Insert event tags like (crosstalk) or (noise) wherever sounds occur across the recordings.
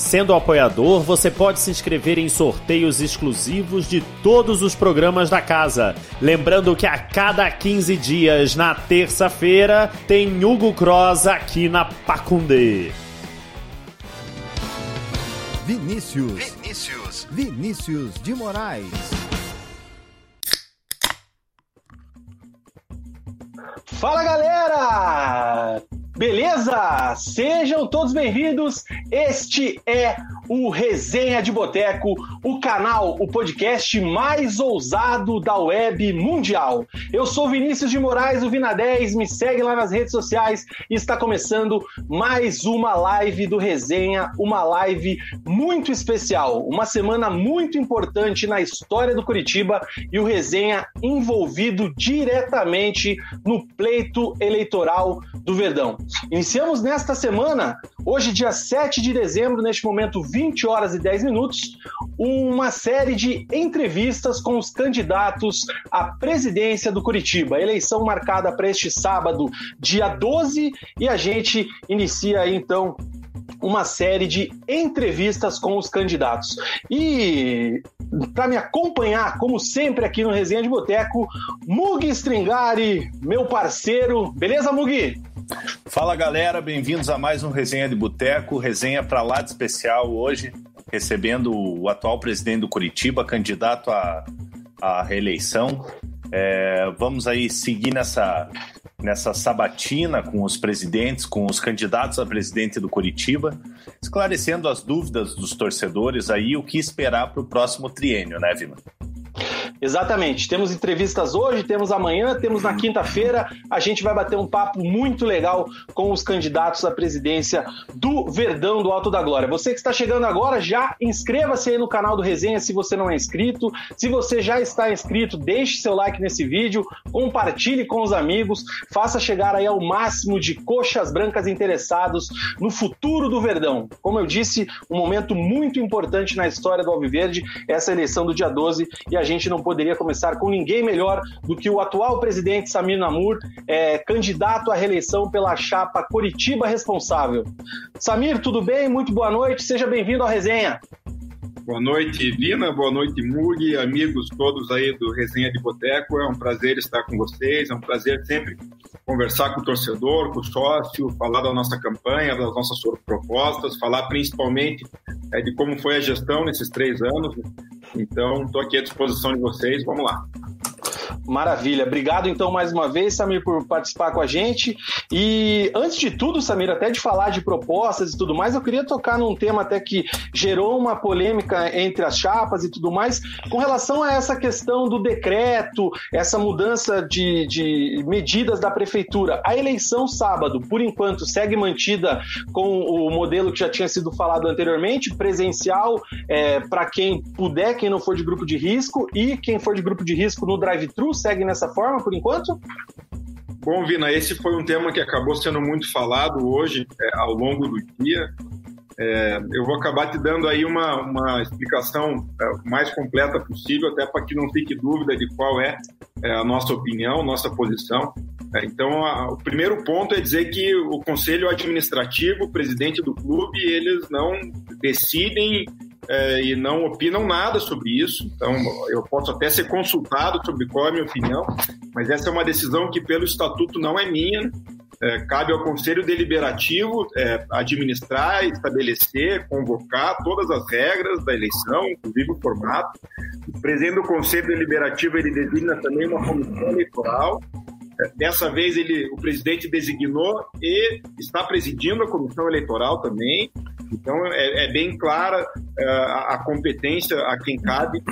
Sendo apoiador, você pode se inscrever em sorteios exclusivos de todos os programas da casa. Lembrando que a cada 15 dias, na terça-feira, tem Hugo Cross aqui na Pacundê. Vinícius. Vinícius. Vinícius de Moraes. Fala galera! Beleza? Sejam todos bem-vindos. Este é o Resenha de Boteco, o canal, o podcast mais ousado da web mundial. Eu sou Vinícius de Moraes, o Vina 10, me segue lá nas redes sociais e está começando mais uma live do Resenha, uma live muito especial, uma semana muito importante na história do Curitiba e o Resenha envolvido diretamente no pleito eleitoral do Verdão. Iniciamos nesta semana, hoje, dia 7 de dezembro, neste momento, 20 horas e 10 minutos, uma série de entrevistas com os candidatos à presidência do Curitiba. Eleição marcada para este sábado, dia 12, e a gente inicia então uma série de entrevistas com os candidatos. E para me acompanhar, como sempre aqui no Resenha de Boteco, Mugi Stringari, meu parceiro. Beleza, Mugi? Fala galera, bem-vindos a mais um Resenha de Boteco, resenha para lá de especial hoje, recebendo o atual presidente do Curitiba, candidato à, à reeleição. É, vamos aí seguir nessa, nessa sabatina com os presidentes, com os candidatos a presidente do Curitiba, esclarecendo as dúvidas dos torcedores aí, o que esperar para o próximo triênio, né, Vila? Exatamente. Temos entrevistas hoje, temos amanhã, temos na quinta-feira. A gente vai bater um papo muito legal com os candidatos à presidência do Verdão do Alto da Glória. Você que está chegando agora, já inscreva-se aí no canal do Resenha se você não é inscrito. Se você já está inscrito, deixe seu like nesse vídeo, compartilhe com os amigos, faça chegar aí ao máximo de coxas brancas interessados no futuro do Verdão. Como eu disse, um momento muito importante na história do Alviverde, essa eleição do dia 12, e a gente não poderia começar com ninguém melhor do que o atual presidente Samir Namur, é, candidato à reeleição pela chapa Curitiba Responsável. Samir, tudo bem? Muito boa noite, seja bem-vindo à resenha. Boa noite, Vina. Boa noite, Mugi, amigos todos aí do Resenha de Boteco. É um prazer estar com vocês. É um prazer sempre conversar com o torcedor, com o sócio, falar da nossa campanha, das nossas propostas, falar principalmente é, de como foi a gestão nesses três anos. Então, estou aqui à disposição de vocês. Vamos lá. Maravilha. Obrigado então mais uma vez, Samir, por participar com a gente. E antes de tudo, Samir, até de falar de propostas e tudo mais, eu queria tocar num tema até que gerou uma polêmica entre as chapas e tudo mais, com relação a essa questão do decreto, essa mudança de, de medidas da prefeitura. A eleição sábado, por enquanto, segue mantida com o modelo que já tinha sido falado anteriormente, presencial, é, para quem puder, quem não for de grupo de risco, e quem for de grupo de risco no drive-thru segue nessa forma por enquanto? Bom, Vina, esse foi um tema que acabou sendo muito falado hoje é, ao longo do dia. É, eu vou acabar te dando aí uma, uma explicação é, mais completa possível, até para que não fique dúvida de qual é, é a nossa opinião, nossa posição. É, então, a, o primeiro ponto é dizer que o conselho administrativo, o presidente do clube, eles não decidem é, e não opinam nada sobre isso. Então, eu posso até ser consultado sobre qual é a minha opinião, mas essa é uma decisão que, pelo estatuto, não é minha. é, cabe ao Conselho Deliberativo é, administrar, estabelecer, convocar todas as regras da eleição, inclusive o formato. O presidente do Conselho Deliberativo ele designa também uma comissão eleitoral Dessa vez ele, o presidente designou e está presidindo a comissão eleitoral também. Então é, é bem clara uh, a competência a quem cabe,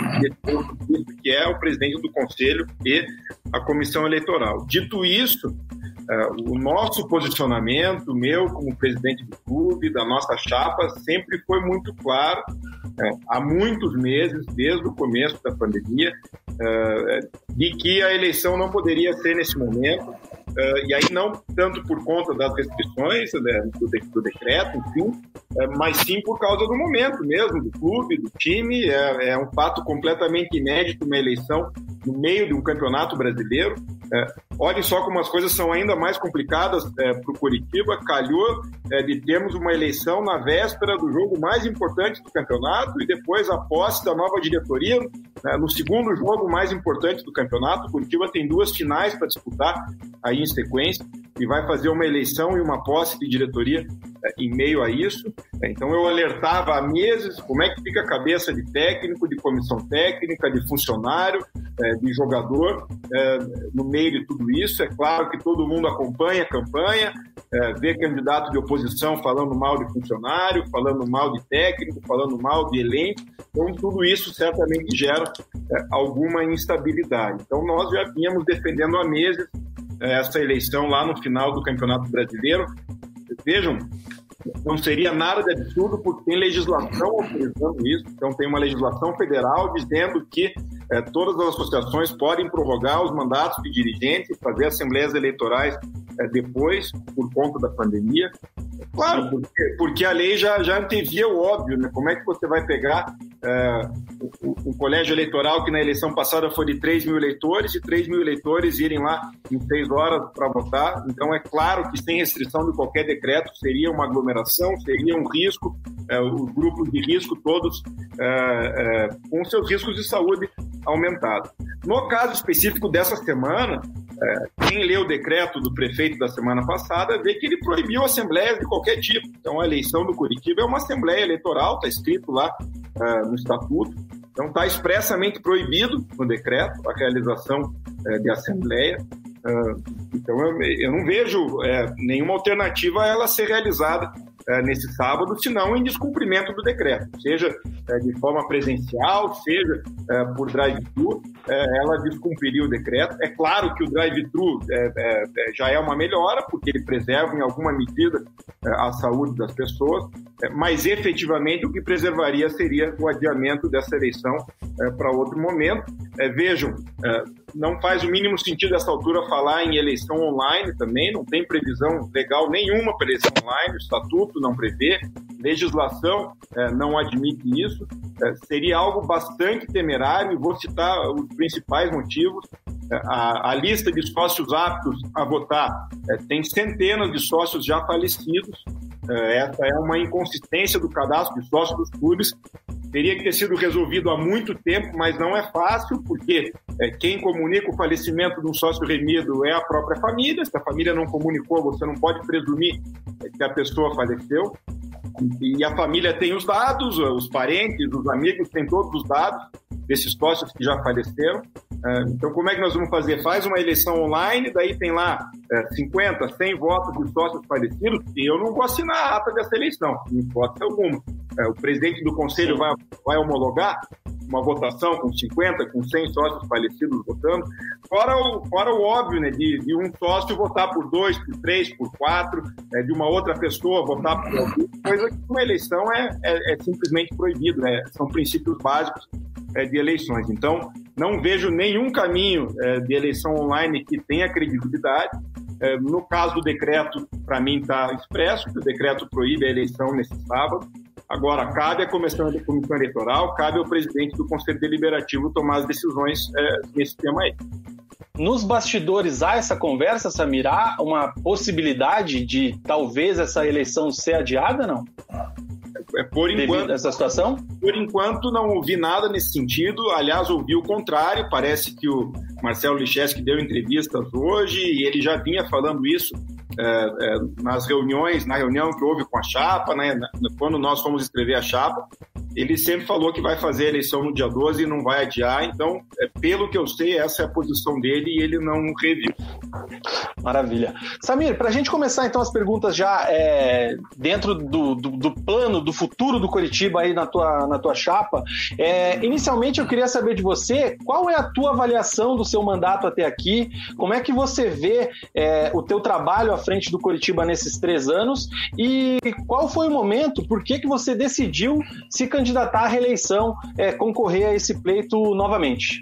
que é o presidente do conselho e a comissão eleitoral. Dito isso, uh, o nosso posicionamento, meu como presidente do clube, da nossa chapa, sempre foi muito claro. Uh, há muitos meses, desde o começo da pandemia, de que a eleição não poderia ser nesse momento, Uh, e aí não tanto por conta das restrições né, do, de, do, decreto, enfim, uh, mas sim por causa do momento mesmo, do clube, do time. É, é, um fato completamente inédito uma eleição no meio de um campeonato brasileiro. É, olhem só como as coisas são ainda mais complicadas para o Curitiba. Calhou de termos uma eleição na véspera do jogo mais importante do campeonato e depois a posse da nova diretoria né, no segundo jogo mais importante do campeonato. O Curitiba tem duas finais para disputar aí em sequência e vai fazer uma eleição e uma posse de diretoria é, em meio a isso. Então eu alertava há meses como é que fica a cabeça de técnico, de comissão técnica, de funcionário, é, de jogador é, no meio de tudo isso. É claro que todo mundo acompanha a campanha, vê candidato de oposição falando mal de funcionário, falando mal de técnico, falando mal de elenco. Então tudo isso certamente gera alguma instabilidade. Então nós já vínhamos defendendo há meses essa eleição lá no final do Campeonato Brasileiro. Vejam, não seria nada de absurdo porque tem legislação autorizando isso. Então, tem uma legislação federal dizendo que é, todas as associações podem prorrogar os mandatos de dirigentes, fazer assembleias eleitorais é, depois, por conta da pandemia. Claro, porque, porque a lei já, já antevia o óbvio, né? Como é que você vai pegar é, o, o, colégio eleitoral que na eleição passada foi de 3 mil eleitores e 3 mil eleitores irem lá em 6 horas para votar? Então, é claro que sem restrição de qualquer decreto seria uma aglomeração, seria um risco, é, os grupos de risco todos é, com seus riscos de saúde aumentados. No caso específico dessa semana, quem lê o decreto do prefeito da semana passada vê que ele proibiu assembleias de qualquer tipo. Então, a eleição do Curitiba é uma assembleia eleitoral, está escrito lá é, no estatuto. Então, está expressamente proibido no decreto a realização é, de assembleia. É, então, eu, eu, não vejo é, nenhuma alternativa a ela ser realizada é, nesse sábado, senão em descumprimento do decreto, seja é, de forma presencial, seja é, por drive-thru, é, ela descumpriria o decreto. É claro que o drive-thru é, já é uma melhora, porque ele preserva em alguma medida a saúde das pessoas, mas efetivamente o que preservaria seria o adiamento dessa eleição para outro momento. vejam, não faz o mínimo sentido nessa altura falar em eleição online também, não tem previsão legal nenhuma para eleição online, o estatuto não prevê, legislação é, não admite isso. É, seria algo bastante temerário, e vou citar os principais motivos. É, a, a, lista de sócios aptos a votar é, tem centenas de sócios já falecidos. É, essa é uma inconsistência do cadastro de sócios dos clubes teria que ter sido resolvido há muito tempo, mas não é fácil, porque é, quem comunica o falecimento de um sócio remido é a própria família. Se a família não comunicou, você não pode presumir que a pessoa faleceu. E a família tem os dados, os parentes, os amigos têm todos os dados desses sócios que já faleceram. É, então, como é que nós vamos fazer? Faz uma eleição online, daí tem lá 50, é, 100 votos de sócios falecidos, e eu não vou assinar a ata dessa eleição, em hipótese alguma. É, o presidente do conselho vai, vai homologar uma votação com 50, com 100 sócios falecidos votando, fora o, fora o óbvio, né, de, de um sócio votar por dois, por três, por quatro, é, de uma outra pessoa votar por alguém, coisa que uma eleição é, é, é simplesmente proibido, né, são princípios básicos é, de eleições. Então, não vejo nenhum caminho é, de eleição online que tenha credibilidade. É, no caso do decreto, para mim está expresso que o decreto proíbe a eleição nesse sábado. Agora, cabe à comissão, comissão eleitoral, cabe ao presidente do Conselho Deliberativo tomar as decisões é, nesse tema aí. Nos bastidores há essa conversa, Samir? Há uma possibilidade de talvez essa eleição ser adiada, não? É, por enquanto, essa situação? Por enquanto não ouvi nada nesse sentido. Aliás, ouvi o contrário. Parece que o Marcelo Licheski deu entrevistas hoje e ele já vinha falando isso nas reuniões, na reunião que houve com a chapa, né, quando nós fomos escrever a chapa, ele sempre falou que vai fazer a eleição no dia 12 e não vai adiar. Então, é, pelo que eu sei, essa é a posição dele e ele não reviu. Maravilha. Samir, para a gente começar então as perguntas já é, dentro do, do, do, plano, do futuro do Curitiba aí na tua, na tua chapa, é, inicialmente eu queria saber de você qual é a tua avaliação do seu mandato até aqui, como é que você vê é, o teu trabalho à frente do Curitiba nesses três anos e qual foi o momento, por que, que você decidiu se candidatar candidatar à reeleição, é, concorrer a esse pleito novamente?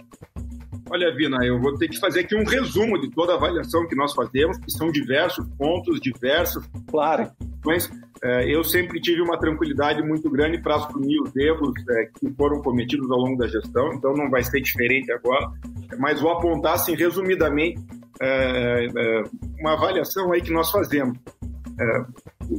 Olha, Vina, eu vou ter que fazer aqui um resumo de toda a avaliação que nós fazemos, que são diversos pontos, diversas. Claro. Mas é, eu sempre tive uma tranquilidade muito grande para assumir os erros é, que foram cometidos ao longo da gestão, então não vai ser diferente agora. Mas vou apontar, assim, resumidamente, é, é uma avaliação aí que nós fazemos. É,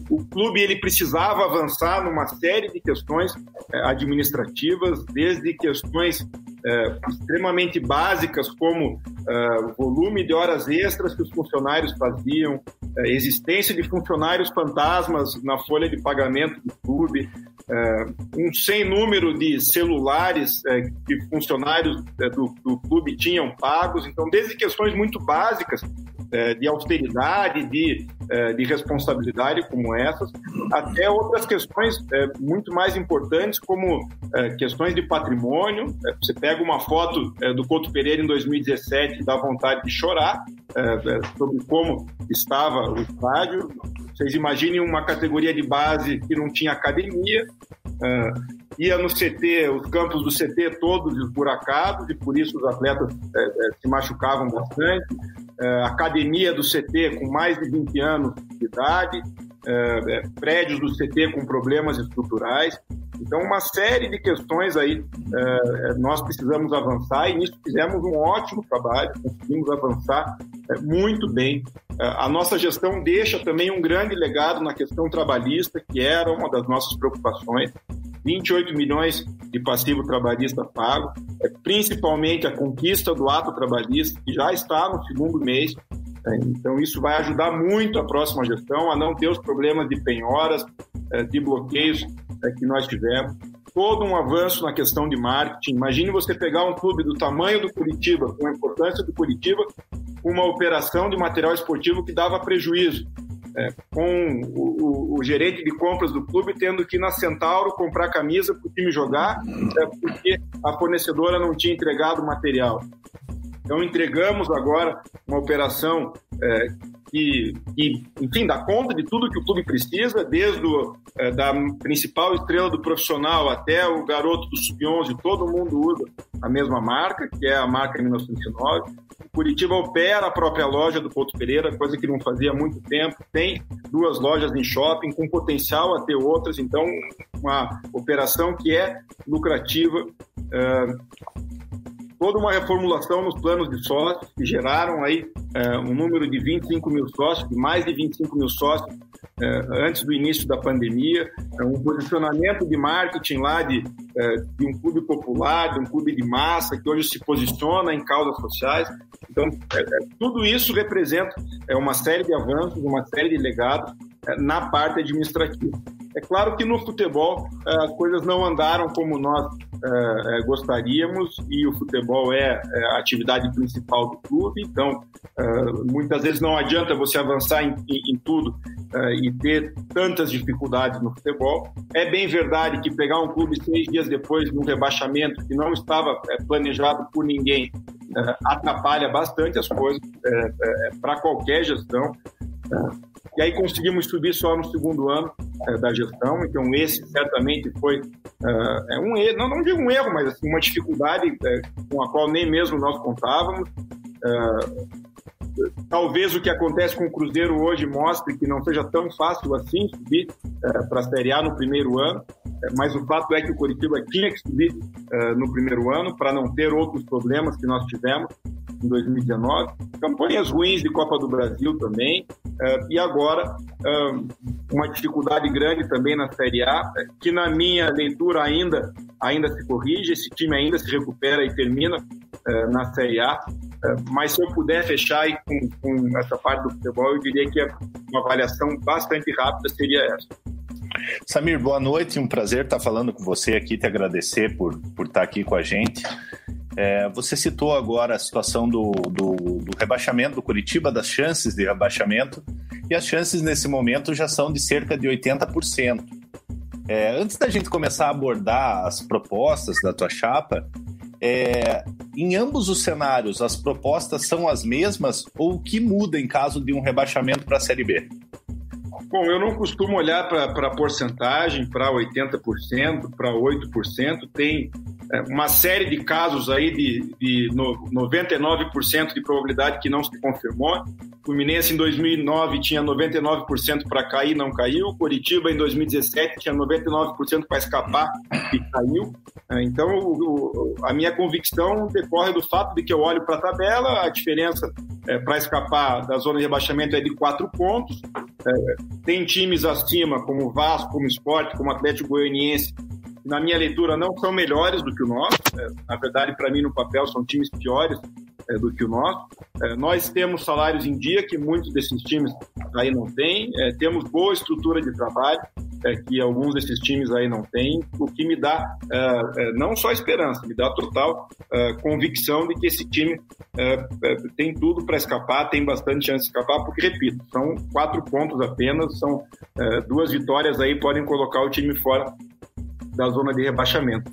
o, clube ele precisava avançar numa série de questões é, administrativas, desde questões é, extremamente básicas como é, volume de horas extras que os funcionários faziam, é, existência de funcionários fantasmas na folha de pagamento do clube, é, um sem número de celulares que funcionários do, do clube tinham pagos. Então, desde questões muito básicas é, de austeridade, de, é, de responsabilidade como essas, até outras questões é, muito mais importantes, como questões de patrimônio. Você pega uma foto do Couto Pereira em 2017 e dá vontade de chorar sobre como estava o estádio. Vocês imaginem uma categoria de base que não tinha academia, ia no CT, os campos do CT todos esburacados, e por isso os atletas se machucavam bastante é, academia do CT com mais de 20 anos de idade, é, é, prédios do CT com problemas estruturais. Então, uma série de questões aí é, nós precisamos avançar e nisso fizemos um ótimo trabalho, conseguimos avançar é, muito bem. É, a nossa gestão deixa também um grande legado na questão trabalhista, que era uma das nossas preocupações. 28 milhões de passivo trabalhista pago, é, principalmente a conquista do ato trabalhista, que já está no segundo mês. É, então, isso vai ajudar muito a próxima gestão a não ter os problemas de penhoras, é, de bloqueios é, que nós tivemos. Todo um avanço na questão de marketing. Imagine você pegar um clube do tamanho do Curitiba, com a importância do Curitiba, uma operação de material esportivo que dava prejuízo é, com o, o, o, gerente de compras do clube tendo que ir na Centauro comprar camisa para o time jogar, é, porque a fornecedora não tinha entregado o material. Então entregamos agora uma operação é, que, que, enfim, dá conta de tudo que o clube precisa, desde o, é, da principal estrela do profissional até o garoto do sub-11, todo mundo usa a mesma marca, que é a marca 1909. O Curitiba opera a própria loja do Couto Pereira, coisa que não fazia há muito tempo. Tem duas lojas em shopping, com potencial a ter outras, então uma operação que é lucrativa. É, toda uma reformulação nos planos de sócios, que geraram aí é, um número de 25 mil sócios, mais de 25 mil sócios é, antes do início da pandemia, é, um posicionamento de marketing lá de, é, de um clube popular, de um clube de massa, que hoje se posiciona em causas sociais. Então, é, é, tudo isso representa uma série de avanços, uma série de legados na parte administrativa. É claro que no futebol as coisas não andaram como nós é, gostaríamos e o futebol é, a atividade principal do clube, então muitas vezes não adianta você avançar em, em, em tudo e ter tantas dificuldades no futebol. É bem verdade que pegar um clube seis dias depois de um rebaixamento que não estava planejado por ninguém atrapalha bastante as coisas para qualquer gestão. E aí conseguimos subir só no segundo ano é, da gestão, então esse certamente foi uh, é um erro, não, não digo um erro, mas assim, uma dificuldade é, com a qual nem mesmo nós contávamos. Talvez o que acontece com o Cruzeiro hoje mostre que não seja tão fácil assim subir para a Série A no primeiro ano, mas o fato é que o Curitiba tinha que subir no primeiro ano para não ter outros problemas que nós tivemos em 2019, campanhas ruins de Copa do Brasil também, uh, e agora uh, uma dificuldade grande também na Série A, que na minha leitura ainda, ainda se corrige, esse time ainda se recupera e termina na Série A, mas se eu puder fechar com, com essa parte do futebol, eu diria que uma avaliação bastante rápida seria essa. Samir, boa noite, um prazer estar falando com você aqui, te agradecer por, por estar aqui com a gente. É, você citou agora a situação do, do, do, rebaixamento do Curitiba, das chances de rebaixamento, e as chances nesse momento já são de cerca de 80%. É, antes da gente começar a abordar as propostas da tua chapa, é, em ambos os cenários, as propostas são as mesmas ou o que muda em caso de um rebaixamento para a Série B? Bom, eu não costumo olhar para a porcentagem, para 80%, para 8%. Tem uma série de casos aí de, de 99% de probabilidade que não se confirmou. Fluminense em 2009 tinha 99% para cair, não caiu. Curitiba em 2017 tinha 99% para escapar e caiu. É, então, o, a minha convicção decorre do fato de que eu olho para a tabela, a diferença é, para escapar da zona de rebaixamento é de quatro pontos. É, tem times acima, como Vasco, como Esporte, como Atlético Goianiense, na minha leitura não são melhores do que o nosso. É, na verdade, para mim, no papel, são times piores é, do que o nosso. É, nós temos salários em dia que muitos desses times aí não têm. É, temos boa estrutura de trabalho é, que alguns desses times aí não têm, o que me dá é, não só esperança, me dá total convicção de que esse time tem tudo para escapar, tem bastante chance de escapar, porque, repito, são quatro pontos apenas, são duas vitórias aí podem colocar o time fora da zona de rebaixamento.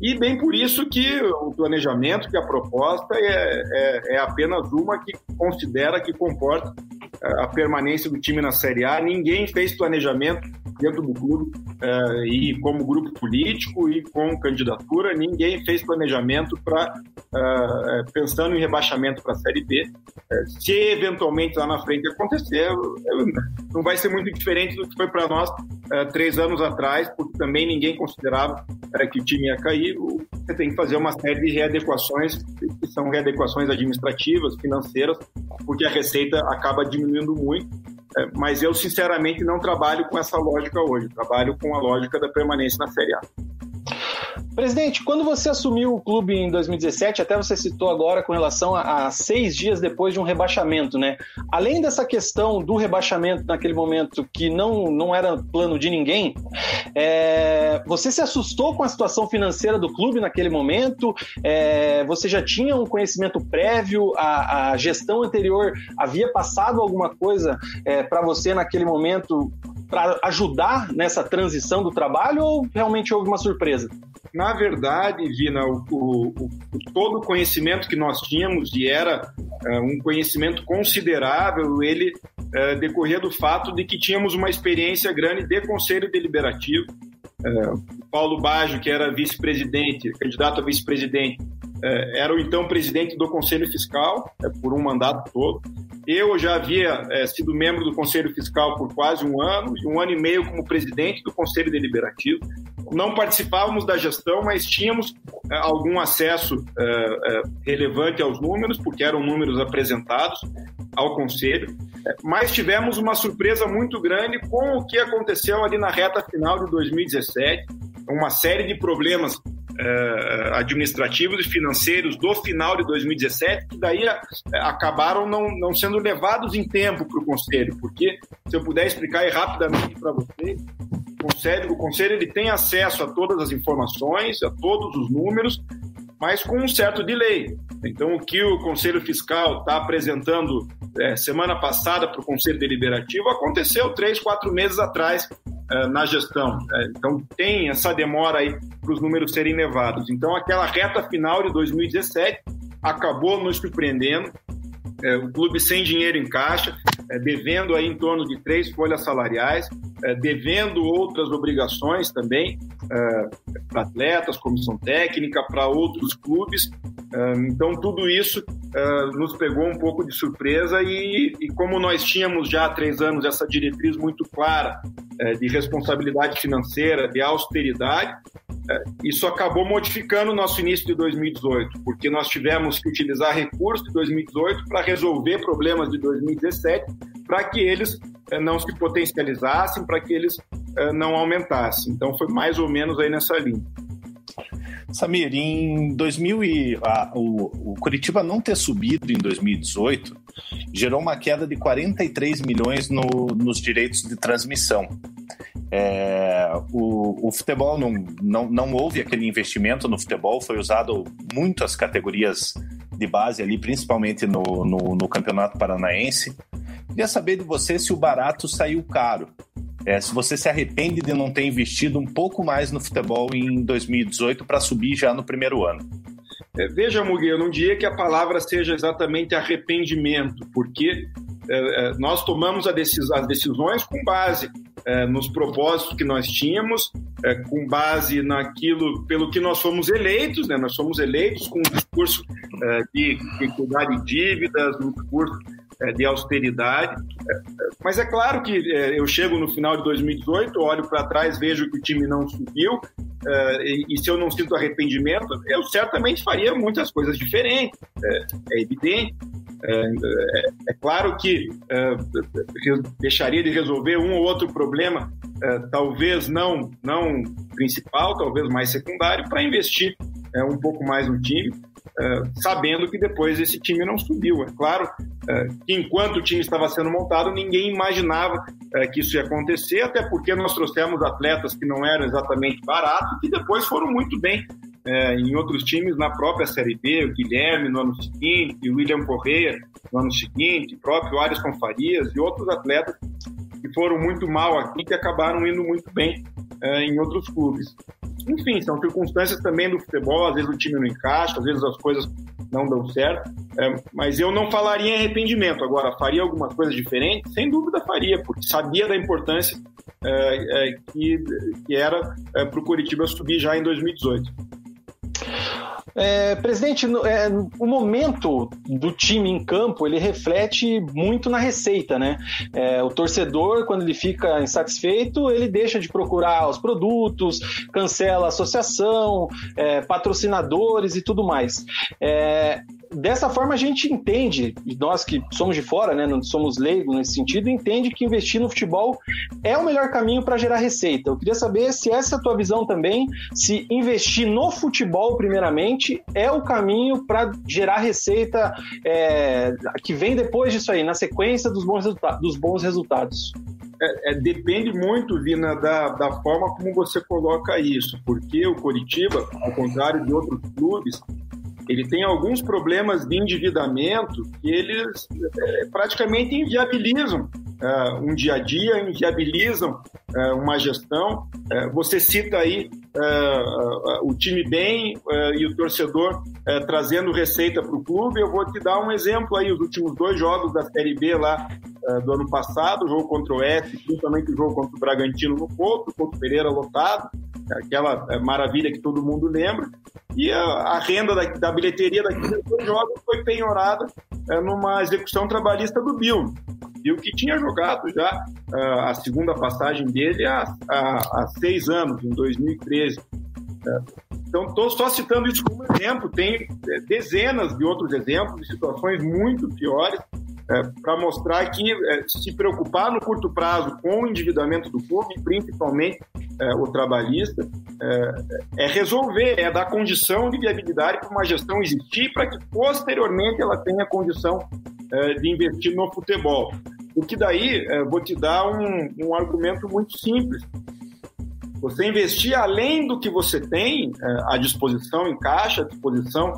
E bem por isso que o planejamento, que a proposta é, é, é apenas uma que considera, que comporta a permanência do time na Série A. Ninguém fez planejamento dentro do clube uh, e como grupo político e com candidatura, ninguém fez planejamento para uh, eh, pensando em rebaixamento para a Série B. Se eventualmente lá na frente acontecer, não vai ser muito diferente do que foi para nós três anos atrás, porque também ninguém considerava que o time ia cair. Você tem que fazer uma série de readequações, que são readequações administrativas, financeiras, porque a receita acaba diminuindo muito é, mas eu, sinceramente, não trabalho com essa lógica hoje. Trabalho com a lógica da permanência na Série A. Presidente, quando você assumiu o clube em 2017, até você citou agora com relação a, a, seis dias depois de um rebaixamento, né? Além dessa questão do rebaixamento naquele momento, que não, não era plano de ninguém, é, você se assustou com a situação financeira do clube naquele momento? É, você já tinha um conhecimento prévio? A, a gestão anterior havia passado alguma coisa é, para você naquele momento para ajudar nessa transição do trabalho ou realmente houve uma surpresa? Na verdade, Vina, o, o, o todo o conhecimento que nós tínhamos, e era uh, um conhecimento considerável, ele uh, decorria do fato de que tínhamos uma experiência grande de conselho deliberativo. Uh, Paulo Baggio, que era vice-presidente, candidato a vice-presidente, era o então presidente do Conselho Fiscal, por um mandato todo. Eu já havia é, sido membro do Conselho Fiscal por quase um ano, e um ano e meio como presidente do Conselho Deliberativo. Não participávamos da gestão, mas tínhamos é, algum acesso é, é relevante aos números, porque eram números apresentados ao Conselho. É, mas tivemos uma surpresa muito grande com o que aconteceu ali na reta final de 2017. Uma série de problemas eh, administrativos e financeiros do final de 2017, que daí eh, acabaram não, não sendo levados em tempo para o Conselho, porque, se eu puder explicar aí rapidamente para vocês, o Conselho, o Conselho ele tem acesso a todas as informações, a todos os números, mas com um certo delay. Então, o que o Conselho Fiscal está apresentando é, semana passada para o Conselho Deliberativo aconteceu três, quatro meses atrás é, na gestão. É, então, tem essa demora aí para os números serem levados. Então, aquela reta final de 2017 acabou nos surpreendendo. É, o clube sem dinheiro em caixa, é, devendo aí em torno de três folhas salariais, é, devendo outras obrigações também é, para atletas, comissão técnica, para outros clubes. É, então, tudo isso é, nos pegou um pouco de surpresa e, e, como nós tínhamos já há três anos essa diretriz muito clara de responsabilidade financeira, de austeridade, isso acabou modificando o nosso início de 2018, porque nós tivemos que utilizar recursos de 2018 para resolver problemas de 2017, para que eles eh, não se potencializassem, para que eles eh, não aumentassem. Então foi mais ou menos aí nessa linha. Samir, em 2000 e, a, o, o Curitiba não ter subido em 2018 gerou uma queda de 43 milhões no, nos direitos de transmissão. É, o, o, futebol não, não, não houve aquele investimento no futebol, foi usado muito as categorias de base ali, principalmente no, no, no Campeonato Paranaense. Queria saber de você se o barato saiu caro. É, se você se arrepende de não ter investido um pouco mais no futebol em 2018 para subir já no primeiro ano. É, veja, Muguê, eu não diria que a palavra seja exatamente arrependimento, porque nós tomamos as decisões com base é, nos propósitos que nós tínhamos, é, com base naquilo pelo que nós fomos eleitos, né? nós fomos eleitos com um discurso é, de, cuidar de dívidas, um discurso é, de austeridade. É, mas é claro que é, eu chego no final de 2018, olho para trás, vejo que o time não subiu, e se eu não sinto arrependimento, eu certamente faria muitas coisas diferentes, é evidente. É, é, claro que é, deixaria de resolver um ou outro problema, é, talvez não, não principal, talvez mais secundário, para investir é, um pouco mais no time. Sabendo que depois esse time não subiu. É claro que enquanto o time estava sendo montado, ninguém imaginava que isso ia acontecer, até porque nós trouxemos atletas que não eram exatamente baratos, que depois foram muito bem é, em outros times na própria Série B, o Guilherme no ano seguinte, o William Correia no ano seguinte, próprio Alisson Farias e outros atletas que foram muito mal aqui, que acabaram indo muito bem é, em outros clubes. Enfim, são circunstâncias também do futebol, às vezes o time não encaixa, às vezes as coisas não dão certo, é, mas eu não falaria em arrependimento. Agora, faria algumas coisas diferentes? Sem dúvida faria, porque sabia da importância é, é que, que era é, para o Curitiba subir já em 2018. É, presidente, é, o momento do time em campo ele reflete muito na receita, né? É, o torcedor, quando ele fica insatisfeito, ele deixa de procurar os produtos, cancela a associação, é, patrocinadores e tudo mais. Dessa forma a gente entende, nós que somos de fora, né, não somos leigos nesse sentido, entende que investir no futebol é o melhor caminho para gerar receita. Eu queria saber se essa é a tua visão também, se investir no futebol primeiramente é o caminho para gerar receita é, que vem depois disso aí, na sequência dos bons, resulta dos bons resultados. É, é, depende muito, Vina, da, da forma como você coloca isso, porque o Coritiba, ao contrário de outros clubes, ele tem alguns problemas de endividamento que eles é, praticamente inviabilizam é, um dia a dia, inviabilizam é, uma gestão. É, você cita aí é, o time bem é, e o torcedor trazendo receita para o clube. Eu vou te dar um exemplo aí, os últimos dois jogos da Série B lá do ano passado, o jogo contra o F, principalmente o jogo contra o Bragantino no Porto, o Porto Pereira lotado, aquela maravilha que todo mundo lembra e a, a renda da, da, bilheteria daqueles dois jogos foi penhorada é, numa execução trabalhista do Bill. Bill que tinha jogado já uh, a segunda passagem dele há, há, há seis anos, em 2013. É, então, estou só citando isso como exemplo. Tem dezenas de outros exemplos de situações muito piores é, para mostrar que é, se preocupar no curto prazo com o endividamento do clube, principalmente é, o trabalhista, é, é, resolver, é dar condição de viabilidade para uma gestão existir para que posteriormente ela tenha condição é, de investir no futebol. O que daí, é, vou te dar um, um argumento muito simples. Você investir além do que você tem à disposição em caixa, à disposição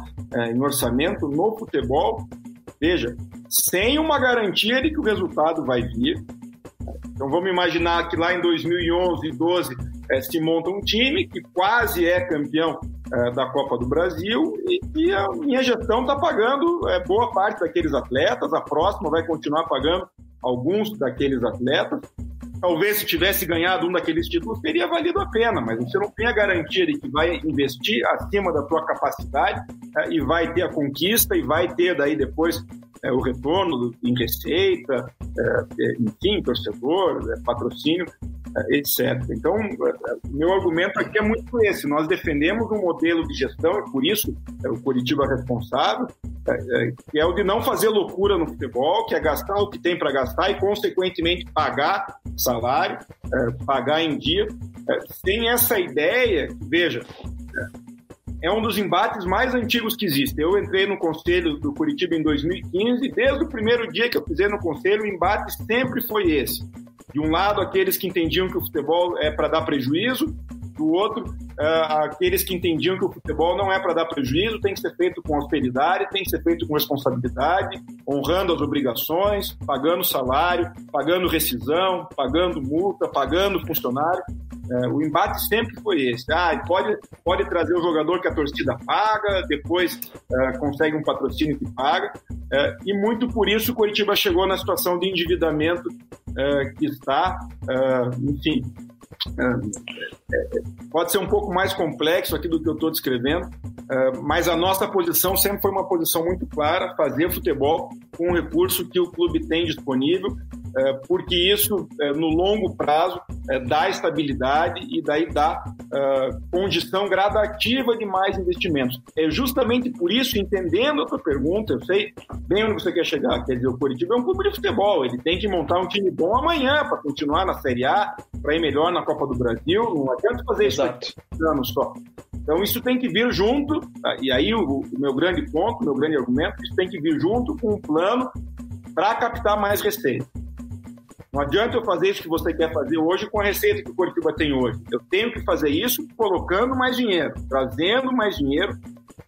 em orçamento no futebol, veja, sem uma garantia de que o resultado vai vir. Então vamos imaginar que lá em 2011 e 2012 é, se monta um time que quase é campeão é, da Copa do Brasil e, e a minha gestão está pagando é, boa parte daqueles atletas, a próxima vai continuar pagando alguns daqueles atletas. Talvez se tivesse ganhado um daqueles títulos teria valido a pena, mas você não tem a garantia de que vai investir acima da sua capacidade e vai ter a conquista e vai ter daí depois é, o retorno em receita, é, é, enfim, torcedor, é, patrocínio, é, etc. Então, meu argumento aqui é muito esse. Nós defendemos um modelo de gestão, e por isso é o Curitiba responsável, que é o de não fazer loucura no futebol, que é gastar o que tem para gastar e, consequentemente, pagar salário, pagar em dia, sem essa ideia, veja, é um dos embates mais antigos que existe. Eu entrei no conselho do Curitiba em 2015 e desde o primeiro dia que eu pisei no conselho, o embate sempre foi esse. De um lado, aqueles que entendiam que o futebol é para dar prejuízo, do outro, uh, aqueles que entendiam que o futebol não é para dar prejuízo, tem que ser feito com austeridade, tem que ser feito com responsabilidade, honrando as obrigações, pagando salário, pagando rescisão, pagando multa, pagando funcionário. Uh, o embate sempre foi esse. Ah, pode, pode trazer o jogador que a torcida paga, depois uh, consegue um patrocínio que paga. e muito por isso o Curitiba chegou na situação de endividamento que está. enfim, pode ser um pouco mais complexo aqui do que eu estou descrevendo, é, mas a nossa posição sempre foi uma posição muito clara: fazer futebol com o recurso que o clube tem disponível, é, porque isso, é, no longo prazo, dá estabilidade e daí dá condição gradativa de mais investimentos. É justamente por isso, entendendo a tua pergunta, eu sei bem onde você quer chegar. Quer dizer, o Curitiba é um clube de futebol, ele tem que montar um time bom amanhã para continuar na Série A, para ir melhor na Copa do Brasil. Não adianta fazer Exato. isso anos só. Então isso tem que vir junto, tá? e aí o, o, meu grande ponto, o meu grande argumento, isso tem que vir junto com um plano para captar mais receita. Não adianta eu fazer isso que você quer fazer hoje com a receita que o Curitiba tem hoje. Eu tenho que fazer isso colocando mais dinheiro, trazendo mais dinheiro,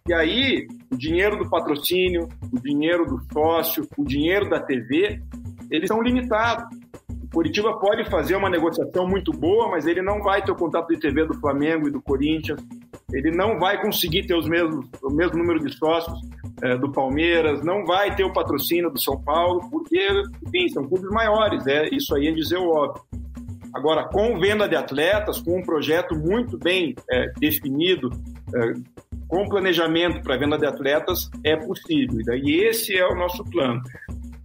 e aí o dinheiro do patrocínio, o dinheiro do sócio, o dinheiro da TV, eles são limitados. Curitiba pode fazer uma negociação muito boa, mas ele não vai ter o contato de TV do Flamengo e do Corinthians, ele não vai conseguir ter os mesmos, o mesmo número de sócios é, do Palmeiras, não vai ter o patrocínio do São Paulo, porque, enfim, são clubes maiores, é isso aí é dizer o óbvio. Agora, com venda de atletas, com um projeto muito bem é, definido, é, com planejamento para venda de atletas, é possível. E esse é o nosso plano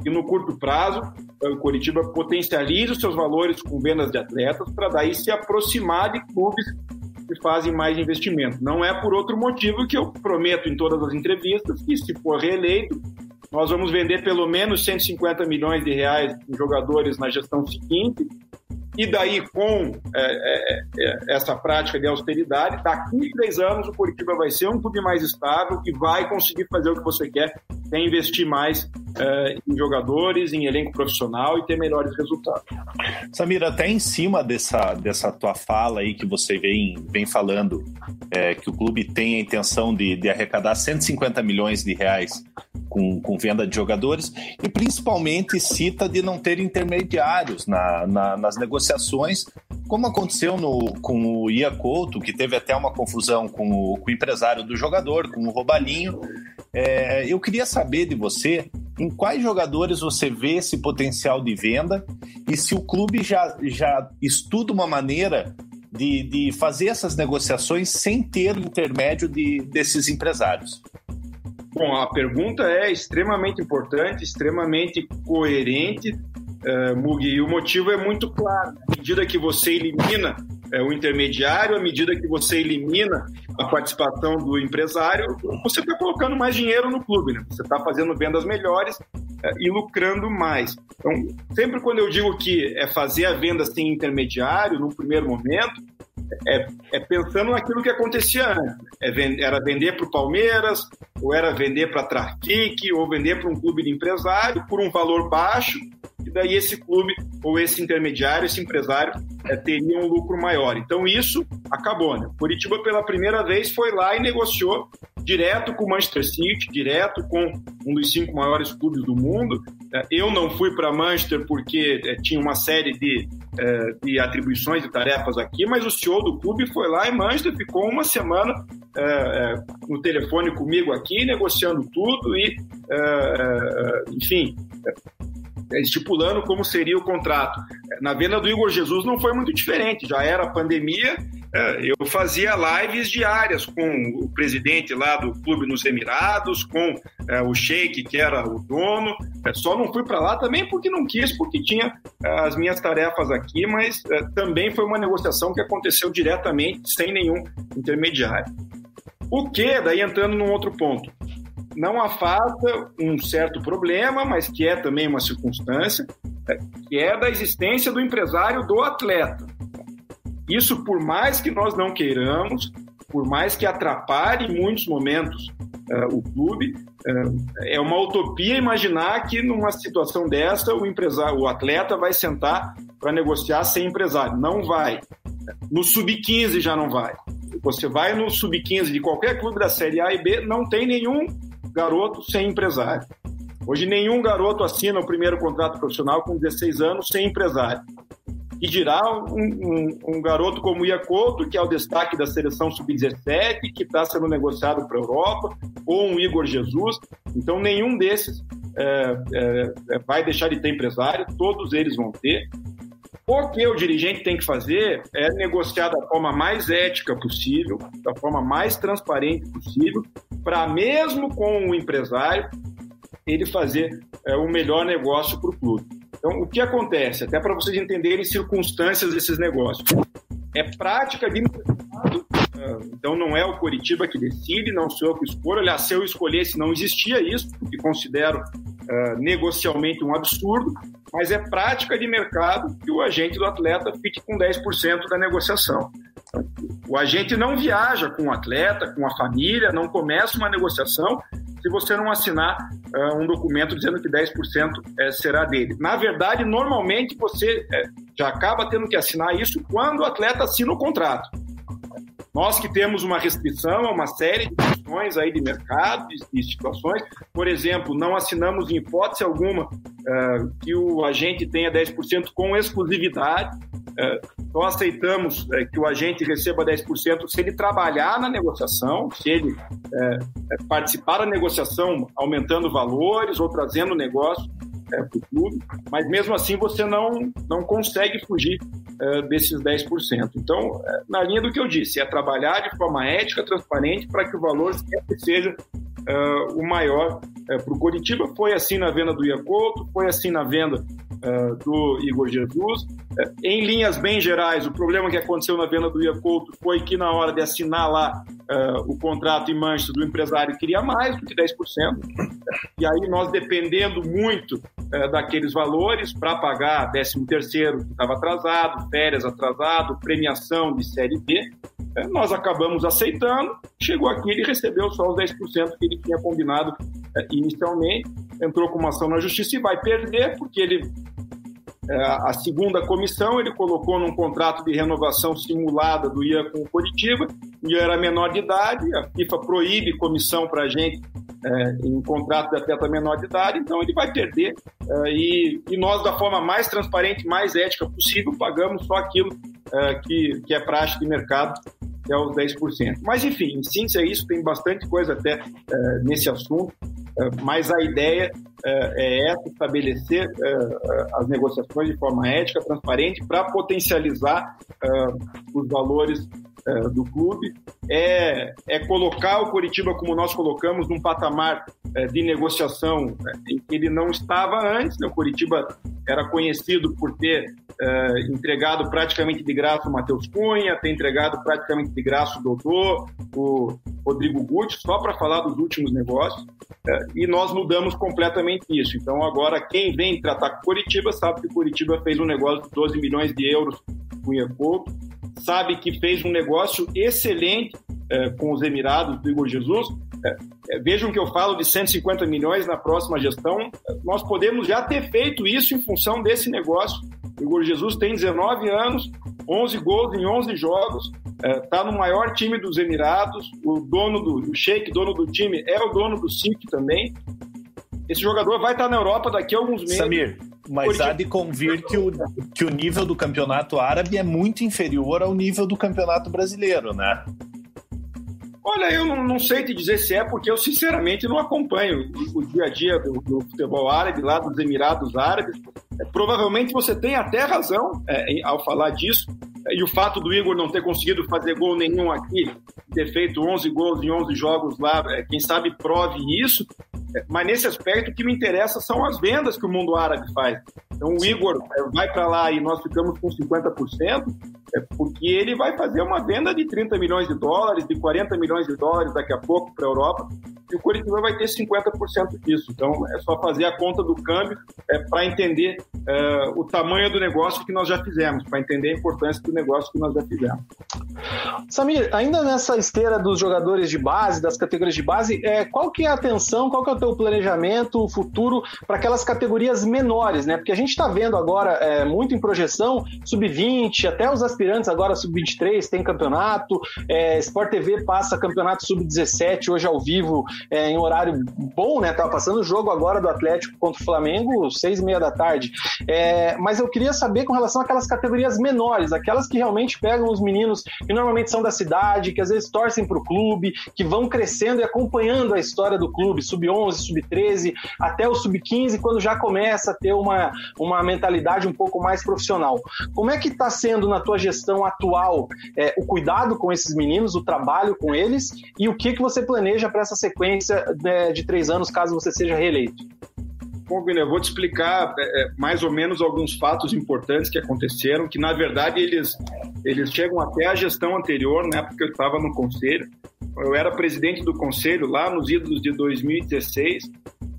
e no curto prazo o Curitiba potencialize os seus valores com vendas de atletas para daí se aproximar de clubes que fazem mais investimento. Não é por outro motivo que eu prometo em todas as entrevistas que se for reeleito nós vamos vender pelo menos 150 milhões de reais em jogadores na gestão seguinte e daí, com é, é, é, essa prática de austeridade, daqui a três anos o Curitiba vai ser um clube mais estável e vai conseguir fazer o que você quer, que é investir mais é, em jogadores, em elenco profissional e ter melhores resultados. Samira, até em cima dessa, dessa tua fala aí que você vem, vem falando, é, que o clube tem a intenção de, de arrecadar 150 milhões de reais com, com venda de jogadores e principalmente cita de não ter intermediários na, na, nas negociações, como aconteceu no, com o Ia Couto, que teve até uma confusão com o, com o empresário do jogador, com o Robalinho. É, eu queria saber de você em quais jogadores você vê esse potencial de venda e se o clube já, já estuda uma maneira de, de fazer essas negociações sem ter o intermédio de, desses empresários. Bom, a pergunta é extremamente importante, extremamente coerente, uh, Mugi, e o motivo é muito claro. À medida que você elimina uh, o intermediário, à medida que você elimina a participação do empresário, você está colocando mais dinheiro no clube, né? Você está fazendo vendas melhores uh, e lucrando mais. Então, sempre quando eu digo que é fazer a venda sem intermediário, no primeiro momento, é, é, pensando naquilo que acontecia antes. É, era vender para o Palmeiras, ou era vender para a Trafic, ou vender para um clube de empresário por um valor baixo, e daí esse clube, ou esse intermediário, esse empresário, é, teria um lucro maior. Então isso acabou. Né? Curitiba, pela primeira vez, foi lá e negociou direto com o Manchester City, direto com um dos cinco maiores clubes do mundo. É, eu não fui para Manchester porque é, tinha uma série de, de atribuições e tarefas aqui, mas o CEO do clube foi lá em Manchester, ficou uma semana no telefone comigo aqui, negociando tudo e, enfim, estipulando como seria o contrato. Na venda do Igor Jesus não foi muito diferente, já era pandemia, é, eu fazia lives diárias com o presidente lá do clube nos Emirados, com é, o Sheik, que era o dono. É, só não fui para lá também porque não quis, porque tinha as minhas tarefas aqui, mas também foi uma negociação que aconteceu diretamente, sem nenhum intermediário. O que, daí entrando num outro ponto, não afasta um certo problema, mas que é também uma circunstância, que é da existência do empresário do atleta. Isso, por mais que nós não queiramos, por mais que atrapalhe em muitos momentos uh, o clube, uh, é uma utopia imaginar que numa situação dessa o empresário, o atleta vai sentar para negociar sem empresário. Não vai. No sub-15 já não vai. Você vai no sub-15 de qualquer clube da Série A e B, não tem nenhum garoto sem empresário. Hoje nenhum garoto assina o primeiro contrato profissional com 16 anos sem empresário. E dirá um, um, um garoto como o Iacoto, que é o destaque da seleção sub-17, que está sendo negociado para a Europa, ou um Igor Jesus. Então, nenhum desses é, é, vai deixar de ter empresário, todos eles vão ter. O que o dirigente tem que fazer é negociar da forma mais ética possível, da forma mais transparente possível, para mesmo com o empresário ele fazer é, o melhor negócio para o clube. Então, o que acontece? Até para vocês entenderem circunstâncias desses negócios. É prática de mercado, então não é o Coritiba que decide, não sou eu que escolho. Aliás, se eu escolhesse, não existia isso, porque considero uh, negocialmente um absurdo, mas é prática de mercado que o agente do atleta fique com 10% da negociação. O agente não viaja com o atleta, com a família, não começa uma negociação se você não assinar uh, um documento dizendo que 10% é, será dele. Na verdade, normalmente você é, já acaba tendo que assinar isso quando o atleta assina o contrato. Nós que temos uma restrição a uma série de questões aí de mercado e situações, por exemplo, não assinamos em hipótese alguma uh, que o agente tenha 10% com exclusividade. Uh, aceitamos uh, que o agente receba 10% se ele trabalhar na negociação, se ele participar da negociação aumentando valores ou trazendo negócio é, para o clube, mas mesmo assim você não, não consegue fugir é, desses 10%. Então, é, na linha do que eu disse, é trabalhar de forma ética, transparente, para que o valor sempre seja é, o maior é, para o Curitiba. Foi assim na venda do Iacoto, foi assim na venda uh, do Igor Jesus. Uh, em linhas bem gerais, o problema que aconteceu na venda do Iacoto foi que na hora de assinar lá uh, o contrato em Manchester, o empresário queria mais do que 10%. E aí nós, dependendo muito daqueles valores para pagar 13 terceiro que estava atrasado, férias atrasado, premiação de Série B, nós acabamos aceitando, chegou aqui ele recebeu só os 10% que ele tinha combinado inicialmente, entrou com uma ação na justiça e vai perder, porque ele é, a segunda comissão ele colocou num contrato de renovação simulada do IA com o Curitiba, o IA era menor de idade, a FIFA proíbe comissão para a gente é, em contrato de atleta menor de idade, então ele vai perder é, e, e, nós, da forma mais transparente, mais ética possível, pagamos só aquilo é, que, que é prática de mercado, que é os 10%. Mas, enfim, em síntese é isso, tem bastante coisa até é, nesse assunto. É, mas a ideia é, é essa, estabelecer é, as negociações de forma ética, transparente, para potencializar os valores do clube, é, é colocar o Curitiba, como nós colocamos, num patamar de negociação em que ele não estava antes. Né? O Curitiba era conhecido por ter entregado praticamente de graça o Matheus Cunha, ter entregado praticamente de graça o Dodô, o Rodrigo Guti, só para falar dos últimos negócios, e nós mudamos completamente isso. Então agora quem vem tratar com Curitiba sabe que Curitiba fez um negócio de 12 milhões de euros com o Iacoto, sabe que fez um negócio excelente é, com os Emirados do Igor Jesus, é, é, vejam que eu falo de 150 milhões na próxima gestão. Nós podemos já ter feito isso em função desse negócio. O Igor Jesus tem 19 anos, 11 gols em 11 jogos, está é, no maior time dos Emirados. O dono do o Sheik, dono do time, é o dono do SIC também. Esse jogador vai estar na Europa daqui a alguns meses. Samir, mas há de convir que o, que o nível do campeonato árabe é muito inferior ao nível do campeonato brasileiro, né? Olha, eu não, não, sei te dizer se é, porque eu sinceramente não acompanho o, o dia a dia do, do, futebol árabe, lá dos Emirados Árabes. Provavelmente você tem até razão é, ao falar disso. É, e o fato do Igor não ter conseguido fazer gol nenhum aqui, ter feito 11 gols em 11 jogos lá, é, quem sabe prove isso. É, mas nesse aspecto, o que me interessa são as vendas que o mundo árabe faz. Então o Igor é, vai para lá e nós ficamos com 50%, é porque ele vai fazer uma venda de 30 milhões de dólares, de 40 milhões de dólares daqui a pouco para a Europa. e o Curitiba vai ter 50% disso. Então, é só fazer a conta do câmbio é, para entender é, o tamanho do negócio que nós já fizemos, para entender a importância do negócio que nós já fizemos. Samir, ainda nessa esteira dos jogadores de base, das categorias de base, é, qual que é a atenção, qual que é o teu planejamento futuro para aquelas categorias menores, né? Porque a gente está vendo agora é, muito em projeção, sub-20, até os aspirantes agora sub-23 tem campeonato, é, Sport TV passa campeonato sub-17 hoje ao vivo é, em horário bom, né? Tava passando o jogo agora do Atlético contra o Flamengo, seis e meia da tarde. É, mas eu queria saber com relação àquelas categorias menores, aquelas que realmente pegam os meninos que normalmente são da cidade, que às vezes torcem para o clube, que vão crescendo e acompanhando a história do clube, sub-11, sub-13, até o sub-15, quando já começa a ter uma, uma mentalidade um pouco mais profissional. Como é que está sendo na tua gestão atual é, o cuidado com esses meninos, o trabalho com eles e o que, que você planeja para essa sequência de, né, de três anos, caso você seja reeleito? Bom, Vini, eu vou te explicar é, é, mais ou menos alguns fatos importantes que aconteceram, que na verdade eles, eles chegam até a gestão anterior, né, porque eu estava no conselho. Eu era presidente do conselho lá nos idos de 2016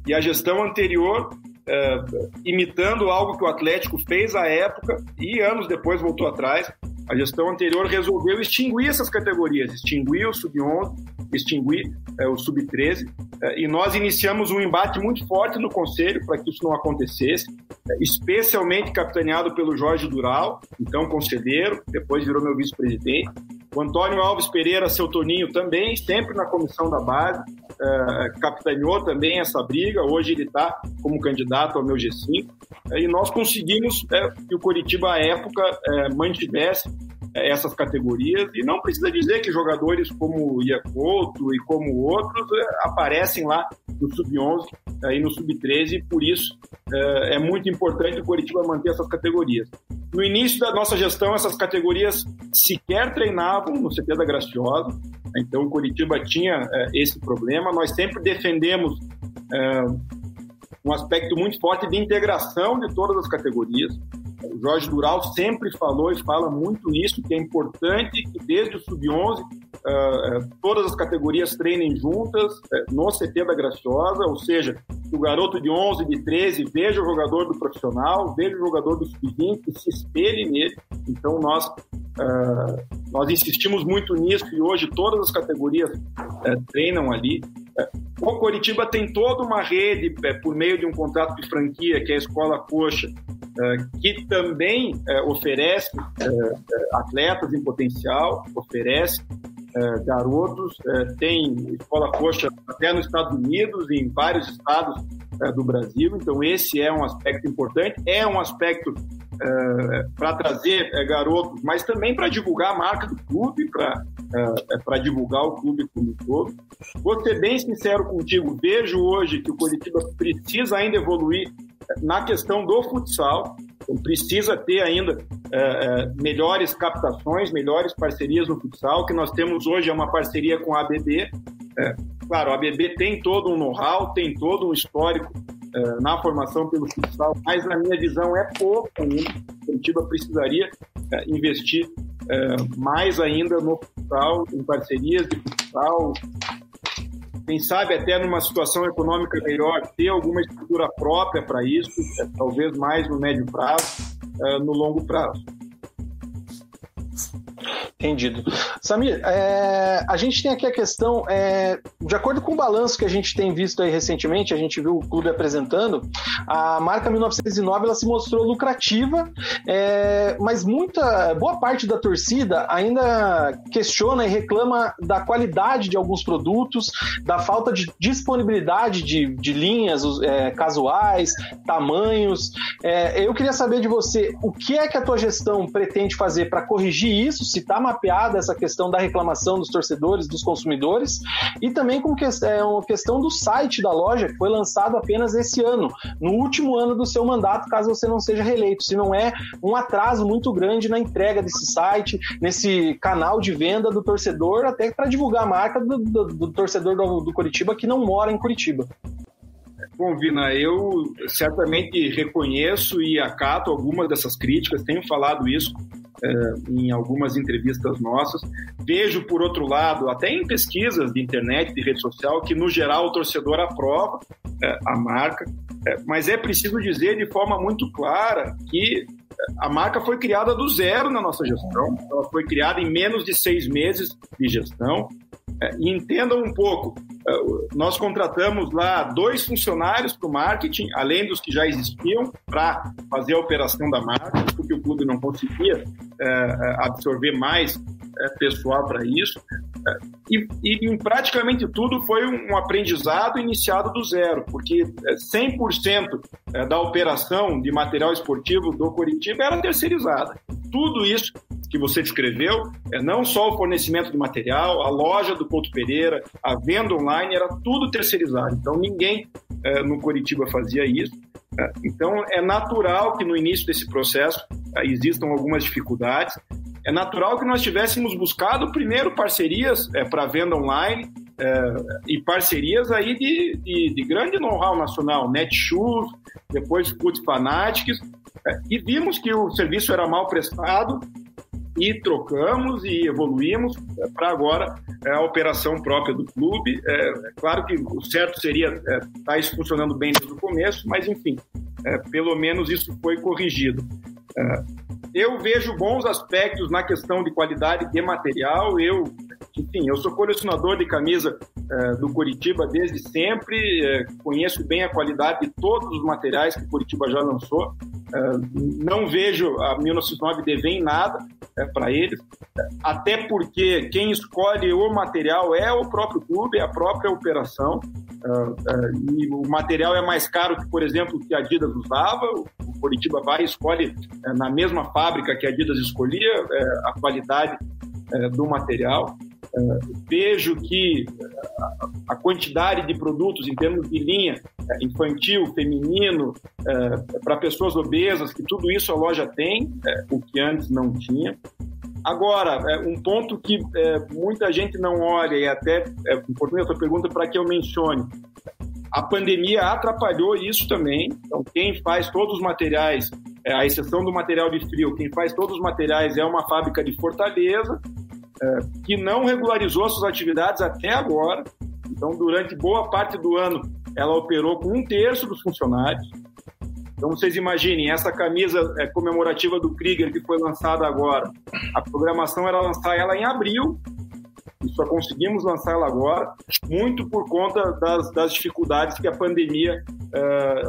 e a gestão anterior, é, imitando algo que o Atlético fez à época e anos depois voltou atrás, a gestão anterior resolveu extinguir essas categorias, extinguir o sub-11, extinguir é, o sub-13, é, e nós iniciamos um embate muito forte no Conselho para que isso não acontecesse, é, especialmente capitaneado pelo Jorge Dural, então conselheiro, depois virou meu vice-presidente, o Antônio Alves Pereira, seu Toninho, também, sempre na comissão da base, é, capitaneou também essa briga. Hoje ele está como candidato ao meu G5. É, e nós conseguimos é, que o Coritiba, à época, mantivesse essas categorias. E não precisa dizer que jogadores como Iacoto e como outros é, aparecem lá no Sub-11 e no Sub-13, e por isso é muito importante o Coritiba manter essas categorias. No início da nossa gestão, essas categorias sequer treinavam no CT da Graciosa, então o Curitiba tinha é, esse problema. Nós sempre defendemos um aspecto muito forte de integração de todas as categorias. O Jorge Dural sempre falou e fala muito isso, que é importante que desde o sub-11 uh, é, todas as categorias treinem juntas uh, no CT da Graciosa, ou seja, o garoto de 11, de 13 veja o jogador do profissional, veja o jogador do sub-20 e se espelhe nele. Então nós uh, nós insistimos muito nisso e hoje todas as categorias treinam ali. O Coritiba tem toda uma rede por meio de um contrato de franquia que é a Escola Coxa, que também oferece atletas em potencial, oferece garotos, tem escola coxa até nos Estados Unidos e em vários estados do Brasil, então esse é um aspecto importante, é um aspecto para trazer garotos, mas também para divulgar a marca do clube, para divulgar o clube como um todo. Vou ser bem sincero contigo, vejo hoje que o Curitiba precisa ainda evoluir na questão do futsal, precisa ter ainda é, é, melhores captações, melhores parcerias no futsal. O que nós temos hoje é uma parceria com a ABB. É, claro, a ABB tem todo um know-how, tem todo um histórico é, na formação pelo futsal, mas na minha visão é pouco ainda. A Curitiba precisaria é, investir é, mais ainda no futsal, em parcerias de futsal, quem sabe até numa situação econômica melhor, ter alguma estrutura própria para isso, é, talvez mais no médio prazo, é, no longo prazo. Entendido. Samir, é, a gente tem aqui a questão, é, de acordo com o balanço que a gente tem visto aí recentemente, a gente viu o clube apresentando, a marca 1909 ela se mostrou lucrativa, é, mas muita, boa parte da torcida ainda questiona e reclama da qualidade de alguns produtos, da falta de disponibilidade de, de linhas é, casuais, tamanhos. É, eu queria saber de você, o que é que a tua gestão pretende fazer para corrigir isso, se está mapeada essa questão da reclamação dos torcedores, dos consumidores, e também com que, é, uma questão do site da loja, que foi lançado apenas esse ano, no último ano do seu mandato, caso você não seja reeleito. Se não é um atraso muito grande na entrega desse site, nesse canal de venda do torcedor, até para divulgar a marca do, do, do torcedor do, do Curitiba que não mora em Curitiba. Bom, Vina, eu certamente reconheço e acato algumas dessas críticas, tenho falado isso em algumas entrevistas nossas. Vejo, por outro lado, até em pesquisas de internet, de rede social, que no geral o torcedor aprova é, a marca, é, mas é preciso dizer de forma muito clara que a marca foi criada do zero na nossa gestão, ela foi criada em menos de seis meses de gestão. E entendam um pouco, nós contratamos lá dois funcionários para o marketing, além dos que já existiam, para fazer a operação da marca, porque o clube não conseguia é, é, absorver mais é, pessoal para isso. E, e, em praticamente tudo foi um aprendizado iniciado do zero, porque 100% da operação de material esportivo do Coritiba era terceirizada. Tudo isso que você descreveu, é não só o fornecimento de material, a loja do Couto Pereira, a venda online, era tudo terceirizado. Então ninguém é, no Curitiba fazia isso. É, então é natural que no início desse processo é, existam algumas dificuldades. É natural que nós tivéssemos buscado primeiro parcerias é, para venda online é, e parcerias aí de, de, de grande know-how nacional, Netshoes, depois Food Fanatics, é, e vimos que o serviço era mal prestado e trocamos e evoluímos é, para agora é, a operação própria do clube. É, é claro que o certo seria estar é, tá isso funcionando bem desde o começo, mas enfim, é, pelo menos isso foi corrigido. Eu vejo bons aspectos na questão de qualidade de material. Eu, enfim, eu sou colecionador de camisa do Curitiba desde sempre, conheço bem a qualidade de todos os materiais que o Curitiba já lançou. não vejo a 1909 dever em nada é, para eles, até porque quem escolhe o material é o próprio clube, é a própria operação, e o material é mais caro que, por exemplo, que a Adidas usava, o Curitiba vai e escolhe na mesma fábrica que a Adidas escolhia a qualidade do material. Vejo que a quantidade de produtos em termos de linha infantil, feminino, para pessoas obesas, que tudo isso a loja tem, o que antes não tinha. Agora, é, um ponto que é, muita gente não olha, e até é importante a sua pergunta para que eu mencione. A pandemia atrapalhou isso também. Então, quem faz todos os materiais, é, a exceção do material de frio, quem faz todos os materiais é uma fábrica de Fortaleza, é, que não regularizou suas atividades até agora. Então, durante boa parte do ano, ela operou com um terço dos funcionários. Então vocês imaginem, essa camisa é, comemorativa do Krieger que foi lançada agora, a programação era lançar ela em abril, e só conseguimos lançar ela agora, muito por conta das, das dificuldades que a pandemia é,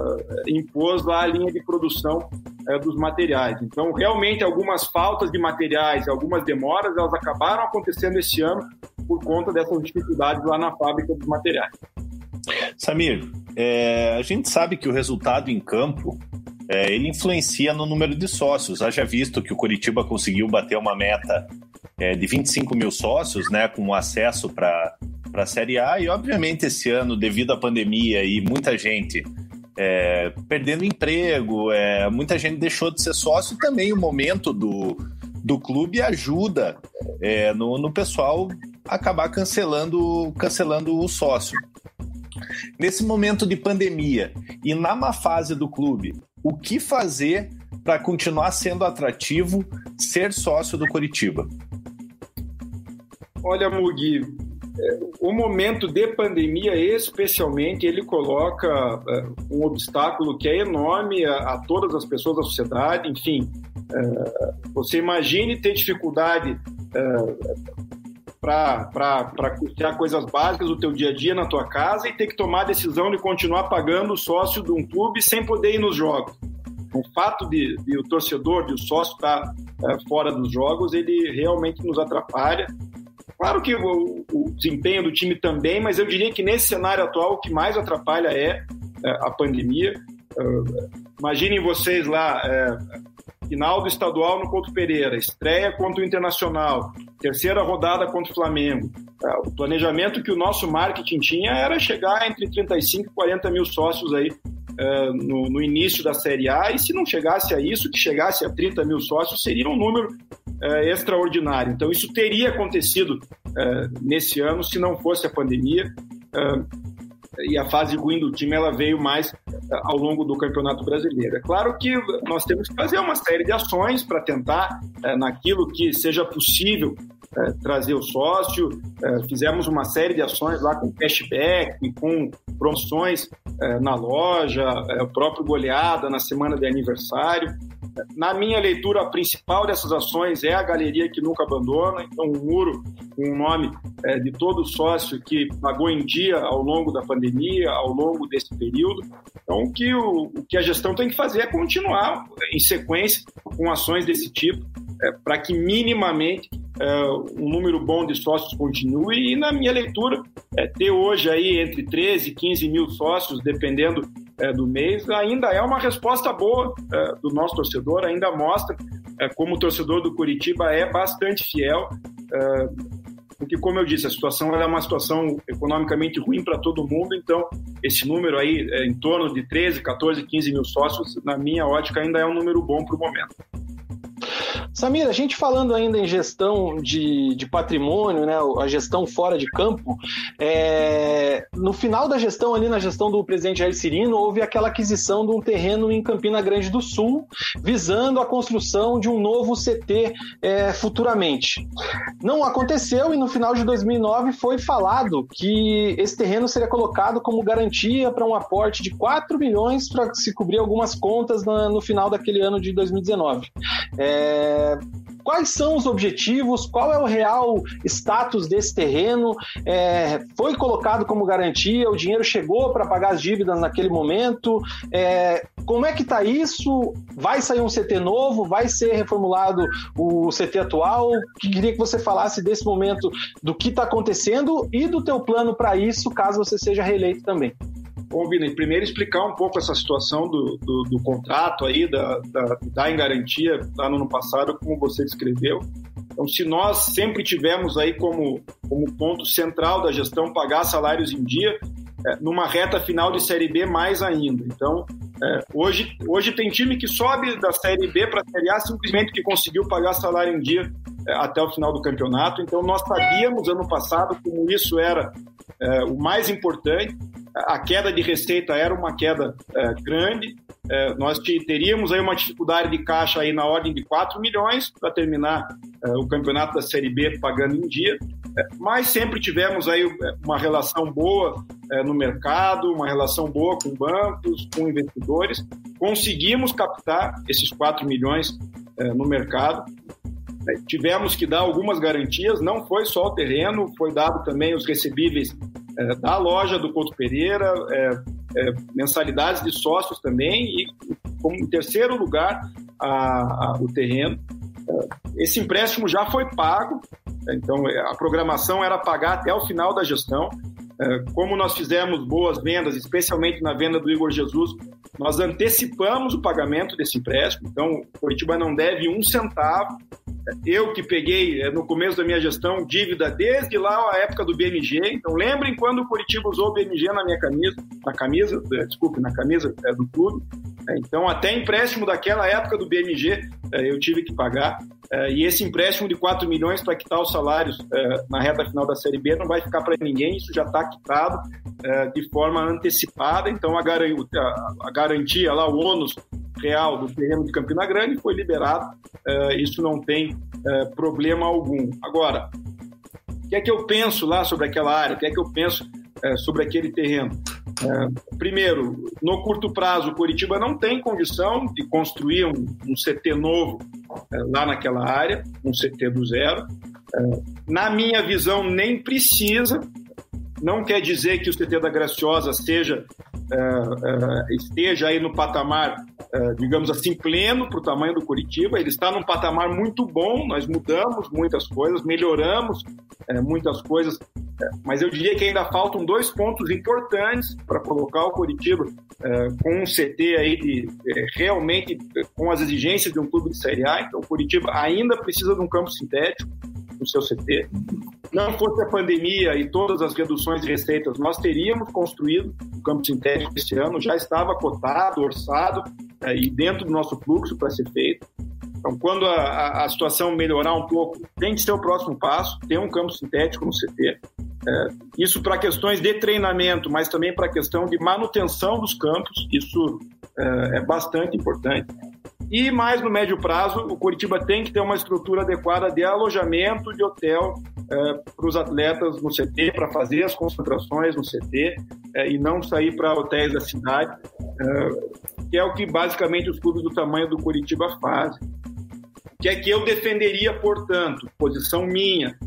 impôs lá a linha de produção é, dos materiais. Então, realmente, algumas faltas de materiais, algumas demoras, elas acabaram acontecendo esse ano por conta dessas dificuldades lá na fábrica dos materiais. Samir, é, a gente sabe que o resultado em campo é, ele influencia no número de sócios. Haja visto que o Curitiba conseguiu bater uma meta é, de 25 mil sócios, né, com acesso para a Série A, e obviamente esse ano, devido à pandemia e muita gente é, perdendo emprego, é, muita gente deixou de ser sócio, também o momento do, do clube ajuda é, no, no pessoal acabar cancelando, cancelando o sócio. Nesse momento de pandemia e na má fase do clube, o que fazer para continuar sendo atrativo ser sócio do Curitiba? Olha, Mugi, é, o momento de pandemia, especialmente, ele coloca é, um obstáculo que é enorme a, todas as pessoas da sociedade. Enfim, é, você imagine ter dificuldade para custear coisas básicas do teu dia a dia na tua casa e ter que tomar a decisão de continuar pagando o sócio de um clube sem poder ir nos jogos. O fato de, de o torcedor, de o sócio estar é, fora dos jogos, ele realmente nos atrapalha. Claro que o, o, desempenho do time também, mas eu diria que nesse cenário atual o que mais atrapalha é, é a pandemia. Uh, imaginem vocês lá, é, final do estadual no Couto Pereira, estreia contra o Internacional, terceira rodada contra o Flamengo. É, o planejamento que o nosso marketing tinha era chegar entre 35 e 40 mil sócios aí no, no, início da Série A, e se não chegasse a isso, que chegasse a 30 mil sócios, seria um número é, extraordinário. Então, isso teria acontecido nesse ano se não fosse a pandemia. e a fase ruim do time ela veio mais ao longo do Campeonato Brasileiro. É claro que nós temos que fazer uma série de ações para tentar, naquilo que seja possível, trazer o sócio. fizemos uma série de ações lá com cashback, com promoções na loja, o próprio goleada na semana de aniversário. Na minha leitura, a principal dessas ações é a Galeria que Nunca Abandona, então um muro com o nome é, de todo sócio que pagou em dia ao longo da pandemia, ao longo desse período. Então, o que, o, o que a gestão tem que fazer é continuar em sequência com ações desse tipo, é, para que minimamente é, um número bom de sócios continue. E, na minha leitura, é, ter hoje aí entre 13 e 15 mil sócios, dependendo é, do mês, ainda é uma resposta boa é, do nosso torcedor, ainda mostra é, como o torcedor do Curitiba é bastante fiel, porque, como eu disse, a situação é uma situação economicamente ruim para todo mundo, então esse número aí, em torno de 13, 14, 15 mil sócios, na minha ótica, ainda é um número bom para o momento. Samir, a gente falando ainda em gestão de, de patrimônio, né, a gestão fora de campo, é, no final da gestão, ali na gestão do presidente Jair Cirino, houve aquela aquisição de um terreno em Campina Grande do Sul, visando a construção de um novo CT é, futuramente. Não aconteceu e no final de 2009 foi falado que esse terreno seria colocado como garantia para um aporte de 4 milhões para se cobrir algumas contas na, no final daquele ano de 2019. É, quais são os objetivos, qual é o real status desse terreno, é, foi colocado como garantia, o dinheiro chegou para pagar as dívidas naquele momento, é, como é que está isso? Vai sair um CT novo? Vai ser reformulado o CT atual? Queria que você falasse desse momento, do que está acontecendo e do teu plano para isso, caso você seja reeleito também. Bom, Vini, primeiro explicar um pouco essa situação do, do, do contrato aí, da, da, da em garantia lá no ano passado, como você descreveu. Então, se nós sempre tivemos aí como, como ponto central da gestão pagar salários em dia, é, numa reta final de Série B mais ainda. Então, é, hoje, hoje tem time que sobe da Série B para a Série A simplesmente que conseguiu pagar salário em dia é, até o final do campeonato. Então, nós sabíamos ano passado como isso era é, o mais importante a queda de receita era uma queda é, grande. É, nós teríamos aí uma dificuldade de caixa aí na ordem de 4 milhões para terminar é, o campeonato da Série B pagando em dia, é, mas sempre tivemos aí é, uma relação boa é, no mercado, uma relação boa com bancos, com investidores. Conseguimos captar esses 4 milhões no mercado. Tivemos que dar algumas garantias, não foi só o terreno, foi dado também os recebíveis é, da loja do Couto Pereira, é, é, mensalidades de sócios também e, como em terceiro lugar, a, a, o terreno. É, esse empréstimo já foi pago, então é, a programação era pagar até o final da gestão. Como nós fizemos boas vendas, especialmente na venda do Igor Jesus, nós antecipamos o pagamento desse empréstimo, então o Curitiba não deve um centavo eu que peguei eh, no começo da minha gestão dívida desde lá a época do BMG. Então lembrem quando o Curitiba usou o BMG na minha camisa, na camisa, eh, desculpe, na camisa é, do clube. Então até empréstimo daquela época do BMG eu tive que pagar. E esse empréstimo de 4 milhões para quitar os salários na reta final da Série B não vai ficar para ninguém, isso já está quitado de forma antecipada. Então a garantia lá, o ônus real do terreno de Campina Grande foi liberado. Uh, isso não tem uh, problema algum. Agora, o que é que eu penso lá sobre aquela área? O que é que eu penso uh, sobre aquele terreno? primeiro, no curto prazo, Curitiba não tem condição de construir um, um CT novo lá naquela área, um CT do zero. na minha visão, nem precisa. Não quer dizer que o CT da Graciosa seja uh, esteja aí no patamar, uh, digamos assim, pleno para o tamanho do Curitiba. Ele está num patamar muito bom, nós mudamos muitas coisas, melhoramos muitas coisas, mas eu diria que ainda faltam dois pontos importantes para colocar o Curitiba com um CT aí de realmente com as exigências de um clube de Série A. Então, o Curitiba ainda precisa de um campo sintético no seu CT. Não fosse a pandemia e todas as reduções de receitas, nós teríamos construído o campo sintético este ano, já estava cotado, orçado é, e dentro do nosso fluxo para ser feito. Então, quando a, a, situação melhorar um pouco, tem que ser o próximo passo, ter um campo sintético no CT. É, isso para questões de treinamento, mas também para a questão de manutenção dos campos, isso é, é bastante importante. E mais no médio prazo, o Curitiba tem que ter uma estrutura adequada de alojamento de hotel é, para os atletas no CT, para fazer as concentrações no CT é, e não sair para hotéis da cidade, é, que é o que basicamente os clubes do tamanho do Curitiba fazem. Que é que eu defenderia, portanto, posição minha,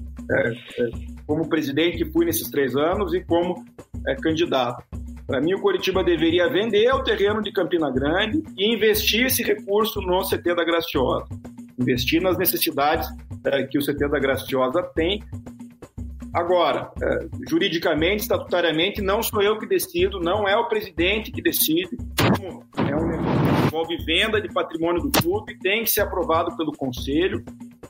como presidente que fui nesses três anos e como candidato. Para mim, o Curitiba deveria vender o terreno de Campina Grande e investir esse recurso no CT da Graciosa. Investir nas necessidades é, que o CT da Graciosa tem. Agora, é, juridicamente, estatutariamente, não sou eu que decido, não é o presidente que decide. É um envolve venda de patrimônio do clube, tem que ser aprovado pelo conselho.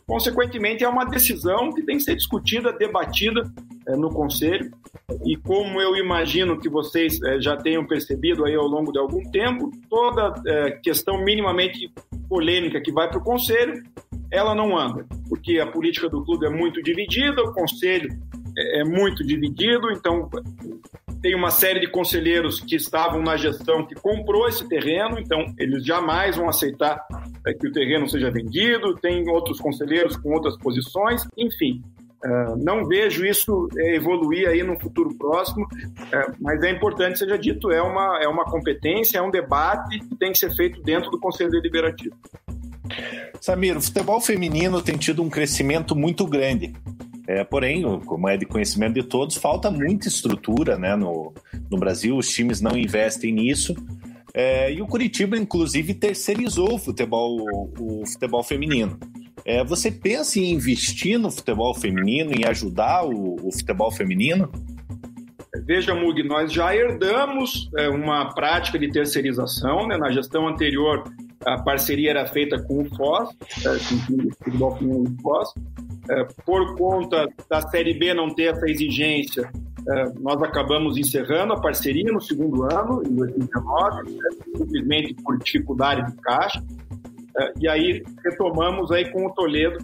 Consequentemente, é uma decisão que tem que ser discutida, debatida é, no Conselho. E como eu imagino que vocês é, já tenham percebido aí ao longo de algum tempo, toda é, questão minimamente polêmica que vai para o Conselho, ela não anda, porque a política do clube é muito dividida, o Conselho é, muito dividido, então tem uma série de conselheiros que estavam na gestão que comprou esse terreno, então eles jamais vão aceitar é, que o terreno seja vendido. Tem outros conselheiros com outras posições, enfim. Uh, não vejo isso é, evoluir aí no futuro próximo, uh, mas é importante seja dito, é uma, é uma competência, é um debate que tem que ser feito dentro do Conselho Deliberativo. Samir, o futebol feminino tem tido um crescimento muito grande. É, porém, como é de conhecimento de todos, falta muita estrutura né, no, no Brasil, os times não investem nisso. É, e o Curitiba, inclusive, terceirizou o futebol, o, futebol feminino. É, você pensa em investir no futebol feminino, em ajudar o, o futebol feminino? Veja, Mug, nós já herdamos é, uma prática de terceirização. Né? Na gestão anterior, a parceria era feita com o FOS, é, com o futebol feminino do FOS. É, por conta da Série B não ter essa exigência, nós acabamos encerrando a parceria no segundo ano, em 2019, né, simplesmente por dificuldade de caixa. É, e aí retomamos aí com o Toledo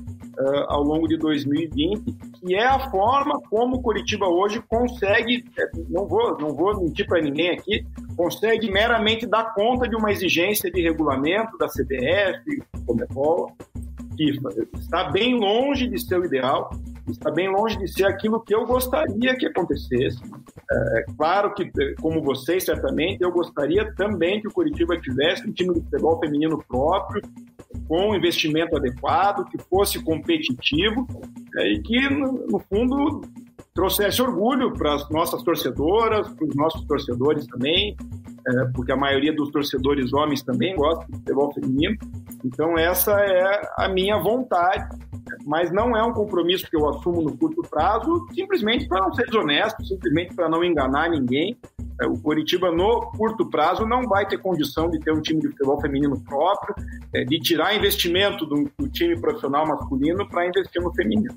ao longo de 2020, que é a forma como Curitiba hoje consegue, não vou, não vou mentir para ninguém aqui, consegue meramente dar conta de uma exigência de regulamento da CBF, Comebol, FIFA. Está bem longe de ser o ideal, está bem longe de ser aquilo que eu gostaria que acontecesse. É, é claro que, como vocês, certamente, eu gostaria também que o Curitiba tivesse um time de futebol feminino próprio, com investimento adequado, que fosse competitivo é, e que, no, no fundo, trouxesse orgulho para as nossas torcedoras, para os nossos torcedores também, é, porque a maioria dos torcedores homens também gostam de futebol feminino. Então, essa é a minha vontade, mas não é um compromisso que eu assumo no curto prazo, simplesmente para não ser desonesto, simplesmente para não enganar ninguém. É, o Coritiba, no curto prazo, não vai ter condição de ter um time de futebol feminino próprio, é, de tirar investimento do, do time profissional masculino para investir no feminino.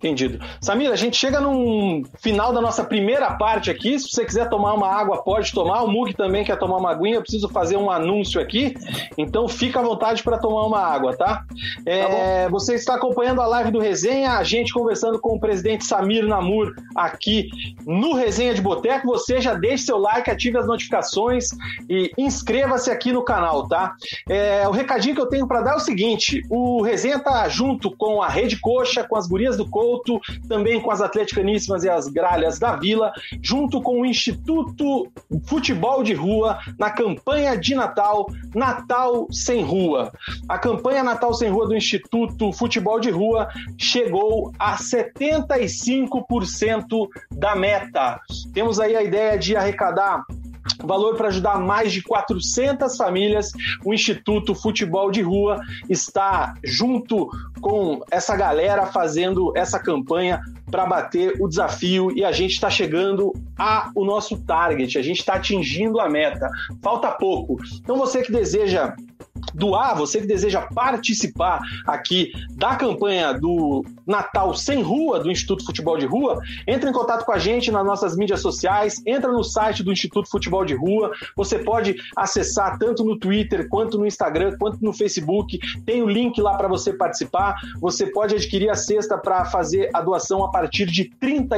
Entendido. Samira, a gente chega no final da nossa primeira parte aqui. Se você quiser tomar uma água, pode tomar. O Mug também quer tomar uma aguinha. Eu preciso fazer um anúncio aqui. Então fica à vontade para tomar uma água, tá? É, tá você está acompanhando a live do Resenha, a gente conversando com o presidente Samir Namur aqui no Resenha de Boteco. Você já deixe seu like, ative as notificações e inscreva-se aqui no canal, tá? É, o recadinho que eu tenho para dar é o seguinte: o Resenha tá junto com a Rede Coxa, com as gurias do Couto, também com as Atleticaníssimas e as Gralhas da Vila, junto com o Instituto Futebol de Rua, na campanha de Natal, Natal Sem Rua. A campanha Natal Sem Rua do Instituto Futebol de Rua chegou a 75% da meta. Temos aí a ideia de arrecadar valor para ajudar mais de 400 famílias. O Instituto Futebol de Rua está junto com essa galera fazendo essa campanha para bater o desafio e a gente está chegando a o nosso target, a gente está atingindo a meta. Falta pouco. Então você que deseja doar, você que deseja participar aqui da campanha do Natal Sem Rua, do Instituto Futebol de Rua, entre em contato com a gente nas nossas mídias sociais, entra no site do Instituto Futebol de Rua, você pode acessar tanto no Twitter, quanto no Instagram, quanto no Facebook, tem o link lá para você participar, você pode adquirir a cesta para fazer a doação a partir de R$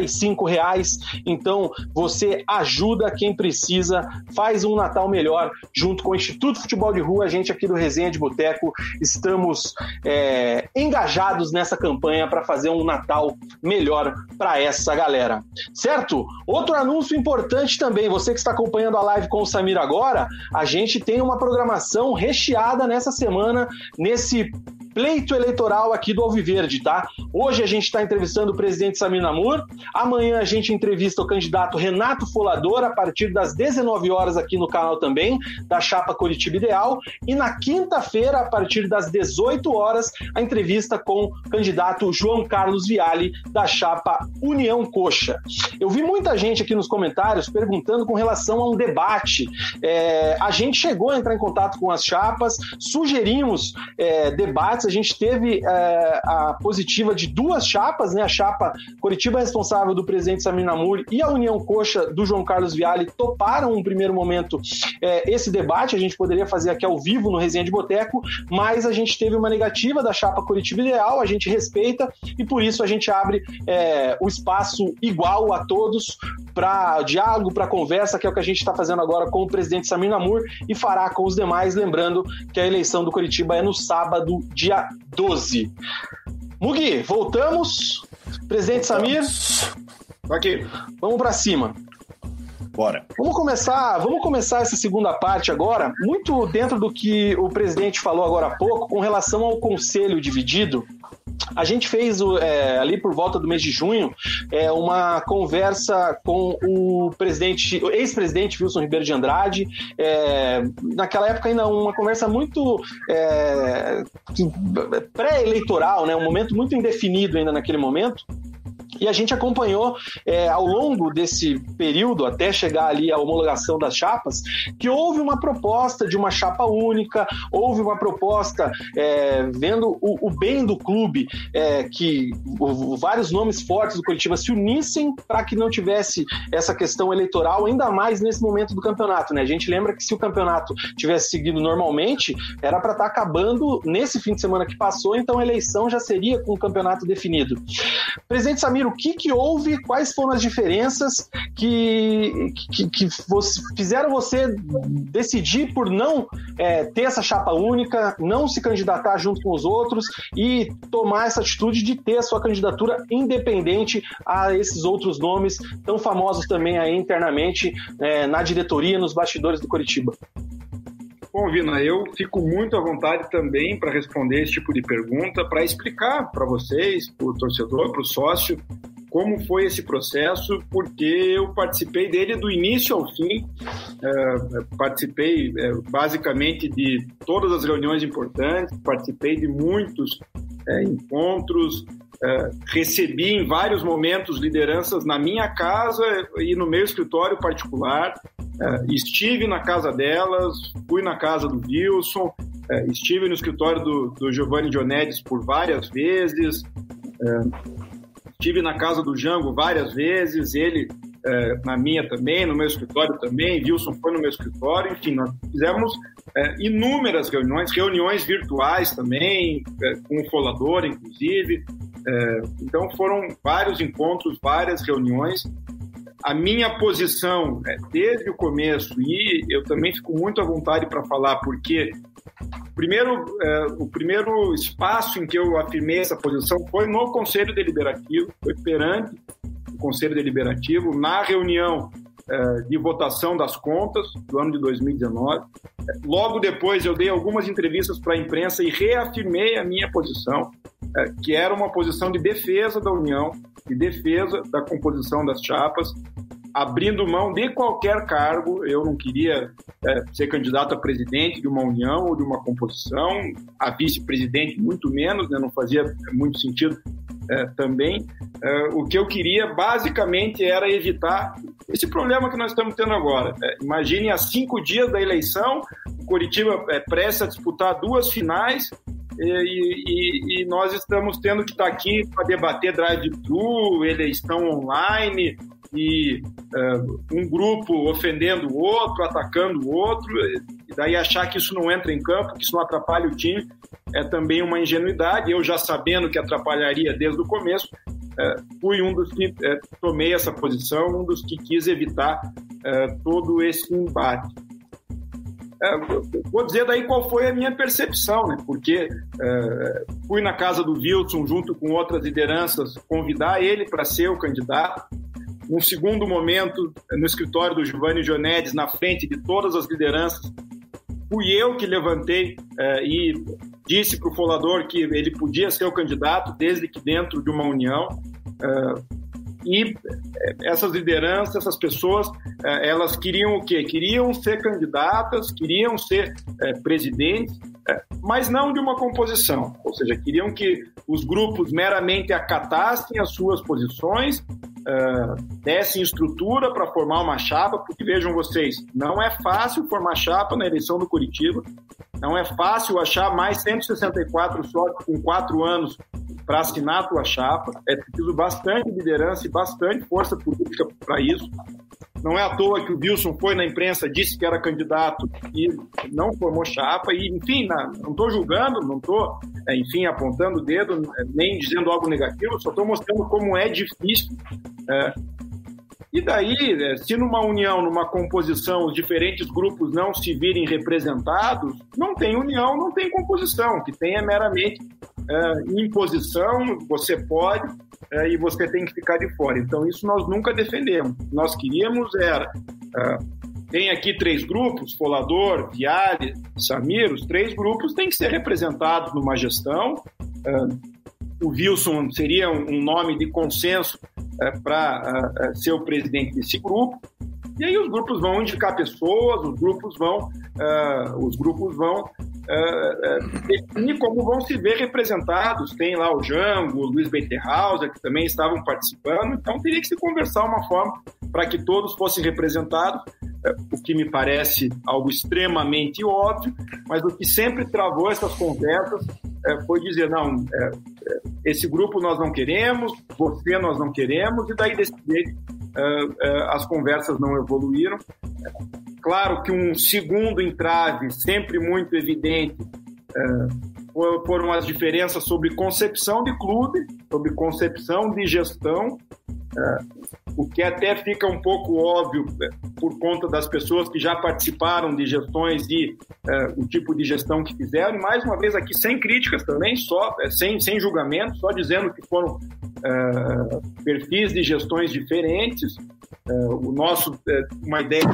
reais. então você ajuda quem precisa, faz um Natal melhor junto com o Instituto Futebol de Rua, a gente aqui do Resenha de Boteco, estamos é, engajados nessa campanha para fazer um Natal melhor para essa galera. Certo? Outro anúncio importante também, você que está acompanhando a live com o Samir agora, a gente tem uma programação recheada nessa semana, nesse pleito eleitoral aqui do Alviverde, tá? Hoje a gente está entrevistando o presidente Samir Namur, amanhã a gente entrevista o candidato Renato Folador a partir das 19 horas aqui no canal também, da chapa Curitiba Ideal, e na quinta-feira, a partir das 18 horas, a entrevista com o candidato João Carlos Viale, da chapa União Coxa. Eu vi muita gente aqui nos comentários perguntando com relação a um debate. É, a gente chegou a entrar em contato com as chapas, sugerimos é, debates a gente teve é, a positiva de duas chapas, né? A chapa Curitiba responsável do presidente Samir Namur e a União Coxa do João Carlos Viale toparam um primeiro momento é, esse debate. A gente poderia fazer aqui ao vivo no Resenha de Boteco, mas a gente teve uma negativa da chapa Curitiba Ideal, a gente respeita e por isso a gente abre é, o espaço igual a todos para diálogo, para conversa, que é o que a gente está fazendo agora com o presidente Samir Namur e fará com os demais, lembrando que a eleição do Curitiba é no sábado, dia dia 12. Mugi, voltamos. Presidente Samir. Aqui. Vamos para cima. Bora. Vamos começar, vamos começar essa segunda parte agora, muito dentro do que o presidente falou agora há pouco, com relação ao conselho dividido. A gente fez é, ali por volta do mês de junho é, uma conversa com o presidente, ex-presidente Wilson Ribeiro de Andrade. É, naquela época ainda uma conversa muito é, pré-eleitoral, né? Um momento muito indefinido ainda naquele momento. E a gente acompanhou é, ao longo desse período, até chegar ali à homologação das chapas, que houve uma proposta de uma chapa única, houve uma proposta é, vendo o, o, bem do clube, é, que o, vários nomes fortes do Curitiba se unissem para que não tivesse essa questão eleitoral, ainda mais nesse momento do campeonato. Né? A gente lembra que se o campeonato tivesse seguido normalmente, era para estar tá acabando nesse fim de semana que passou, então a eleição já seria com o campeonato definido. Presidente Samir, o que, que houve, quais foram as diferenças que, que, que você, fizeram você decidir por não é, ter essa chapa única, não se candidatar junto com os outros e tomar essa atitude de ter a sua candidatura independente a esses outros nomes tão famosos também aí internamente é, na diretoria, nos bastidores do Curitiba. Bom, Vina, eu fico muito à vontade também para responder esse tipo de pergunta, para explicar para vocês, para o torcedor, para o sócio, como foi esse processo, porque eu participei dele do início ao fim. É, participei é, basicamente de todas as reuniões importantes, participei de muitos é, encontros, é, recebi em vários momentos lideranças na minha casa e no meu escritório particular. É, estive na casa delas, fui na casa do Wilson, é, estive no escritório do, do Giovanni Dionedes por várias vezes, estive na casa do Jango várias vezes, ele na minha também, no meu escritório também, Wilson foi no meu escritório, enfim, nós fizemos inúmeras reuniões, reuniões virtuais também, com o Folador, inclusive. então foram vários encontros, várias reuniões a minha posição é, desde o começo, e eu também fico muito à vontade para falar, porque primeiro, é, o primeiro espaço em que eu afirmei essa posição foi no Conselho Deliberativo, foi perante Conselho Deliberativo, na reunião é, de votação das contas do ano de 2019. Logo depois, eu dei algumas entrevistas para a imprensa e reafirmei a minha posição, é, que era uma posição de defesa da União, de defesa da composição das chapas, abrindo mão de qualquer cargo. Eu não queria é, ser candidato a presidente de uma união ou de uma composição, a vice-presidente muito menos, né, não fazia muito sentido é, também. É, o que eu queria basicamente era evitar esse problema que nós estamos tendo agora. É, imagine a cinco dias da eleição, o Curitiba é prestes a disputar duas finais e, e, e, nós estamos tendo que estar aqui para debater drive-thru, eleição online e uh, um grupo ofendendo o outro, atacando o outro, e daí achar que isso não entra em campo, que isso não atrapalha o time, é também uma ingenuidade. Eu já sabendo que atrapalharia desde o começo, é, fui um dos que é, tomei essa posição, um dos que quis evitar todo esse embate. vou dizer daí qual foi a minha percepção, né? porque fui na casa do Wilson junto com outras lideranças convidar ele para ser o candidato. Num segundo momento, no escritório do Giovanni Jonedes, na frente de todas as lideranças, fui eu que levantei e disse para o Folador que ele podia ser o candidato desde que dentro de uma união. Uh, e essas lideranças, essas pessoas, uh, elas queriam o quê? Queriam ser candidatas, queriam ser uh, presidentes, mas não de uma composição. Ou seja, queriam que os grupos meramente acatassem as suas posições, dessem estrutura para formar uma chapa, porque vejam vocês, não é fácil formar chapa na eleição do Curitiba. Não é fácil achar mais 164 sócios com quatro anos para assinar a tua chapa. É preciso bastante liderança e bastante força política para isso. Não é à toa que o Wilson foi na imprensa, disse que era candidato e não formou chapa. E, enfim, não estou julgando, não estou, é, enfim, apontando o dedo, é, nem dizendo algo negativo, só estou mostrando como é difícil é, e daí, né, se numa união, numa composição, os diferentes grupos não se virem representados, não tem união, não tem composição. O que tem é meramente é, imposição, você pode é, e você tem que ficar de fora. Então, isso nós nunca defendemos. Nós queríamos era. É, tem aqui três grupos, Folador, Viale, Samir, os três grupos têm que ser representados numa gestão. É, o Wilson seria um nome de consenso é, para é, ser o presidente desse grupo. E aí os grupos vão indicar pessoas, os grupos vão, os grupos vão definir como vão se ver representados. Tem lá o Jango, o Luiz Beiterhauser, que também estavam participando. Então teria que se conversar uma forma para que todos fossem representados, o que me parece algo extremamente óbvio, mas o que sempre travou essas conversas foi dizer, não, esse grupo nós não queremos, você nós não queremos, e daí desse jeito uh, uh, as conversas não evoluíram. Claro que um segundo entrave, sempre muito evidente, foram as diferenças sobre concepção de clube, sobre concepção de gestão, o que até fica um pouco óbvio né, por conta das pessoas que já participaram de gestões e o tipo de gestão que fizeram. E mais uma vez aqui sem críticas também, só é, sem, sem julgamento, só dizendo que foram perfis de gestões diferentes. O nosso, uma ideia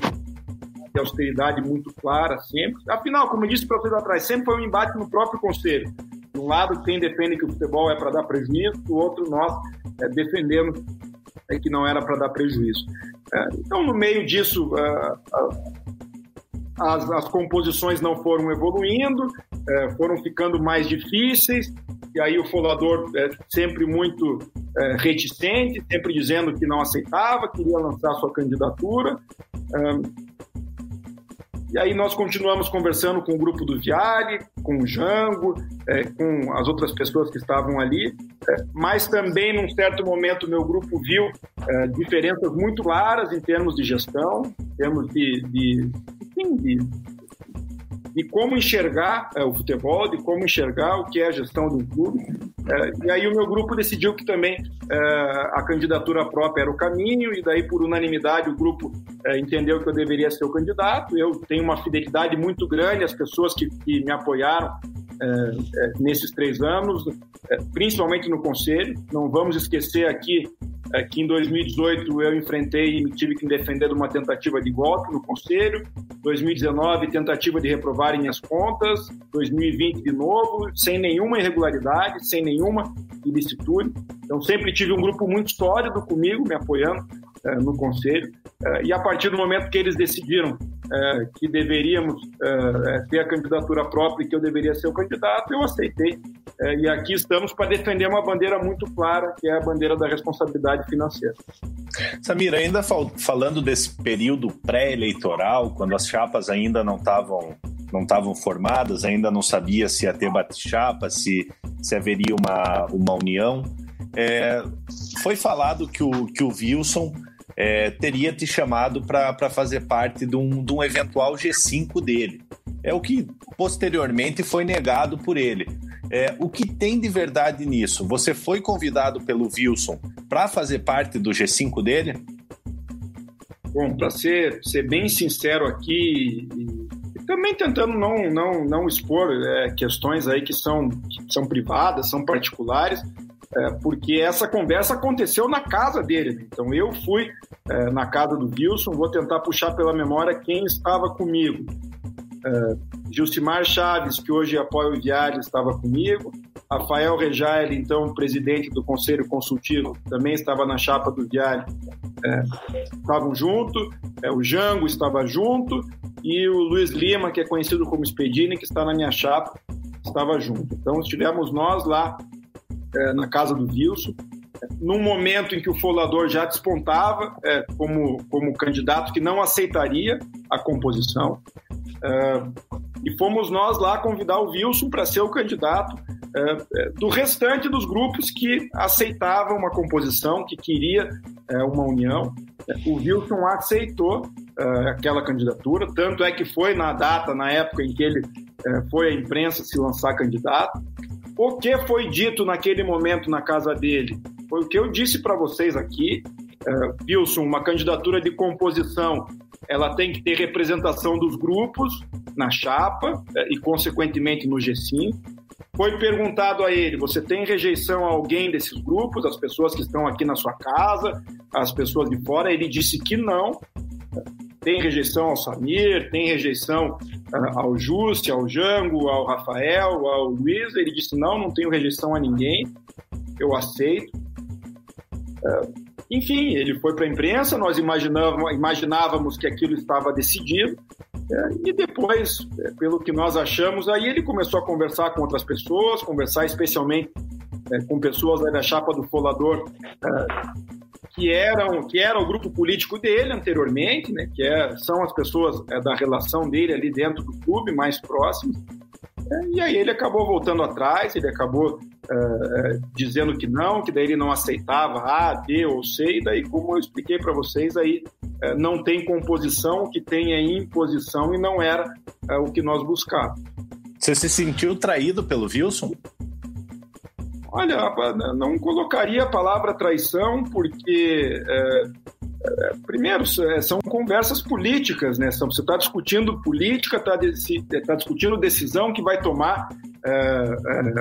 de austeridade muito clara sempre. Afinal, como eu disse para vocês atrás, sempre foi um embate no próprio conselho. De um lado, quem defende que o futebol é para dar prejuízo, do outro, nós é, defendemos é, que não era para dar prejuízo. É, então, no meio disso, é, as, as, composições não foram evoluindo, é, foram ficando mais difíceis, e aí o Folador é, sempre muito é, reticente, sempre dizendo que não aceitava, queria lançar sua candidatura. E aí nós continuamos conversando com o grupo do Viale, com o Jango, é, com as outras pessoas que estavam ali, é, mas também num certo momento meu grupo viu é, diferenças muito claras em termos de gestão, em termos de, de, de de como enxergar é, o futebol, de como enxergar o que é a gestão do clube. É, e aí o meu grupo decidiu que também é, a candidatura própria era o caminho, e daí por unanimidade o grupo é, entendeu que eu deveria ser o candidato. Eu tenho uma fidelidade muito grande às pessoas que, que me apoiaram é, é, nesses três anos, principalmente no conselho. Não vamos esquecer aqui é que em 2018 eu enfrentei e tive que me defender de uma tentativa de golpe no Conselho, 2019 tentativa de reprovar minhas contas, 2020 de novo, sem nenhuma irregularidade, sem nenhuma ilicitude. Então sempre tive um grupo muito sólido comigo, me apoiando no Conselho, é, e a partir do momento que eles decidiram é, que deveríamos ter a candidatura própria e que eu deveria ser o candidato, eu aceitei e aqui estamos para defender uma bandeira muito clara, que é a bandeira da responsabilidade financeira. Samira, ainda fal falando desse período pré-eleitoral, quando as chapas ainda não estavam não estavam formadas, ainda não sabia se ia ter bate-chapa, se, se haveria uma, uma união. É, foi falado que o, que o Wilson é, teria te chamado para fazer parte de um, de um eventual G5 dele. É o que posteriormente foi negado por ele. É, o que tem de verdade nisso? Você foi convidado pelo Wilson para fazer parte do G5 dele? Bom, para ser, ser bem sincero aqui, e também tentando não, não, não expor é, questões aí que são, que são privadas, são particulares, é, porque essa conversa aconteceu na casa dele. Então eu fui é, na casa do Wilson, vou tentar puxar pela memória quem estava comigo. É, Gilcimar Chaves, que hoje apoia o Viário, estava comigo. Rafael Rejaile, então presidente do Conselho Consultivo, também estava na chapa do Viário. É, estavam junto. É, o Jango estava junto. E o Luiz Lima, que é conhecido como Spedini, que está na minha chapa, estava junto. Então estivemos nós lá é, na casa do Wilson, num momento em que o Folador já despontava é, como, como candidato que não aceitaria a composição. É, e fomos nós lá convidar o Wilson para ser o candidato é, é, do restante dos grupos que aceitavam uma composição, que queria é, uma união. O Wilson aceitou aquela candidatura, tanto é que foi na data, na época em que ele foi à imprensa se lançar candidato. O que foi dito naquele momento na casa dele? Foi o que eu disse para vocês aqui. Uh, Wilson, uma candidatura de composição, ela tem que ter representação dos grupos na chapa uh, e, consequentemente, no G5. Foi perguntado a ele: você tem rejeição a alguém desses grupos, as pessoas que estão aqui na sua casa, as pessoas de fora? Ele disse que não tem rejeição ao Samir, tem rejeição uh, ao Juste, ao Jango, ao Rafael, ao Luiz. Ele disse: não, não tenho rejeição a ninguém, eu aceito. Uh, enfim, ele foi para a imprensa, nós imaginávamos, imaginávamos que aquilo estava decidido, uh, e depois, é, pelo que nós achamos, aí ele começou a conversar com outras pessoas, conversar especialmente é, com pessoas da chapa do Folador que eram que era o grupo político dele anteriormente, né, que é, são as pessoas é, da relação dele ali dentro do clube mais próximas. É, e aí ele acabou voltando atrás, ele acabou é, é dizendo que não, que daí ele não aceitava A, B ou C, e daí, como eu expliquei para vocês, aí não tem composição, o que tem é imposição e não era o que nós buscávamos. Você se sentiu traído pelo Wilson? Olha, não colocaria a palavra traição, porque, é, é, primeiro, é, são conversas políticas, né? Você está discutindo política, está tá discutindo decisão que vai tomar é, é,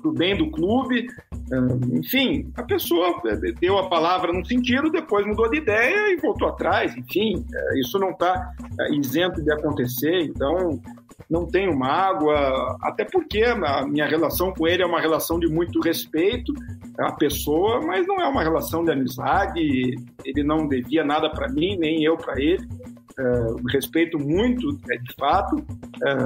para o bem do clube. É, enfim, a pessoa deu a palavra num sentido, depois mudou de ideia e voltou atrás. Enfim, isso não está isento de acontecer. Então, não tenho mágoa, até porque a minha relação com ele é uma relação de muito respeito à pessoa, mas não é uma relação de amizade. Ele não devia nada para mim, nem eu para ele. É, respeito muito, é, de fato, é,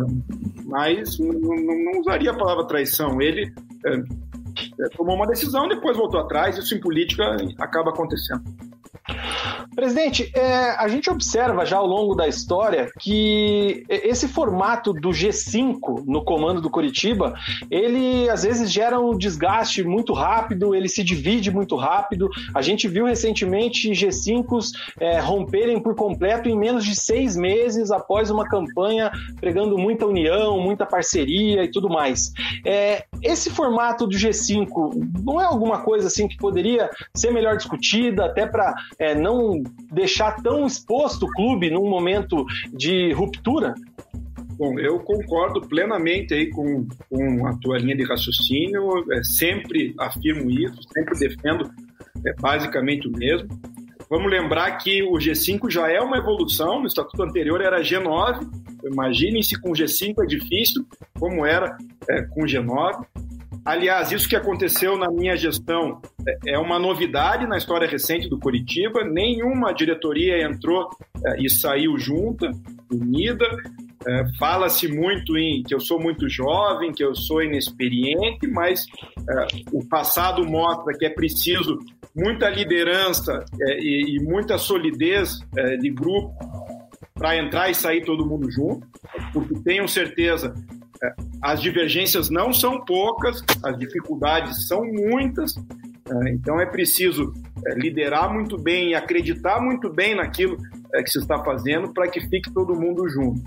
mas não, não, usaria a palavra traição. Ele é, tomou uma decisão, depois voltou atrás. Isso em política acaba acontecendo. Presidente, é, a gente observa já ao longo da história que esse formato do G5 no comando do Curitiba, ele às vezes gera um desgaste muito rápido, ele se divide muito rápido. A gente viu recentemente G5s é, romperem por completo em menos de seis meses após uma campanha pregando muita união, muita parceria e tudo mais. É, esse formato do G5 não é alguma coisa assim que poderia ser melhor discutida, até para é, não deixar tão exposto o clube num momento de ruptura? Bom, eu concordo plenamente aí com, com a tua linha de raciocínio, é, sempre afirmo isso, sempre defendo é, basicamente o mesmo. Vamos lembrar que o G5 já é uma evolução, no estatuto anterior era G9, imaginem se com o G5 é difícil, como era é, com o G9. Aliás, isso que aconteceu na minha gestão é, é uma novidade na história recente do Curitiba. Nenhuma diretoria entrou é, e saiu junta, unida. É, Fala-se muito em que eu sou muito jovem, que eu sou inexperiente, mas é, o passado mostra que é preciso muita liderança é, e, e, muita solidez é, de grupo para entrar e sair todo mundo junto, porque tenham certeza é, as divergências não são poucas, as dificuldades são muitas, é, então é preciso liderar muito bem e acreditar muito bem naquilo que se está fazendo para que fique todo mundo junto.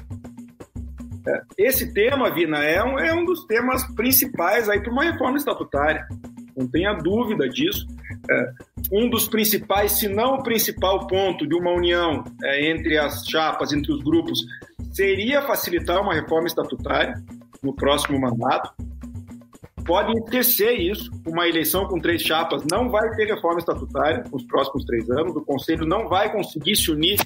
Esse tema, Vina, é um, é um dos temas principais aí para uma reforma estatutária. Não tenha dúvida disso. É, um dos principais, se não o principal ponto de uma união é, entre as chapas, entre os grupos, seria facilitar uma reforma estatutária no próximo mandato. Podem esquecer isso. Uma eleição com três chapas não vai ter reforma estatutária nos próximos três anos. O Conselho não vai conseguir se unir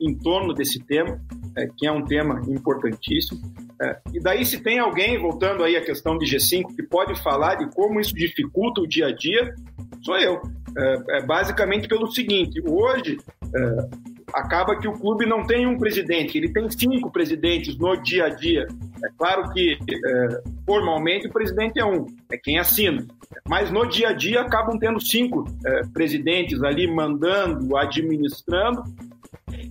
em torno desse tema é, que é um tema importantíssimo. É, e daí, se tem alguém, voltando aí à questão de G5, que pode falar de como isso dificulta o dia a dia, sou eu. É, é basicamente pelo seguinte: hoje é, acaba que o clube não tem um presidente, ele tem cinco presidentes no dia a dia. É claro que é, formalmente o presidente é um, é quem assina. Mas no dia a dia acabam tendo cinco é, presidentes ali mandando, administrando,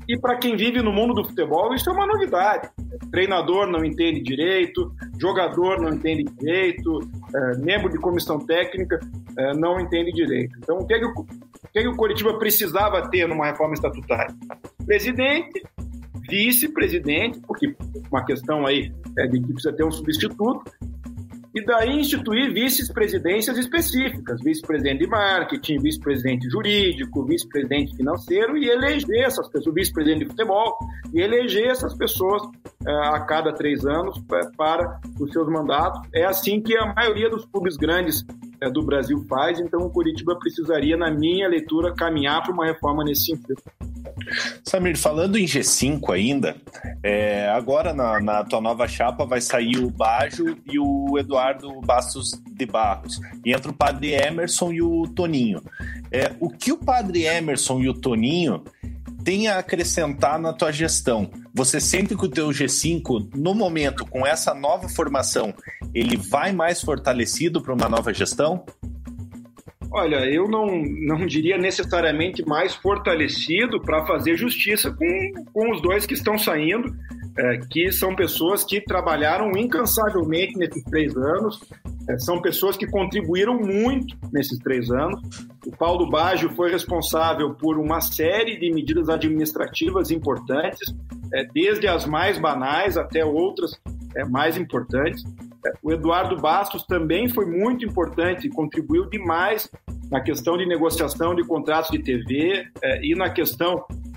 e para quem vive no mundo do futebol, isso é uma novidade. Treinador não entende direito, jogador não entende direito, é, membro de comissão técnica é, não entende direito. Então, o que, é que, o, o que, é o Coritiba precisava ter numa reforma estatutária? Presidente, vice-presidente, porque uma questão aí é de que precisa ter um substituto, e daí instituir vice-presidências específicas, vice-presidente de marketing, vice-presidente jurídico, vice-presidente financeiro e eleger essas pessoas, vice-presidente de futebol, e eleger essas pessoas uh, a cada três anos uh, para os seus mandatos. É assim que a maioria dos clubes grandes do Brasil faz, então o Curitiba precisaria, na minha leitura, caminhar para uma reforma nesse sentido. Samir, falando em G5 ainda, é, agora na, na, tua nova chapa vai sair o Bajo e o Eduardo Bastos de Barros. E entra o padre Emerson e o Toninho. É, o que o padre Emerson e o Toninho têm a acrescentar na tua gestão? Você sente que o teu G5, no momento, com essa nova formação, ele vai mais fortalecido para uma nova gestão? Olha, eu não, não diria necessariamente mais fortalecido para fazer justiça com, com os dois que estão saindo, é, que são pessoas que trabalharam incansavelmente nesses três anos, é, são pessoas que contribuíram muito nesses três anos. O Paulo Baggio foi responsável por uma série de medidas administrativas importantes, é, desde as mais banais até outras é, mais importantes. O Eduardo Bastos também foi muito importante, contribuiu demais na questão de negociação de contratos de TV é, e na questão é,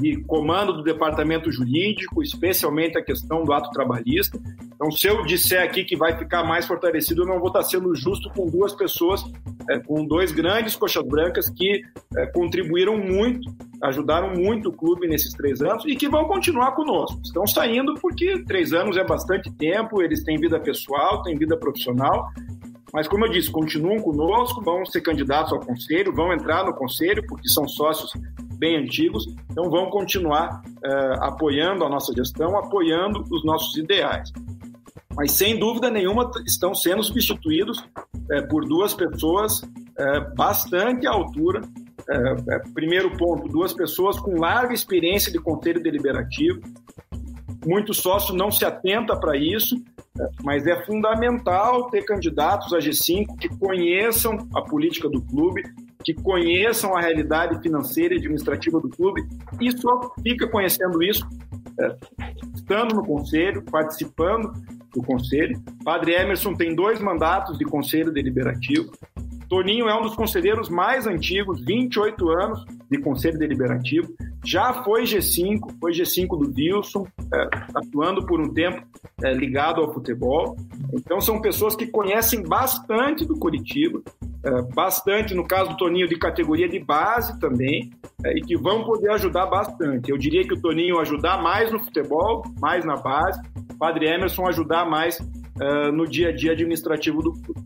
de comando do departamento jurídico, especialmente a questão do ato trabalhista. Então, se eu disser aqui que vai ficar mais fortalecido, eu não vou estar sendo justo com duas pessoas, é, com dois grandes coxas brancas que é, contribuíram muito, ajudaram muito o clube nesses três anos e que vão continuar conosco. Estão saindo porque três anos é bastante tempo, eles têm vida pessoal, têm vida profissional mas, como eu disse, continuam conosco, vão ser candidatos ao conselho, vão entrar no conselho, porque são sócios bem antigos, então vão continuar uh, apoiando a nossa gestão, apoiando os nossos ideais. Mas, sem dúvida nenhuma, estão sendo substituídos uh, por duas pessoas uh, bastante à altura. primeiro ponto, duas pessoas com larga experiência de conselho deliberativo, muito sócio não se atenta para isso, mas é fundamental ter candidatos a G5 que conheçam a política do clube, que conheçam a realidade financeira e administrativa do clube, e só fica conhecendo isso é, estando no conselho, participando do conselho. Padre Emerson tem dois mandatos de conselho deliberativo. Toninho é um dos conselheiros mais antigos, 28 anos de conselho deliberativo. Já foi G5, foi G5 do Wilson, é, atuando por um tempo é, ligado ao futebol. Então são pessoas que conhecem bastante do Curitiba, é, bastante, no caso do Toninho, de categoria de base também, é, e que vão poder ajudar bastante. Eu diria que o Toninho ajudar mais no futebol, mais na base, o Padre Emerson ajudar mais é, no dia a dia administrativo do clube.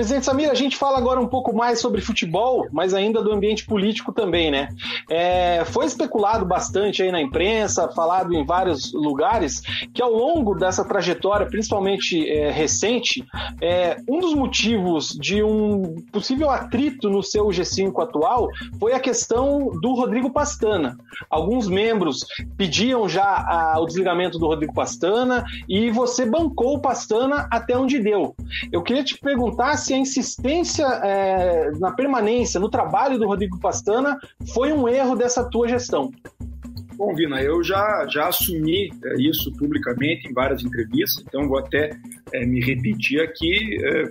Presidente Samir, a gente fala agora um pouco mais sobre futebol, mas ainda do ambiente político também, né? É, foi especulado bastante aí na imprensa, falado em vários lugares, que ao longo dessa trajetória, principalmente é, recente, é, um dos motivos de um possível atrito no seu G5 atual foi a questão do Rodrigo Pastana. Alguns membros pediam já a, o desligamento do Rodrigo Pastana e você bancou o Pastana até onde deu. Eu queria te perguntar se a insistência é, na permanência, no trabalho do Rodrigo Pastana, foi um erro dessa tua gestão. Bom, Vina, eu já, já assumi é, isso publicamente em várias entrevistas, então vou até é, me repetir aqui é,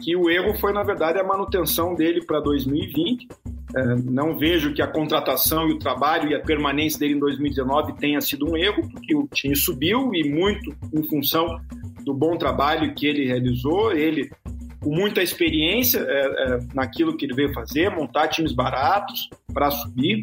que o erro foi, na verdade, a manutenção dele para 2020. É, não vejo que a contratação e o trabalho e a permanência dele em 2019 tenha sido um erro, porque o time subiu e muito em função do bom trabalho que ele realizou. Ele com muita experiência é, é, naquilo que ele veio fazer, montar times baratos para subir.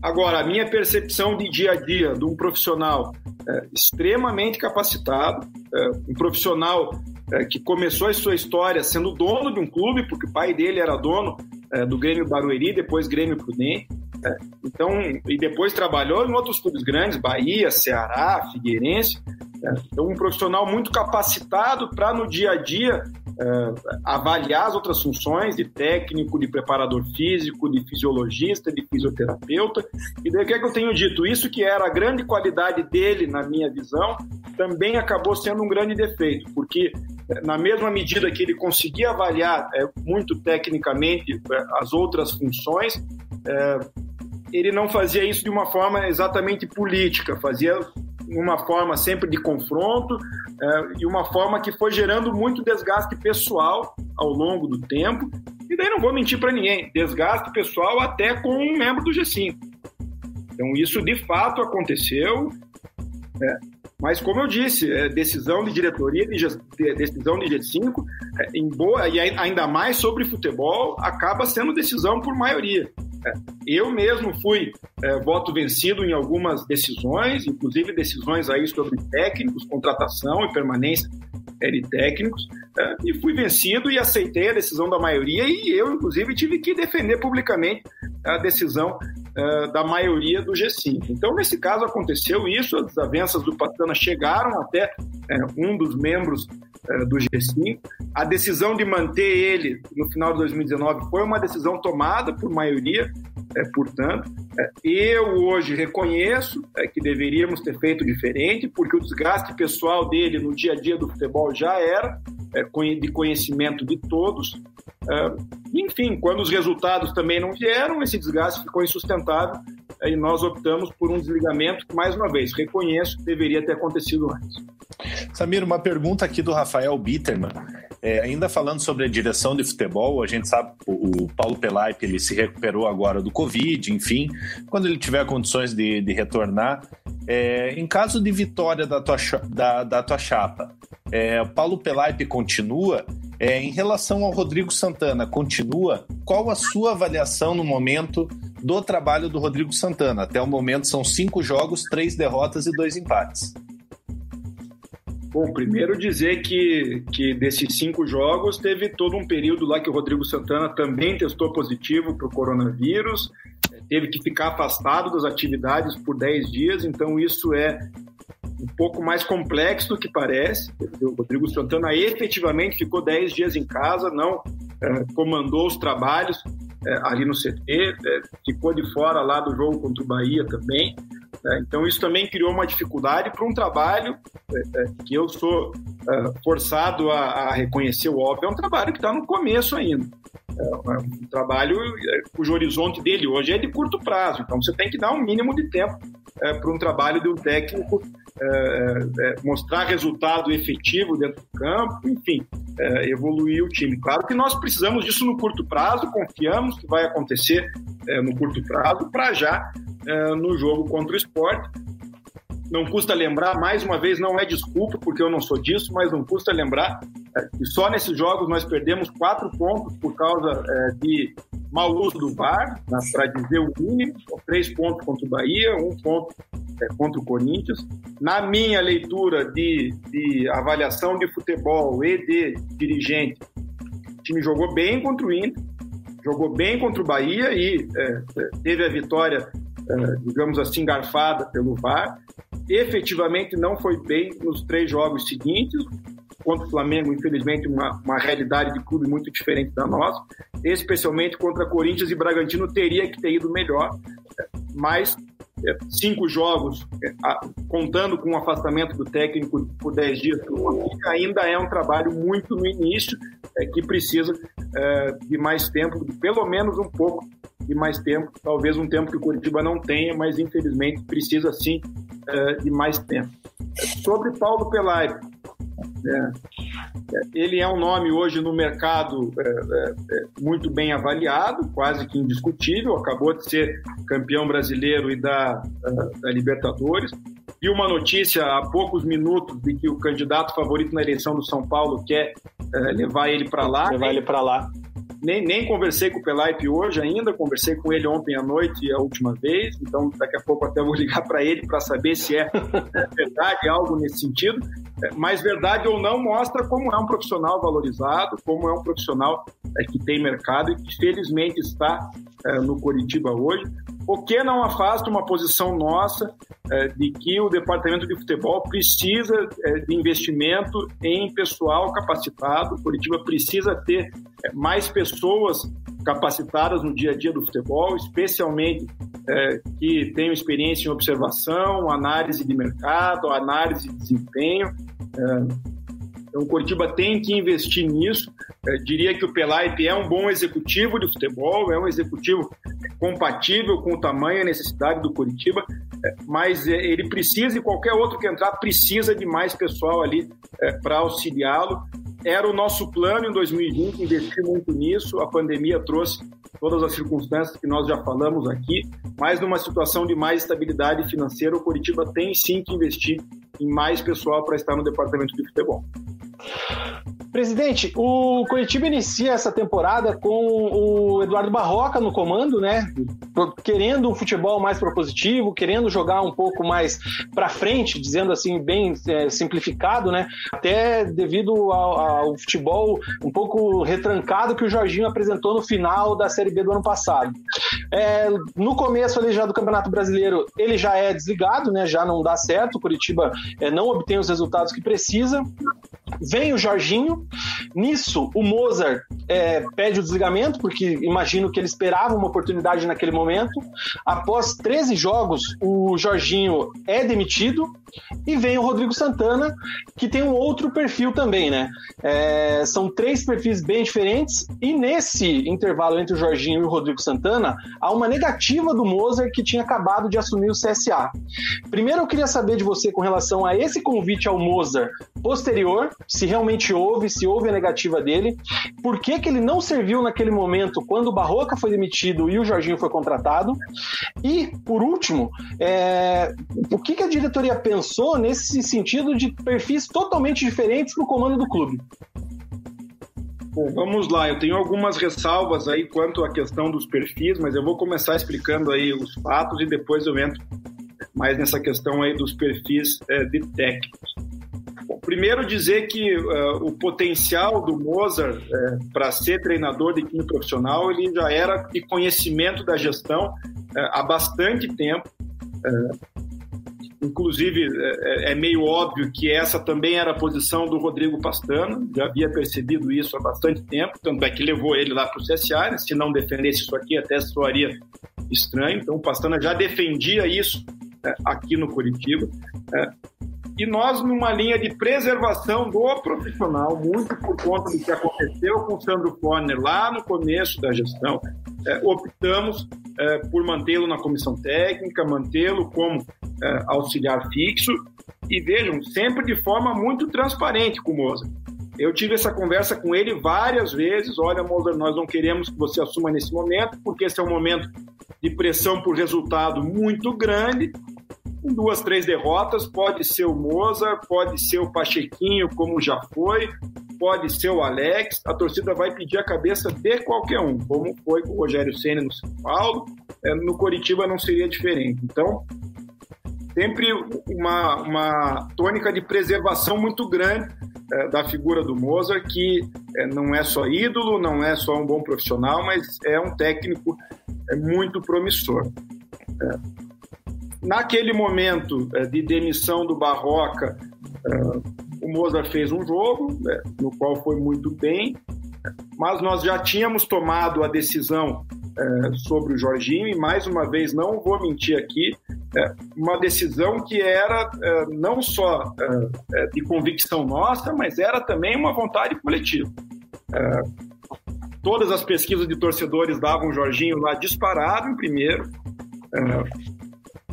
Agora, a minha percepção de dia a dia de um profissional é, extremamente capacitado, é, um profissional é, que começou a sua história sendo dono de um clube, porque o pai dele era dono é, do Grêmio Barueri, depois Grêmio Prudente. Então, e depois trabalhou em outros clubes grandes, Bahia, Ceará, Figueirense. Então, um profissional muito capacitado para no dia a dia uh, avaliar as outras funções de técnico, de preparador físico, de fisiologista, de fisioterapeuta. E daí o que, é que eu tenho dito? Isso que era a grande qualidade dele, na minha visão, também acabou sendo um grande defeito, porque eh, na mesma medida que ele conseguia avaliar é, muito tecnicamente as outras funções, é, ele não fazia isso de uma forma exatamente política, fazia uma forma sempre de confronto é, e uma forma que foi gerando muito desgaste pessoal ao longo do tempo. E daí não vou mentir para ninguém, desgaste pessoal até com um membro do G5. Então isso de fato aconteceu. É, mas como eu disse, é, decisão de diretoria, de, de, decisão de G5, é, em boa e ainda mais sobre futebol, acaba sendo decisão por maioria. É, eu mesmo fui é, voto vencido em algumas decisões, inclusive decisões aí sobre técnicos, contratação e permanência técnicos, é, e fui vencido e aceitei a decisão da maioria e eu, inclusive, tive que defender publicamente a decisão é, da maioria do G5. Então, nesse caso, aconteceu isso, as desavenças do Patana chegaram até é, um dos membros é, do G5. A decisão de manter ele no final de 2019 foi uma decisão tomada por maioria, é, portanto. É, eu hoje reconheço é, que deveríamos ter feito diferente, porque o desgaste pessoal dele no dia a dia do futebol já era é, de conhecimento de todos. É, enfim, quando os resultados também não vieram, esse desgaste ficou insustentável e nós optamos por um desligamento que, mais uma vez, reconheço que deveria ter acontecido antes. Samir, uma pergunta aqui do Rafael Bitterman. É, ainda falando sobre a direção de futebol, a gente sabe o, o Paulo Pelaipe ele se recuperou agora do Covid, enfim, quando ele tiver condições de, de retornar. É, em caso de vitória da tua, da, da tua chapa, é, Paulo Pelaipe continua. É, em relação ao Rodrigo Santana, continua? Qual a sua avaliação no momento do trabalho do Rodrigo Santana? Até o momento são cinco jogos, três derrotas e dois empates. Bom, primeiro dizer que, que desses cinco jogos teve todo um período lá que o Rodrigo Santana também testou positivo para o coronavírus, teve que ficar afastado das atividades por 10 dias, então isso é um pouco mais complexo do que parece. O Rodrigo Santana efetivamente ficou 10 dias em casa, não é, comandou os trabalhos é, ali no CT, é, ficou de fora lá do jogo contra o Bahia também. Né? Então, isso também criou uma dificuldade para um trabalho é, é, que eu sou é, forçado a, a, reconhecer o óbvio, é um trabalho que está no começo ainda. É um trabalho cujo horizonte dele hoje é de curto prazo, então você tem que dar um mínimo de tempo para um trabalho de um técnico mostrar resultado efetivo dentro do campo, enfim, evoluir o time. Claro que nós precisamos disso no curto prazo, confiamos que vai acontecer no curto prazo, para já é, no jogo contra o esporte. Não custa lembrar, mais uma vez, não é desculpa, porque eu não sou disso, mas não custa lembrar é, que só nesses jogos nós perdemos quatro pontos por causa é, de mau uso do VAR, né, para dizer o mínimo, três pontos contra o Bahia, um ponto contra o Corinthians. Na minha leitura de, de avaliação de futebol e de dirigente, o time jogou bem contra o Inter, jogou bem contra o Bahia e é, teve a vitória, digamos assim, garfada pelo VAR. Efetivamente não foi bem nos três jogos seguintes. Contra o Flamengo, infelizmente, uma, uma realidade de clube muito diferente da nossa. Especialmente contra Corinthians e Bragantino, teria que ter ido melhor. Mas é, cinco jogos, é, contando com o afastamento do técnico por dez dias, ainda é um trabalho muito no início, é, que precisa de mais tempo, pelo menos um pouco de mais tempo, talvez um tempo que o Curitiba não tenha, mas infelizmente precisa sim de mais tempo. Sobre Paulo Pelai, é. Ele é um nome hoje no mercado é, é, é, muito bem avaliado, quase que indiscutível. Acabou de ser campeão brasileiro e da, da Libertadores. E uma notícia há poucos minutos de que o candidato favorito na eleição do São Paulo quer é, levar ele para lá. Levar ele para lá nem, nem conversei com o Pelaipe hoje ainda, conversei com ele ontem à noite a última vez, então daqui a pouco até vou (laughs) ligar para ele para saber se é, é verdade algo nesse sentido. É, mas verdade ou não mostra como é um profissional valorizado, como é um profissional é, que tem mercado e que felizmente está é, no Coritiba hoje. O que não afasta uma posição nossa é, de que o departamento de futebol precisa é, de investimento em pessoal capacitado. O Curitiba precisa ter é, mais pessoas capacitadas no dia a dia do futebol, especialmente é, que tenham experiência em observação, análise de mercado, análise de desempenho. É, então, o Curitiba tem que investir nisso. Eu é, diria que o Pelaipe é um bom executivo de futebol, é um executivo compatível com o tamanho e a necessidade do Curitiba, é, mas ele precisa, e qualquer outro que entrar, precisa de mais pessoal ali para auxiliá-lo. Era o nosso plano em 2020, investir muito nisso. A pandemia trouxe todas as circunstâncias que nós já falamos aqui, mas numa situação de mais estabilidade financeira, o Curitiba tem sim que investir em mais pessoal para estar no departamento de futebol. Presidente, o Curitiba inicia essa temporada com o Eduardo Barroca no comando, né? Querendo um futebol mais propositivo, querendo jogar um pouco mais para frente, dizendo assim, bem é, simplificado, né? Até devido ao, ao, futebol um pouco retrancado que o Jorginho apresentou no final da Série B do ano passado. É, no começo ali já do Campeonato Brasileiro, ele já é desligado, né? Já não dá certo, o Curitiba é, não obtém os resultados que precisa. Vem o Jorginho. Nisso, o Mozart é, pede o desligamento, porque imagino que ele esperava uma oportunidade naquele momento. Após 13 jogos, o Jorginho é demitido. E vem o Rodrigo Santana, que tem um outro perfil também, né? É, são três perfis bem diferentes. E nesse intervalo entre o Jorginho e o Rodrigo Santana, há uma negativa do Mozart que tinha acabado de assumir o CSA. Primeiro, eu queria saber de você com relação a esse convite ao Mozart posterior, se realmente houve, se houve a negativa dele, por que, que ele não serviu naquele momento quando o Barroca foi demitido e o Jorginho foi contratado, e, por último, é, o que, que a diretoria pensou nesse sentido de perfis totalmente diferentes no comando do clube? Bom, vamos lá, eu tenho algumas ressalvas aí quanto à questão dos perfis, mas eu vou começar explicando aí os fatos e depois eu entro mais nessa questão aí dos perfis é, de técnicos. Primeiro dizer que uh, o potencial do Mozart uh, para ser treinador de time profissional ele já era de conhecimento da gestão uh, há bastante tempo. Inclusive, é, é, meio óbvio que essa também era a posição do Rodrigo Pastano, já havia percebido isso há bastante tempo, tanto é que levou ele lá para o CSA, né? se não defendesse isso aqui até soaria estranho. Então, o Pastana já defendia isso aqui no Curitiba. E nós, numa linha de preservação do profissional, muito por conta do que aconteceu com o Sandro Forner lá no começo da gestão, é, optamos é, por mantê-lo na comissão técnica, mantê-lo como é, auxiliar fixo e vejam, sempre de forma muito transparente com o Mozart. Eu tive essa conversa com ele várias vezes. Olha, Mozart, nós não queremos que você assuma nesse momento, porque esse é um momento de pressão por resultado muito grande com duas, três derrotas, pode ser o Moza, pode ser o Pachequinho, como já foi, pode ser o Alex, a torcida vai pedir a cabeça de qualquer um, como foi com o Rogério Senna no São Paulo, é, no Coritiba não seria diferente. Então, sempre uma, uma tônica de preservação muito grande é, da figura do Mozart, que é, não é só ídolo, não é só um bom profissional, mas é um técnico é, muito promissor. É, naquele momento é, de demissão do Barroca, é, o Mozart fez um jogo, né, no qual foi muito bem, mas nós já tínhamos tomado a decisão é, sobre o Jorginho, e mais uma vez, não vou mentir aqui, uma decisão que era não só de convicção nossa, mas era também uma vontade coletiva. Todas as pesquisas de torcedores davam o Jorginho lá disparado em primeiro.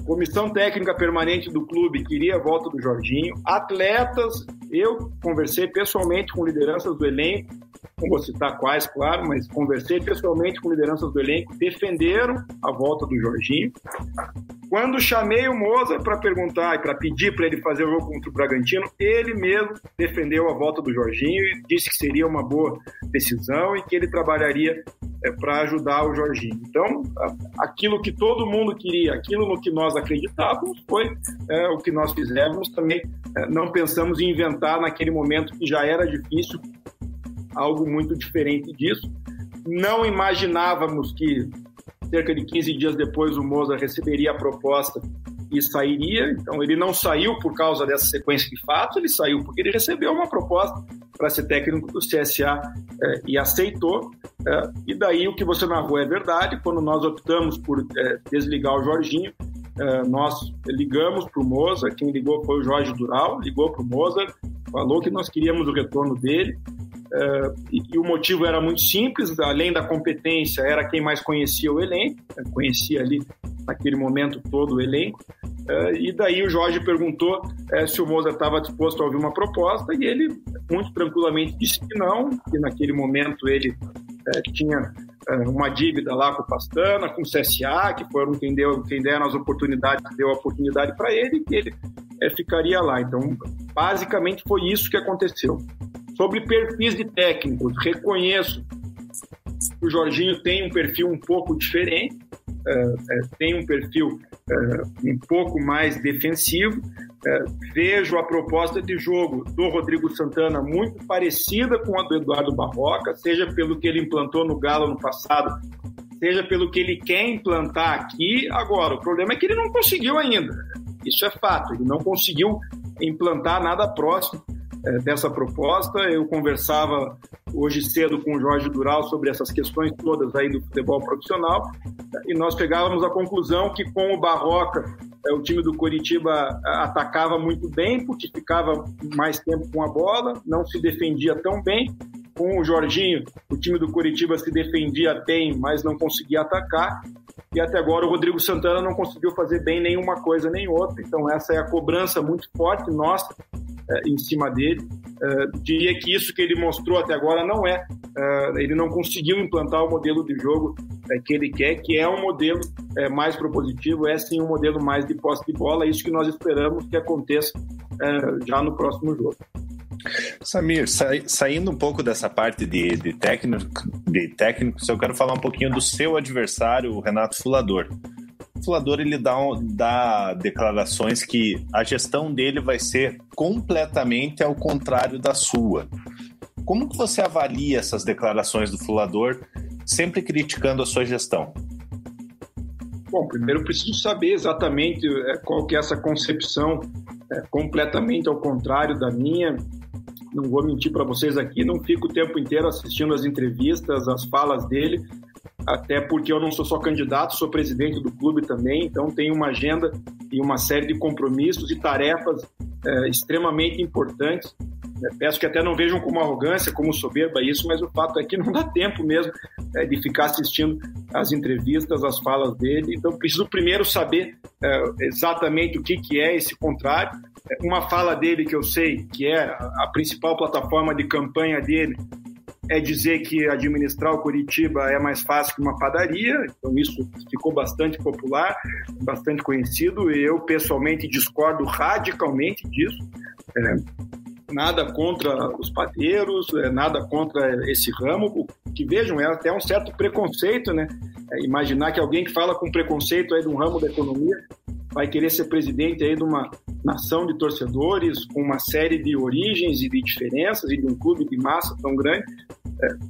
Comissão técnica permanente do clube queria a volta do Jorginho. Atletas, eu conversei pessoalmente com lideranças do elenco não vou citar quais, claro, mas conversei pessoalmente com lideranças do elenco, defenderam a volta do Jorginho. Quando chamei o Moza para perguntar e para pedir para ele fazer o jogo contra o Bragantino, ele mesmo defendeu a volta do Jorginho e disse que seria uma boa decisão e que ele trabalharia é, para ajudar o Jorginho. Então, aquilo que todo mundo queria, aquilo no que nós acreditávamos, foi é, o que nós fizemos. Também é, não pensamos em inventar naquele momento que já era difícil algo muito diferente disso. Não imaginávamos que cerca de 15 dias depois o Moza receberia a proposta e sairia. Então ele não saiu por causa dessa sequência de fatos, ele saiu porque ele recebeu uma proposta para ser técnico do CSA eh, e aceitou. Eh, e daí o que você narrou é verdade. Quando nós optamos por eh, desligar o Jorginho, nós ligamos para o Moza. Quem ligou foi o Jorge Dural, ligou para o Moza, falou que nós queríamos o retorno dele. Uh, e, o motivo era muito simples, além da competência, era quem mais conhecia o elenco, né, conhecia ali naquele momento todo o elenco. Uh, e daí o Jorge perguntou uh, se o Mozart estava disposto a ouvir uma proposta e ele muito tranquilamente disse que não, que naquele momento ele tinha uma dívida lá com o Pastana, com o CSA, que foram quem, deu, quem deram as oportunidades, deu a oportunidade para ele que ele ficaria lá. Então, basicamente foi isso que aconteceu. Sobre perfis de técnicos, reconheço que o Jorginho tem um perfil um pouco diferente, é, é, tem um perfil é, um pouco mais defensivo. vejo a proposta de jogo do Rodrigo Santana muito parecida com a do Eduardo Barroca, seja pelo que ele implantou no Galo no passado, seja pelo que ele quer implantar aqui. Agora, o problema é que ele não conseguiu ainda. Isso é fato, ele não conseguiu implantar nada próximo dessa proposta. Eu conversava hoje cedo com o Jorge Dural sobre essas questões todas aí do futebol profissional e nós chegávamos à conclusão que com o Barroca é, o time do Coritiba é, atacava muito bem porque ficava mais tempo com a bola, não se defendia tão bem. Com o Jorginho, o time do Coritiba se defendia bem, mas não conseguia atacar. E até agora o Rodrigo Santana não conseguiu fazer bem nenhuma coisa nem outra. Então essa é a cobrança muito forte nossa é, em cima dele. É, diria que isso que ele mostrou até agora não é, é ele não conseguiu implantar o modelo de jogo que ele quer, que é um modelo mais propositivo, é sim um modelo mais de posse de bola, é isso que nós esperamos que aconteça já no próximo jogo. Samir, sa saindo um pouco dessa parte de, de, técnico, de técnicos, eu quero falar um pouquinho do seu adversário, o Renato Fulador. Fulador ele dá, dá declarações que a gestão dele vai ser completamente ao contrário da sua. Como que você avalia essas declarações do Fulador, sempre criticando a sua gestão? Bom, primeiro preciso saber exatamente é, qual que é essa concepção é, completamente ao contrário da minha. Não vou mentir para vocês aqui, não fico o tempo inteiro assistindo as entrevistas, as falas dele, até porque eu não sou só candidato, sou presidente do clube também, então tenho uma agenda e uma série de compromissos e tarefas é, extremamente importantes. É, peço que até não vejam como arrogância, como soberba isso, mas o fato é que não dá tempo mesmo é, de ficar assistindo as entrevistas, as falas dele. Então, preciso primeiro saber é, exatamente o que, que é esse contrário. É, uma fala dele que eu sei que é a principal plataforma de campanha dele é dizer que administrar o Curitiba é mais fácil que uma padaria, então isso ficou bastante popular, bastante conhecido, e eu pessoalmente discordo radicalmente disso. É, nada contra os padeiros, é, nada contra esse ramo, que vejam, é até um certo preconceito, né? É, imaginar que alguém que fala com preconceito aí de um ramo da economia vai querer ser presidente aí de uma nação de torcedores com uma série de origens e de diferenças e de um clube de massa tão grande.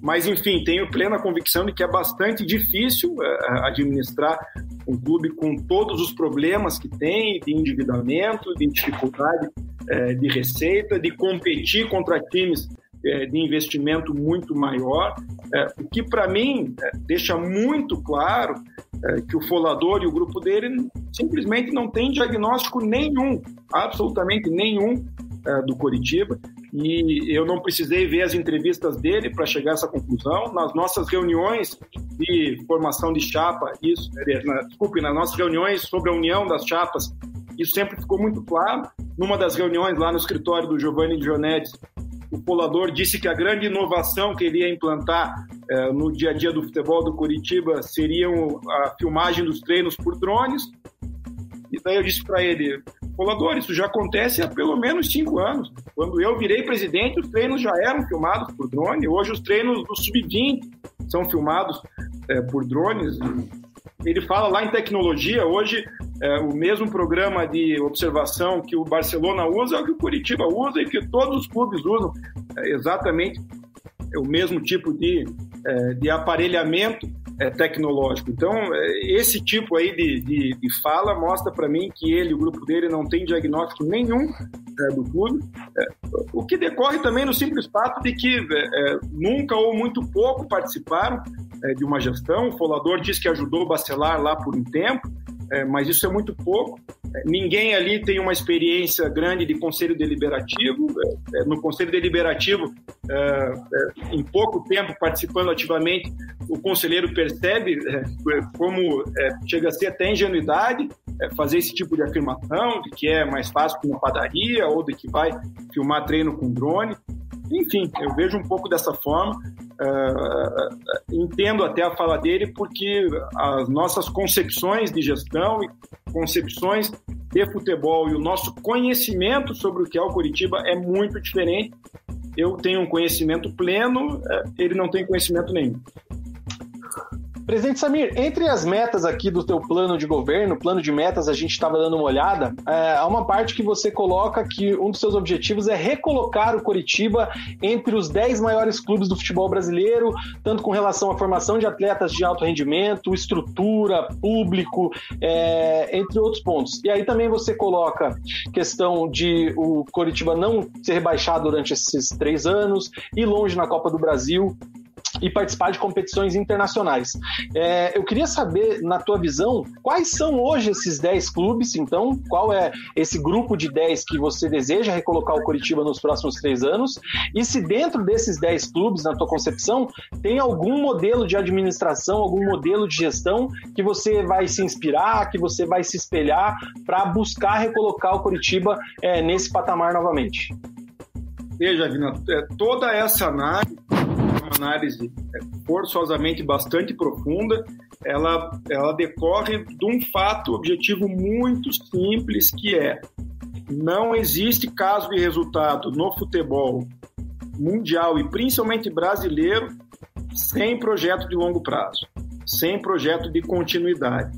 Mas, enfim, tenho plena convicção de que é bastante difícil é, administrar um clube com todos os problemas que tem de endividamento, de dificuldade é, de receita, de competir contra times de investimento muito maior, o que para mim deixa muito claro que o Folador e o grupo dele simplesmente não tem diagnóstico nenhum, absolutamente nenhum do Coritiba e eu não precisei ver as entrevistas dele para chegar a essa conclusão. Nas nossas reuniões de formação de chapa, isso, na, desculpe, nas nossas reuniões sobre a união das chapas, isso sempre ficou muito claro. Numa das reuniões lá no escritório do Giovanni Dionedes, o Polador disse que a grande inovação que ele ia implantar eh, no dia a dia do futebol do Curitiba seria a filmagem dos treinos por drones. E daí eu disse para ele, Colador, isso já acontece há pelo menos cinco anos. Quando eu virei presidente, os treinos já eram filmados por drone. Hoje, os treinos do Sub-20 são filmados é, por drones. Ele fala lá em tecnologia. Hoje, é, o mesmo programa de observação que o Barcelona usa é o que o Curitiba usa e que todos os clubes usam. É exatamente o mesmo tipo de, é, de aparelhamento é, tecnológico. Então, é, esse tipo aí de, de, de fala mostra para mim que ele, o grupo dele, não tem diagnóstico nenhum é, do clube, é, o que decorre também no simples fato de que é, é, nunca ou muito pouco participaram de uma gestão. O Folador disse que ajudou o Bacelar lá por um tempo, mas isso é muito pouco. Ninguém ali tem uma experiência grande de conselho deliberativo. No conselho deliberativo, em pouco tempo participando ativamente, o conselheiro percebe é, como é, chega a ser até ingenuidade é, fazer esse tipo de afirmação, de que é mais fácil que uma padaria ou de que vai filmar treino com drone. Enfim, eu vejo um pouco dessa forma. Uh, entendo até a fala dele, porque as nossas concepções de gestão e concepções de futebol e o nosso conhecimento sobre o que é o Curitiba é muito diferente. Eu tenho um conhecimento pleno, ele não tem conhecimento nenhum. Presidente Samir, entre as metas aqui do teu plano de governo, plano de metas, a gente estava dando uma olhada, é, há uma parte que você coloca que um dos seus objetivos é recolocar o Coritiba entre os 10 maiores clubes do futebol brasileiro, tanto com relação à formação de atletas de alto rendimento, estrutura, público, é, entre outros pontos. E aí também você coloca questão de o Coritiba não ser rebaixado durante esses três anos, ir longe na Copa do Brasil, e participar de competições internacionais. É, eu queria saber, na tua visão, quais são hoje esses 10 clubes, então, qual é esse grupo de 10 que você deseja recolocar o Curitiba nos próximos três anos, e se dentro desses 10 clubes, na tua concepção, tem algum modelo de administração, algum modelo de gestão que você vai se inspirar, que você vai se espelhar para buscar recolocar o Curitiba é, nesse patamar novamente? Veja, Vina, é, toda essa análise uma análise é, forçosamente bastante profunda, ela, ela decorre de um fato objetivo muito simples que é não existe caso de resultado no futebol mundial e principalmente brasileiro sem projeto de longo prazo, sem projeto de continuidade.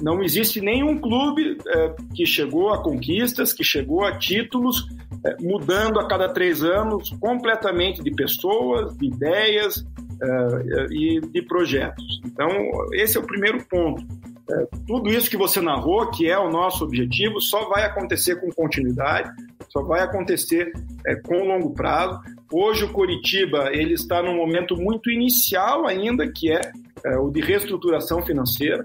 Não existe nenhum clube é, que chegou a conquistas, que chegou a títulos é, mudando a cada três anos completamente de pessoas, de ideias é, e de projetos. Então, esse é o primeiro ponto. É, tudo isso que você narrou, que é o nosso objetivo, só vai acontecer com continuidade, só vai acontecer é, com longo prazo. Hoje o Curitiba ele está num momento muito inicial ainda, que é, é o de reestruturação financeira.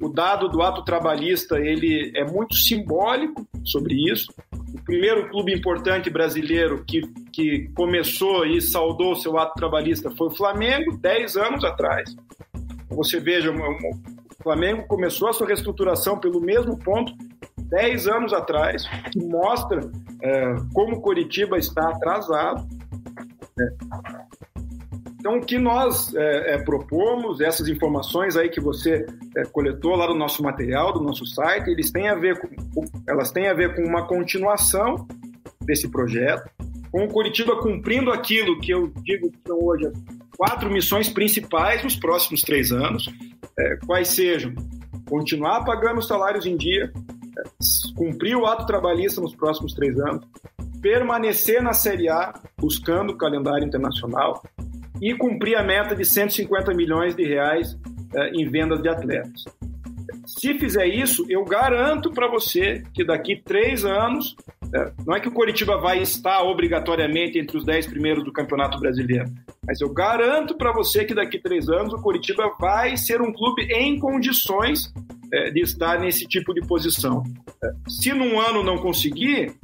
O dado do ato trabalhista ele é muito simbólico sobre isso. O primeiro clube importante brasileiro que, que começou e saudou seu ato trabalhista foi o Flamengo, 10 anos atrás. Você veja, o Flamengo começou a sua reestruturação pelo mesmo ponto 10 anos atrás, que mostra é, como o Coritiba está atrasado. É, então, o que nós é, é, propomos, essas informações aí que você é, coletou lá do nosso material, do nosso site, eles têm a ver com, elas têm a ver com uma continuação desse projeto, com o Curitiba cumprindo aquilo que eu digo que são hoje as quatro missões principais nos próximos três anos, é, quais sejam continuar pagando os salários em dia, cumprir o ato trabalhista nos próximos três anos, permanecer na Série A, buscando o calendário internacional, e cumprir a meta de 150 milhões de reais é, em vendas de atletas. Se fizer isso, eu garanto para você que daqui três anos, é, não é que o Coritiba vai estar obrigatoriamente entre os dez primeiros do Campeonato Brasileiro, mas eu garanto para você que daqui três anos o Coritiba vai ser um clube em condições é, de estar nesse tipo de posição. É, se num ano não conseguir,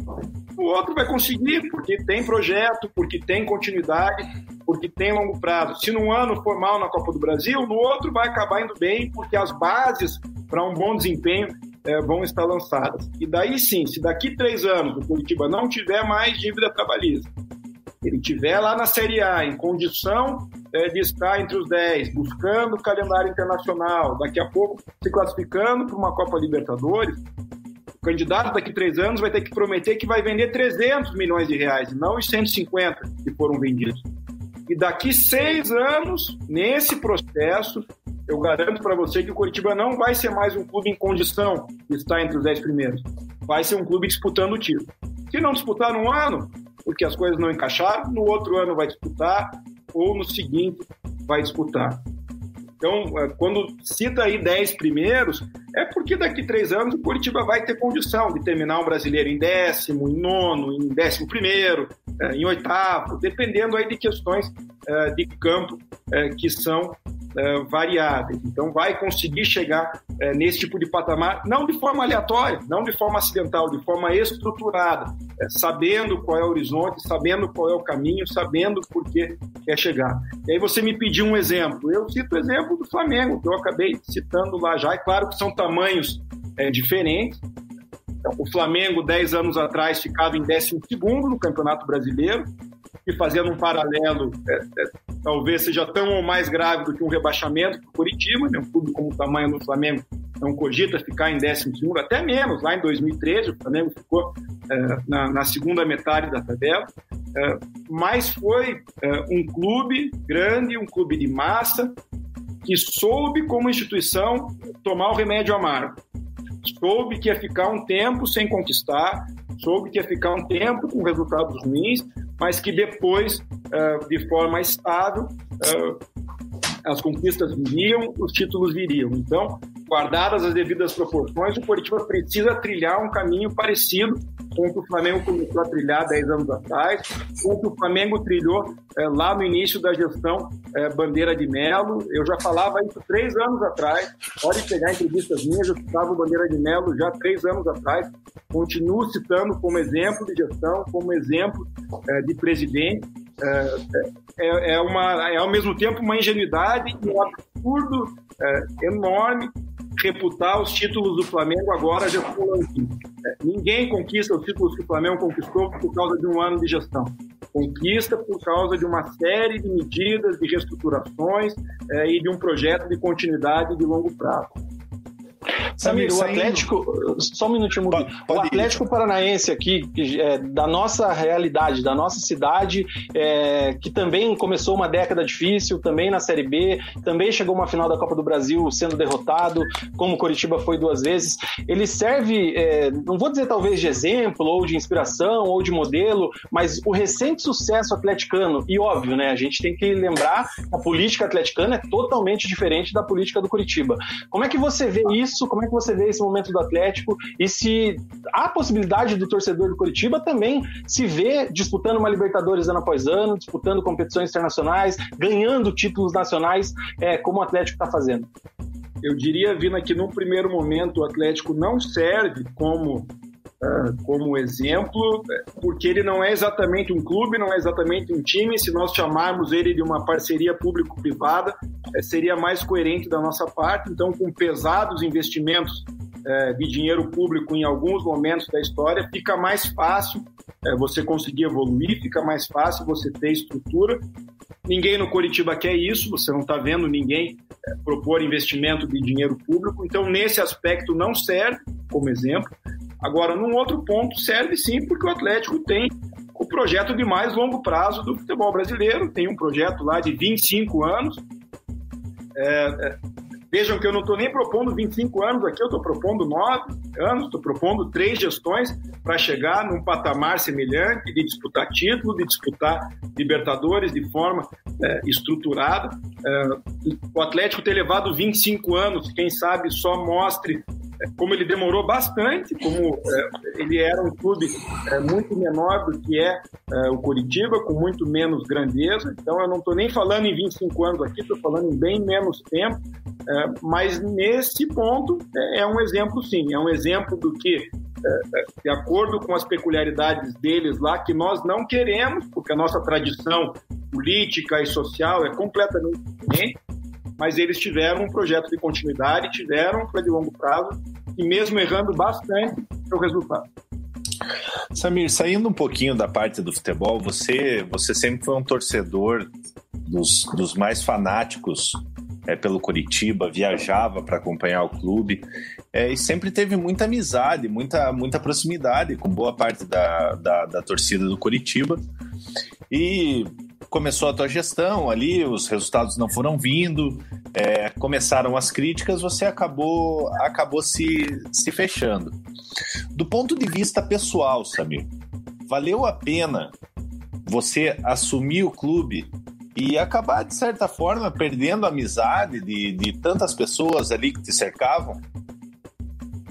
o outro vai conseguir, porque tem projeto, porque tem continuidade, porque tem longo prazo. Se num ano for mal na Copa do Brasil, no outro vai acabar indo bem, porque as bases para um bom desempenho é, vão estar lançadas. E daí sim, se daqui três anos o Curitiba não tiver mais dívida trabalhista, ele tiver lá na Série A em condição é, de estar entre os 10, buscando o calendário internacional, daqui a pouco se classificando para uma Copa Libertadores, o candidato daqui três anos vai ter que prometer que vai vender 300 milhões de reais, não os 150 que foram vendidos. E daqui seis anos, nesse processo, eu garanto para você que o Curitiba não vai ser mais um clube em condição de estar entre os dez primeiros. Vai ser um clube disputando o título. Se não disputar num ano, porque as coisas não encaixaram, no outro ano vai disputar, ou no seguinte vai disputar. Então, é, quando cita aí 10 primeiros, é porque daqui três anos o Curitiba vai ter condição de terminar um brasileiro em décimo, em nono, em décimo primeiro, é, em oitavo, dependendo aí de questões é, de campo que são uh, variáveis. Então, vai conseguir chegar uh, nesse tipo de patamar, não de forma aleatória, não de forma acidental, de forma estruturada, uh, sabendo qual é o horizonte, sabendo qual é o caminho, sabendo por que quer chegar. E aí você me pediu um exemplo. Eu cito o exemplo do Flamengo, que eu acabei citando lá já. É claro que são tamanhos diferentes, então, o Flamengo, 10 anos atrás, ficava em 12 no Campeonato Brasileiro, e fazendo um paralelo, é, é, talvez seja tão ou mais grave do que um rebaixamento para o Curitiba, né? um clube como o tamanho do Flamengo não cogita ficar em 12 até menos, lá em 2013 o Flamengo ficou é, na, na, segunda metade da tabela, é, mas foi é, um clube grande, um clube de massa, que soube como instituição tomar o remédio amargo soube que ia ficar um tempo sem conquistar, soube que ia ficar um tempo com resultados ruins, mas que depois, uh, de forma estável, uh, as conquistas viriam, os títulos viriam. Então, guardadas as devidas proporções, o Curitiba precisa trilhar um caminho parecido com o que o Flamengo começou a trilhar 10 anos atrás, com o que o Flamengo trilhou é, lá no início da gestão é, Bandeira de Melo. Eu já falava isso três anos atrás, pode pegar entrevistas minhas, eu citava o Bandeira de Melo já três anos atrás, continuo citando como exemplo de gestão, como exemplo é, de presidente. É, é, é, uma, é ao mesmo tempo uma ingenuidade e um absurdo é, enorme reputar os títulos do Flamengo agora já é, Ninguém conquista os títulos que o Flamengo conquistou por causa de um ano de gestão. Conquista por causa de uma série de medidas, de reestruturações é, e de um projeto de continuidade de longo prazo. Samir, o Atlético. Só um minutinho, pode, pode O Atlético ir. Paranaense aqui, é, da nossa realidade, da nossa cidade, é, que também começou uma década difícil, também na Série B, também chegou uma final da Copa do Brasil sendo derrotado, como o Coritiba foi duas vezes. Ele serve, é, não vou dizer talvez de exemplo, ou de inspiração, ou de modelo, mas o recente sucesso atleticano, e óbvio, né? A gente tem que lembrar a política atleticana é totalmente diferente da política do Curitiba. Como é que você vê isso? Como é que você vê esse momento do Atlético e se há possibilidade do torcedor do Curitiba também se ver disputando uma Libertadores ano após ano, disputando competições internacionais, ganhando títulos nacionais, é, como o Atlético está fazendo? Eu diria, Vina, que num primeiro momento o Atlético não serve como como exemplo, porque ele não é exatamente um clube, não é exatamente um time. Se nós chamarmos ele de uma parceria público-privada, uh, seria mais coerente da nossa parte. Então, com pesados investimentos uh, de dinheiro público em alguns momentos da história, fica mais fácil você conseguir evoluir, fica mais fácil você ter estrutura. Ninguém no Curitiba quer isso, você não está vendo ninguém propor investimento de dinheiro público. Então, nesse aspecto, não serve como exemplo. Agora, num outro ponto, serve sim, porque o Atlético tem o projeto de mais longo prazo do futebol brasileiro, tem um projeto lá de 25 anos. É, é, Vejam que eu não estou nem propondo 25 anos aqui, eu estou propondo 9 anos, estou propondo três gestões para chegar num patamar semelhante de disputar título, de disputar Libertadores de forma é, estruturada. É, o Atlético ter levado 25 anos, quem sabe só mostre como ele demorou bastante, como é, ele era um clube é, muito menor do que é, é, o Curitiba, com muito menos grandeza. Então, eu não estou nem falando em 25 anos aqui, estou falando em bem menos tempo. É, mas nesse ponto é, é, um exemplo, sim, é um exemplo do que, é, de acordo com as peculiaridades deles lá, que nós não queremos, porque a nossa tradição política e social é completamente diferente mas eles tiveram um projeto de continuidade, tiveram um plano de longo prazo e mesmo errando bastante, o resultado. Samir, saindo um pouquinho da parte do futebol, você, você sempre foi um torcedor dos, dos mais fanáticos é, pelo Curitiba, viajava para acompanhar o clube é, e sempre teve muita amizade, muita, muita proximidade com boa parte da, da, da torcida do Curitiba. E começou a tua gestão ali, os resultados não foram vindo, é, começaram as críticas, você acabou, acabou se, se fechando. Do ponto de vista pessoal, Samir, valeu a pena você assumir o clube e acabar, de certa forma, perdendo a amizade de, de tantas pessoas ali que te cercavam?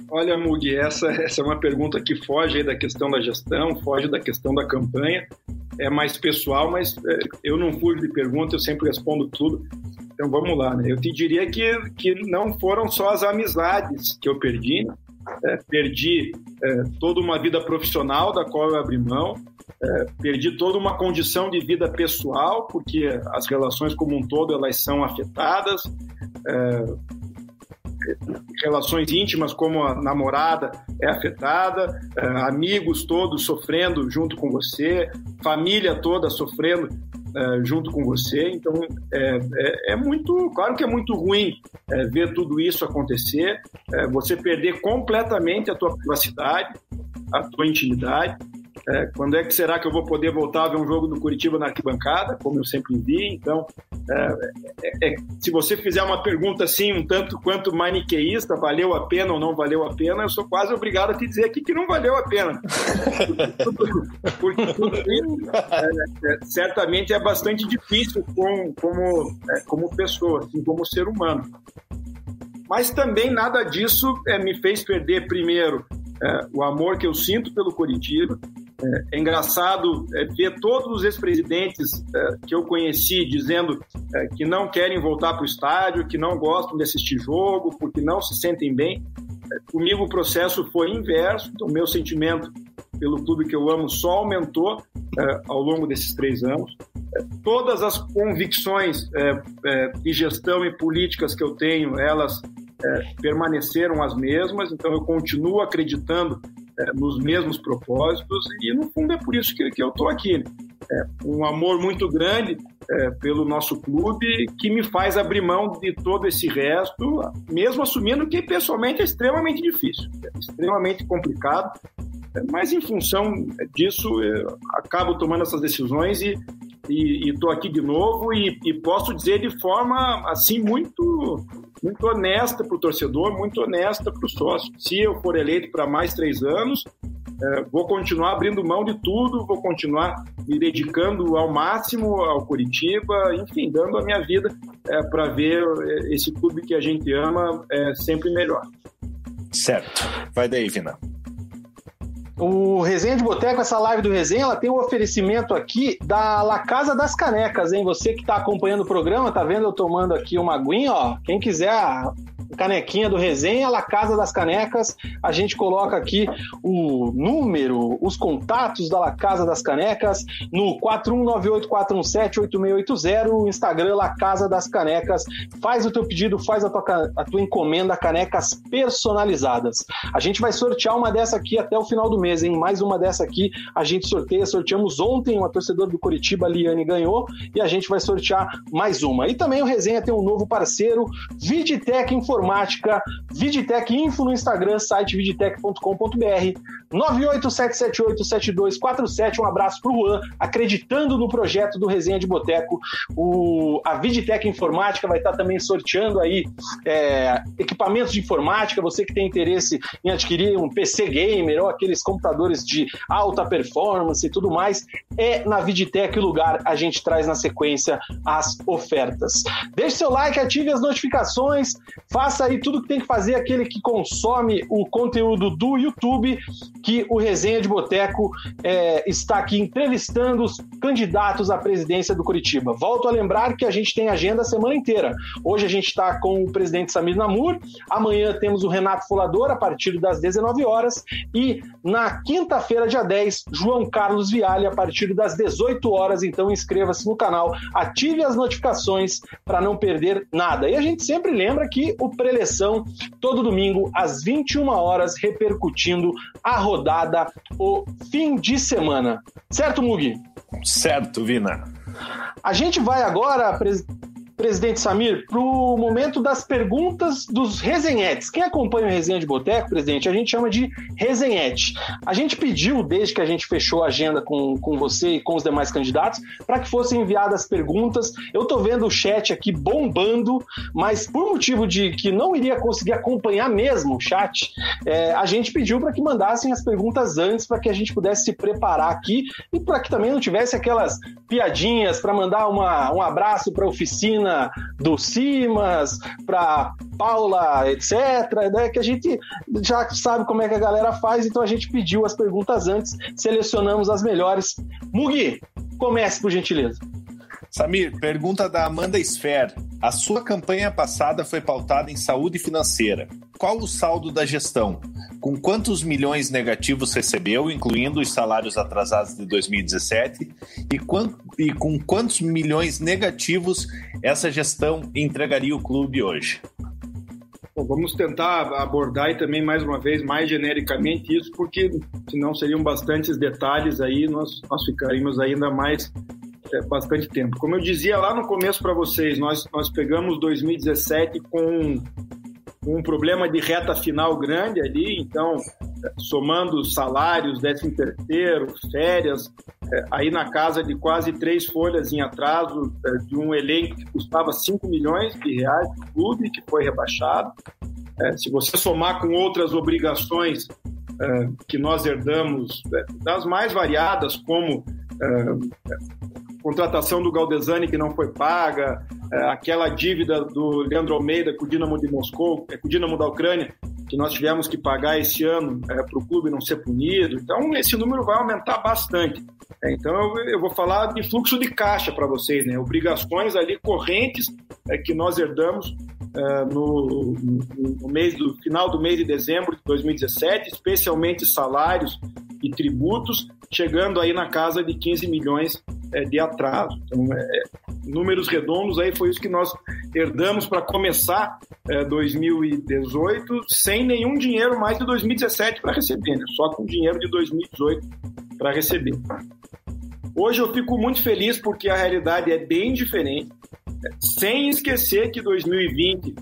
Olha, Mugi, essa, essa é uma pergunta que foge da questão da gestão, foge da questão da campanha, é mais pessoal, mas é, eu não fujo de pergunta, eu sempre respondo tudo. Então vamos lá, né? Eu te diria que, que não foram só as amizades que eu perdi, né? é, perdi é, toda uma vida profissional da qual eu abri mão, é, perdi toda uma condição de vida pessoal, porque as relações como um todo elas são afetadas, é, relações íntimas como a namorada é afetada, é, amigos todos sofrendo junto com você, família toda sofrendo é, junto com você. Então é, é, é, muito, claro que é muito ruim é, ver tudo isso acontecer, é, você perder completamente a tua privacidade, a tua intimidade. É, quando é que será que eu vou poder voltar a ver um jogo do Curitiba na arquibancada, como eu sempre vi? Então, é, é, é, se você fizer uma pergunta assim, um tanto quanto maniqueísta, valeu a pena ou não valeu a pena, eu sou quase obrigado a te dizer aqui que não valeu a pena. Porque, é, é, certamente é bastante difícil com, como, como pessoa, assim, como ser humano. Mas também nada disso me fez perder, primeiro, o amor que eu sinto pelo Curitiba, é, engraçado é, ver todos os ex-presidentes é, que eu conheci dizendo é, que não querem voltar para o estádio, que não gostam de assistir jogo, porque não se sentem bem. Comigo o processo foi inverso, então, o meu sentimento pelo clube que eu amo só aumentou ao longo desses três anos. todas as convicções de gestão e políticas que eu tenho, elas permaneceram as mesmas, então eu continuo acreditando é, nos mesmos propósitos e no fundo é por isso que, que eu estou aqui. É, um amor muito grande é, pelo nosso clube que me faz abrir mão de todo esse resto, mesmo assumindo que pessoalmente é extremamente difícil, é extremamente complicado, é, mas em função disso acabo tomando essas decisões e e estou aqui de novo e, e, posso dizer de forma assim muito muito honesta para o torcedor, muito honesta para o sócio. Se eu for eleito para mais três anos, é, vou continuar abrindo mão de tudo, vou continuar me dedicando ao máximo ao Curitiba, enfim, dando a minha vida é, para ver é, esse clube que a gente ama é, sempre melhor. Certo. Vai daí, Vina. O Resenha de Boteco, essa live do Resenha, ela tem um oferecimento aqui da La Casa das Canecas, hein? Você que está acompanhando o programa, tá vendo eu tomando aqui uma aguinha, ó. Quem quiser canequinha do Resenha, La Casa das Canecas. A gente coloca aqui o número, os contatos da La Casa das Canecas no 41984178680, Instagram La Casa das Canecas. Faz o teu pedido, faz a tua, a tua encomenda, canecas personalizadas. A gente vai sortear uma dessa aqui até o final do mês, hein? Mais uma dessa aqui a gente sorteia. Sorteamos ontem, uma torcedora do Curitiba, Liane, ganhou e a gente vai sortear mais uma. E também o Resenha tem um novo parceiro, Viditec Info Informática, Viditec Info no Instagram, site viditec.com.br, 987787247. Um abraço para o Juan, acreditando no projeto do Resenha de Boteco. O, a Viditec Informática vai estar também sorteando aí é, equipamentos de informática. Você que tem interesse em adquirir um PC gamer ou aqueles computadores de alta performance e tudo mais, é na Viditec o lugar. A gente traz na sequência as ofertas. Deixe seu like, ative as notificações, faça aí tudo que tem que fazer aquele que consome o conteúdo do YouTube que o Resenha de Boteco é, está aqui entrevistando os candidatos à presidência do Curitiba. Volto a lembrar que a gente tem agenda a semana inteira. Hoje a gente está com o presidente Samir Namur, amanhã temos o Renato Folador a partir das 19 horas e na quinta-feira, dia 10, João Carlos Viale a partir das 18 horas. Então inscreva-se no canal, ative as notificações para não perder nada. E a gente sempre lembra que o preleção todo domingo às 21 horas repercutindo a rodada rodada o fim de semana. Certo, Mugi? Certo, Vina. A gente vai agora, presidente Samir, para o momento das perguntas dos resenhetes. Quem acompanha o Resenha de Boteco, presidente, a gente chama de resenhete. A gente pediu, desde que a gente fechou a agenda com, com você e com os demais candidatos, para que fossem enviadas perguntas. Eu estou vendo o chat aqui bombando, mas por motivo de que não iria conseguir acompanhar mesmo o chat, é, a gente pediu para que mandassem as perguntas antes, para que a gente pudesse se preparar aqui e para que também não tivesse aquelas piadinhas para mandar uma, um abraço para a oficina do Simas, para Paula, etc., né, que a gente já sabe como é que a galera faz, então a gente pediu as perguntas antes, selecionamos as melhores. Mugi, comece por gentileza. Samir, pergunta da Amanda Sfer. A sua campanha passada foi pautada em saúde financeira. Qual o saldo da gestão? Com quantos milhões negativos recebeu, incluindo os salários atrasados de 2017? E, e com quantos milhões negativos essa gestão entregaria o clube hoje? Bom, vamos tentar abordar e também mais uma vez mais genericamente isso, porque senão seriam bastantes detalhes aí, nós, nós ficaríamos ainda mais é, bastante tempo. Como eu dizia lá no começo para vocês, nós, nós pegamos 2017 com um problema de reta final grande ali, então, somando salários, décimo terceiro, férias, é, aí na casa de quase três folhas em atraso é, de um elenco que custava 5 milhões de reais do clube, que foi rebaixado. Se você somar com outras obrigações que nós herdamos, das mais variadas, como contratação do Galdesani que não foi paga, é, aquela dívida do Leandro Almeida com o Dinamo de Moscou, é, com o Dinamo da Ucrânia, que nós tivemos que pagar esse ano é, para o clube não ser punido. Então, esse número vai aumentar bastante. É, então, eu, eu, vou falar de fluxo de caixa para vocês, né? obrigações ali correntes é, que nós herdamos é, no, no, no, mês do final do mês de dezembro de 2017, especialmente salários e tributos, chegando aí na casa de 15 milhões é, de atraso. Então, é, números redondos aí foi isso que nós herdamos para começar é, 2018 sem nenhum dinheiro mais de 2017 para receber, né? só com dinheiro de 2018 para receber. Hoje eu fico muito feliz porque a realidade é bem diferente, sem esquecer que 2020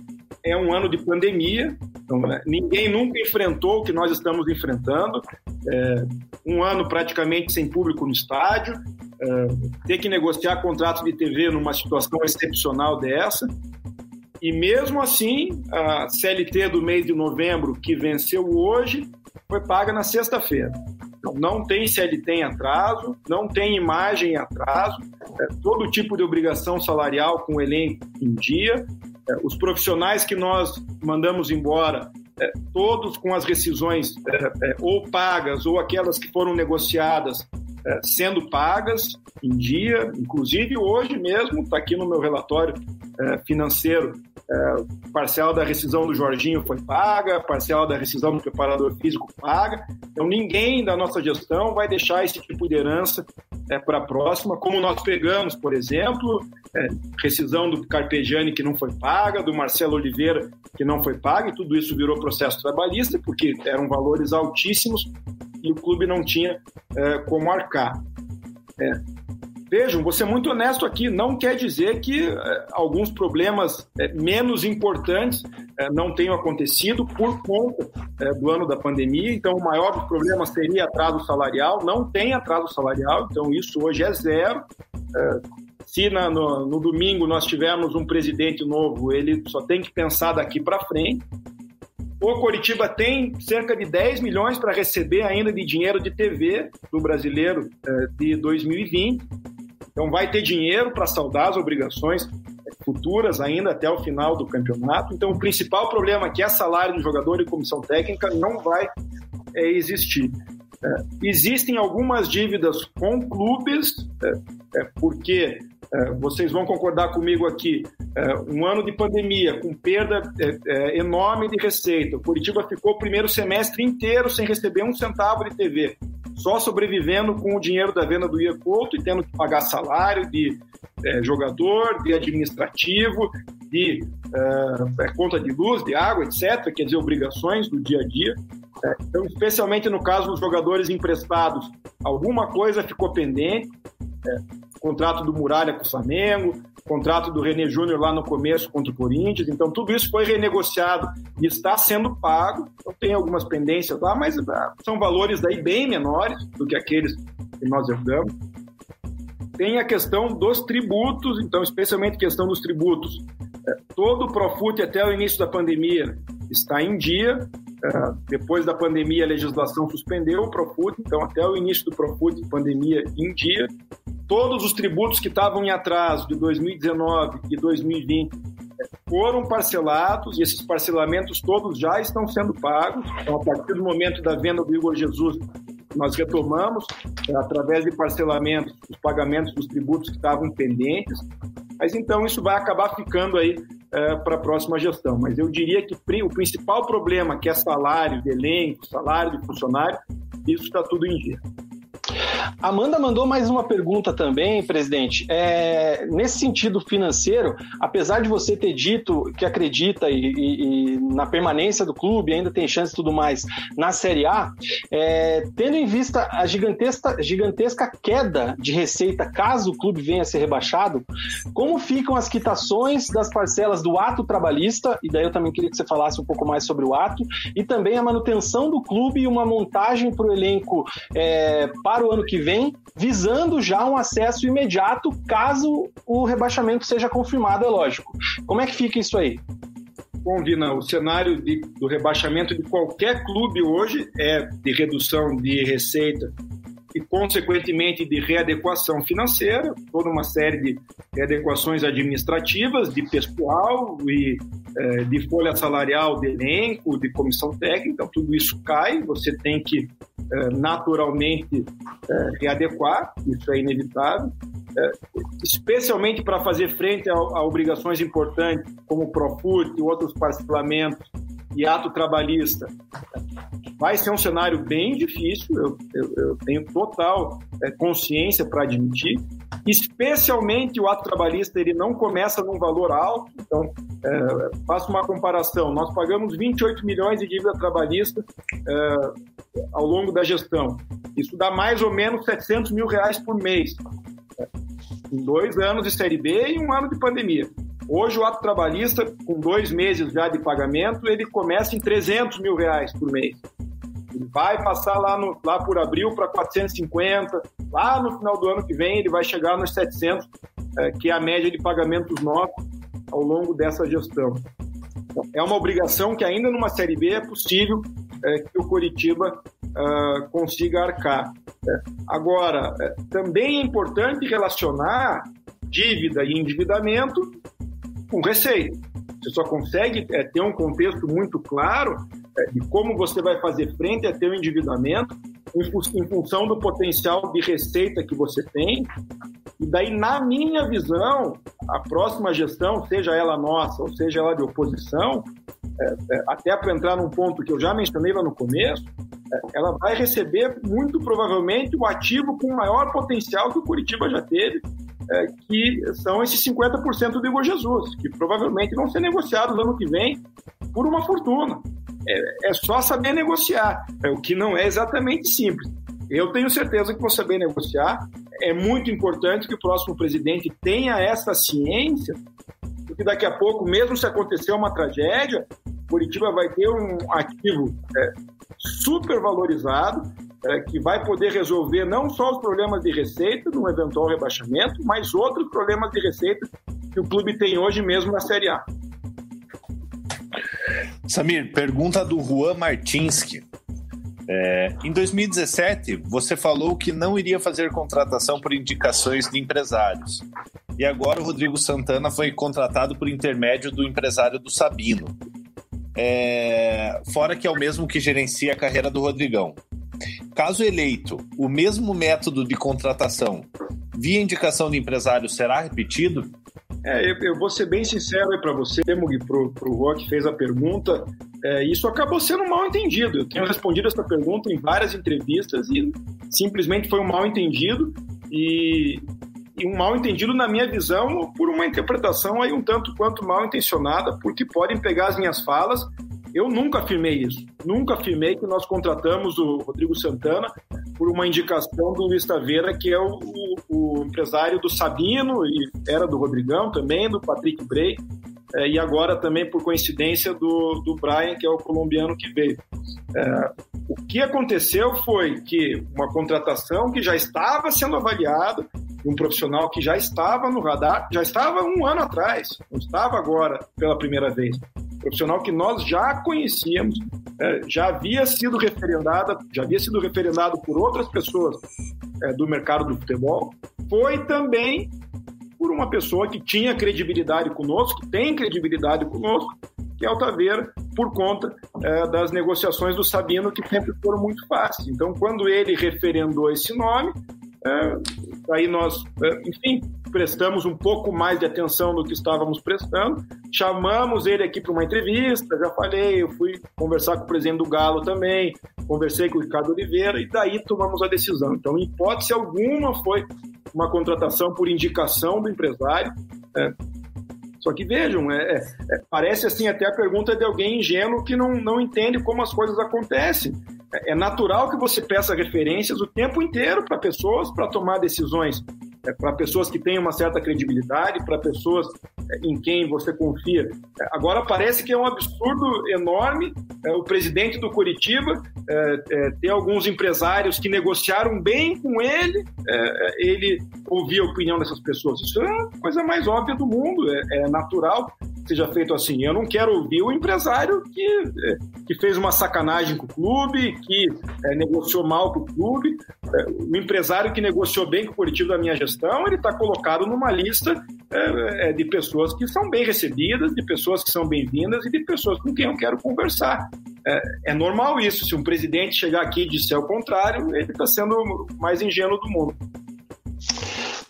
é um ano de pandemia, então, né, ninguém nunca enfrentou o que nós estamos enfrentando. É, um ano praticamente sem público no estádio, é, ter que negociar contratos de TV numa situação excepcional dessa. E mesmo assim, a CLT do mês de novembro, que venceu hoje, foi paga na sexta-feira. Então, não tem CLT em atraso, não tem imagem em atraso, é, todo tipo de obrigação salarial com o elenco em dia, os profissionais que nós mandamos embora, é, todos com as rescisões é, ou pagas ou aquelas que foram negociadas sendo pagas em dia, inclusive hoje mesmo, está aqui no meu relatório financeiro, parcela da rescisão do Jorginho foi paga, parcela da rescisão do preparador físico paga. Então ninguém da nossa gestão vai deixar esse tipo de herança é, para a próxima, como nós pegamos, por exemplo, é, rescisão do Carpegiani que não foi paga, do Marcelo Oliveira que não foi paga, e tudo isso virou processo trabalhista, porque eram valores altíssimos e o clube não tinha é, como arcar. É. Vejam, vou ser muito honesto aqui, não quer dizer que é, alguns problemas é, menos importantes é, não tenham acontecido por conta do ano da pandemia. Então, o maior dos problemas seria atraso salarial. Não tem atraso salarial, então isso hoje é zero. se na, no, no domingo nós tivermos um presidente novo, ele só tem que pensar daqui para frente. O Coritiba tem cerca de 10 milhões para receber ainda de dinheiro de TV do brasileiro de 2020. Então vai ter dinheiro para saldar as obrigações futuras ainda até o final do campeonato. Então o principal problema que é salário do jogador e comissão técnica não vai é, existir. É, existem algumas dívidas com clubes, é, é porque é, vocês vão concordar comigo aqui, é, um ano de pandemia com perda enorme de receita. O Curitiba ficou o primeiro semestre inteiro sem receber um centavo de TV só sobrevivendo com o dinheiro da venda do Ia Couto e tendo que pagar salário de é, jogador, de administrativo, de é, é, conta de luz, de água, etc., quer dizer, obrigações do dia a dia. É, então, especialmente no caso dos jogadores emprestados, alguma coisa ficou pendente. É, contrato do Muralha com o Flamengo, contrato do René Júnior lá no começo contra o Corinthians. Então, tudo isso foi renegociado e está sendo pago. Então, tem algumas pendências lá, mas ah, são valores daí bem menores do que aqueles que nós herdamos. Tem a questão dos tributos, então, especialmente a questão dos tributos. É, todo o Profut até o início da pandemia está em dia. É, depois da pandemia, a legislação suspendeu o Profut, então, até o início do Profut, pandemia em dia todos os tributos que estavam em atraso de 2019 e 2020 eh, foram parcelados e esses parcelamentos todos já estão sendo pagos. Então, a partir do momento da venda do Igor Jesus, nós retomamos, eh, através de parcelamentos, os pagamentos dos tributos que estavam pendentes. Mas então isso vai acabar ficando aí é, para a próxima gestão. Mas eu diria que o principal problema, que é salário de elenco, salário de funcionário, isso está tudo em dia. Amanda mandou mais uma pergunta também, presidente. É, nesse sentido financeiro, apesar de você ter dito que acredita e, e, e na permanência do clube, ainda tem chance e tudo mais na Série A, é, tendo em vista a gigantesca, gigantesca queda de receita caso o clube venha a ser rebaixado, como ficam as quitações das parcelas do ato trabalhista? E daí eu também queria que você falasse um pouco mais sobre o ato, e também a manutenção do clube e uma montagem para o elenco é, para o ano que vem, visando já um acesso imediato caso o rebaixamento seja confirmado, é lógico. Como é que fica isso aí? Bom, Vina, o cenário de, do rebaixamento de qualquer clube hoje é de redução de receita e, consequentemente, de readequação financeira, toda uma série de readequações administrativas, de pessoal e é, de folha salarial de elenco, de comissão técnica, tudo isso cai, você tem que é, naturalmente é, readequar, isso é inevitável, especialmente para fazer frente a, a, obrigações importantes como o Profut e outros parcelamentos e ato trabalhista. Vai ser um cenário bem difícil, eu, eu, eu tenho total é, consciência para admitir, especialmente o ato trabalhista, ele não começa num valor alto, então é, faço uma comparação, nós pagamos 28 milhões de dívida trabalhista é, ao longo da gestão, isso dá mais ou menos 700 mil reais por mês, em dois anos de Série B e um ano de pandemia. Hoje o ato trabalhista, com dois meses já de pagamento, ele começa em 300 mil reais por mês. Ele vai passar lá, no, lá por abril para 450, lá no final do ano que vem ele vai chegar nos 700, é, que é a média de pagamentos nossos ao longo dessa gestão. É uma obrigação que ainda numa Série B é possível é, que o Coritiba é, consiga arcar. É, agora, também é importante relacionar dívida e endividamento com receita. Você só consegue é, ter um contexto muito claro é, de como você vai fazer frente a o endividamento em, em função do potencial de receita que você tem. E daí, na minha visão, a próxima gestão, seja ela nossa ou seja ela de oposição, é, é, até para entrar num ponto que eu já mencionei lá no começo, é, ela vai receber muito provavelmente o ativo com maior potencial que o Curitiba já teve, é, que são esses 50% do Igor Jesus, que provavelmente vão ser negociados ano que vem por uma fortuna. É, é só saber negociar, é, o que não é exatamente simples. Eu tenho certeza que vou saber negociar. é, muito importante que o próximo presidente tenha essa ciência, porque daqui a pouco, mesmo se acontecer uma tragédia, Curitiba vai ter um ativo é, super valorizado, é, que vai poder resolver não só os problemas de receita num eventual rebaixamento, mas outros problemas de receita que o clube tem hoje mesmo na Série A. Samir, pergunta do Juan Martinski. É, em 2017, você falou que não iria fazer contratação por indicações de empresários. E agora o Rodrigo Santana foi contratado por intermédio do empresário do Sabino. É, fora que é o mesmo que gerencia a carreira do Rodrigão. Caso eleito, o mesmo método de contratação via indicação de empresário será repetido? É, eu, eu, vou ser bem sincero aí para você, Mug, para o Rô que fez a pergunta. É, isso acabou sendo mal entendido. Eu tenho respondido essa pergunta em várias entrevistas e simplesmente foi um mal entendido e, e um mal entendido na minha visão por uma interpretação aí um tanto quanto mal intencionada, porque podem pegar as minhas falas eu nunca afirmei isso. Nunca afirmei que nós contratamos o Rodrigo Santana por uma indicação do Luiz Taveira, que é o, o, o empresário do Sabino, e era do Rodrigão também, do Patrick Bray, é, e agora também, por coincidência, do, do Brian, que é o colombiano que veio. É, o que aconteceu foi que uma contratação que já estava sendo avaliada, um profissional que já estava no radar, já estava um ano atrás, não estava agora pela primeira vez profissional que nós já conhecíamos, é, já havia sido referendada, já havia sido referendado por outras pessoas é, do mercado do futebol, foi também por uma pessoa que tinha credibilidade conosco, tem credibilidade conosco, que é o Taveira, por conta é, das negociações do Sabino, que sempre foram muito fáceis. Então, quando ele referendou esse nome, é, aí nós, é, enfim, prestamos um pouco mais de atenção do que estávamos prestando. Chamamos ele aqui para uma entrevista, já falei, eu fui conversar com o presidente do Galo também, conversei com o Ricardo Oliveira e daí tomamos a decisão. Então, em hipótese alguma, foi uma contratação por indicação do empresário. É, só que vejam, é, é, é, parece assim até a pergunta de alguém ingênuo que não, não entende como as coisas acontecem. É, é natural que você peça referências o tempo inteiro para pessoas para tomar decisões é, para pessoas que têm uma certa credibilidade, para pessoas é, em quem você confia. É, agora parece que é um absurdo enorme é, o presidente do Curitiba é, é, ter alguns empresários que negociaram bem com ele, ele ouvir a opinião dessas pessoas. Isso é a coisa mais óbvia do mundo, é, natural seja feito assim. Eu não quero ouvir o empresário que, que fez uma sacanagem com o clube, que é, negociou mal com o clube. É, o empresário que negociou bem com o Curitiba da minha gestão, ele está colocado numa lista é, é, de pessoas que são bem recebidas, de pessoas que são bem-vindas e de pessoas com quem eu quero conversar. É, é normal isso. Se um presidente chegar aqui e disser o contrário, ele está sendo o mais ingênuo do mundo.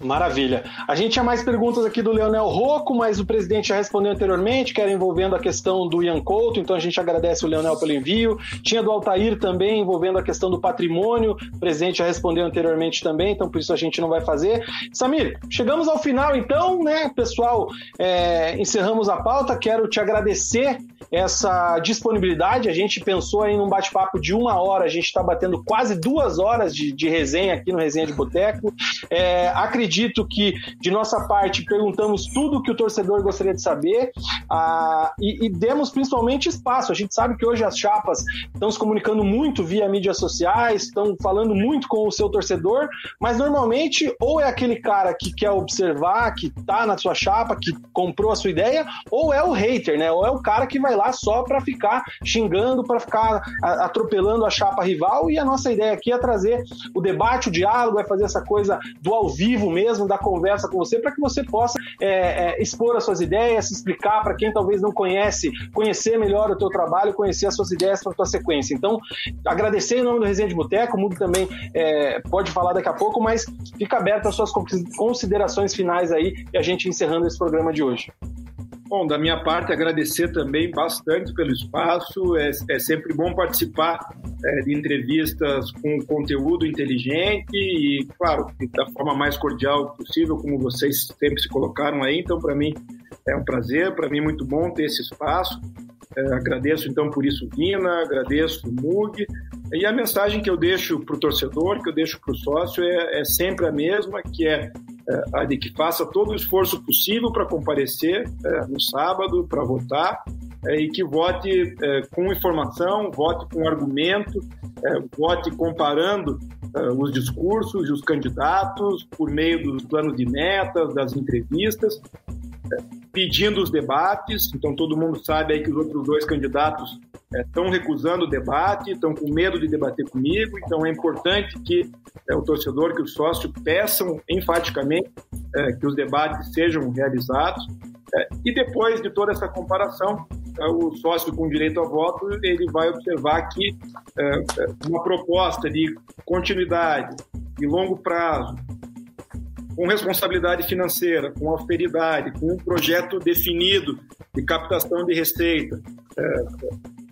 Maravilha. A gente tinha mais perguntas aqui do Leonel Rocco, mas o presidente já respondeu anteriormente, que era envolvendo a questão do Ian Couto, então a gente agradece o Leonel pelo envio. Tinha do Altair também, envolvendo a questão do patrimônio, o presidente já respondeu anteriormente também, então por isso a gente não vai fazer. Samir, chegamos ao final então, né, pessoal? É, encerramos a pauta, quero te agradecer essa disponibilidade. A gente pensou aí num bate-papo de uma hora, a gente está batendo quase duas horas de, de, resenha aqui no Resenha de Boteco. É, acredito que, de nossa parte, perguntamos tudo que o torcedor gostaria de saber ah, e, e, demos principalmente espaço. A gente sabe que hoje as chapas estão se comunicando muito via mídias sociais, estão falando muito com o seu torcedor, mas normalmente ou é aquele cara que quer observar, que está na sua chapa, que comprou a sua ideia, ou é o hater, né? Ou é o cara que vai lá lá só para ficar xingando, para ficar atropelando a chapa rival. E a nossa ideia aqui é trazer o debate, o diálogo, é fazer essa coisa do ao vivo mesmo, da conversa com você, para que você possa é, é, expor as suas ideias, explicar para quem talvez não conhece, conhecer melhor o teu trabalho, conhecer as suas ideias para a tua sequência. Então, agradecer em nome do Resenha de Boteco, o Mundo também é, pode falar daqui a pouco, mas fica aberto as suas considerações finais aí e a gente encerrando esse programa de hoje. Bom, da minha parte, agradecer também bastante pelo espaço. É, é sempre bom participar é, de entrevistas com conteúdo inteligente e, claro, da forma mais cordial possível, como vocês sempre se colocaram aí. Então, para mim, é um prazer, para mim, muito bom ter esse espaço. É, agradeço, então, por isso, Vina, agradeço Mug, E a mensagem que eu deixo para o torcedor, que eu deixo para o sócio, é, é, sempre a mesma, que é, é, que faça todo o esforço possível para comparecer é, no sábado, para votar, é, e que vote é, com informação, vote com argumento, é, vote comparando os discursos e os candidatos por meio dos planos de metas, das entrevistas, pedindo os debates. Então todo mundo sabe aí que os outros dois candidatos estão recusando o debate, estão com medo de debater comigo. Então é importante que o torcedor, que o sócio peçam enfaticamente que os debates sejam realizados. e depois de toda essa comparação, é, o sócio com direito a voto ele vai observar que é, é, uma proposta de continuidade, de longo prazo, com responsabilidade financeira, com austeridade, com um projeto definido de captação de receita, é,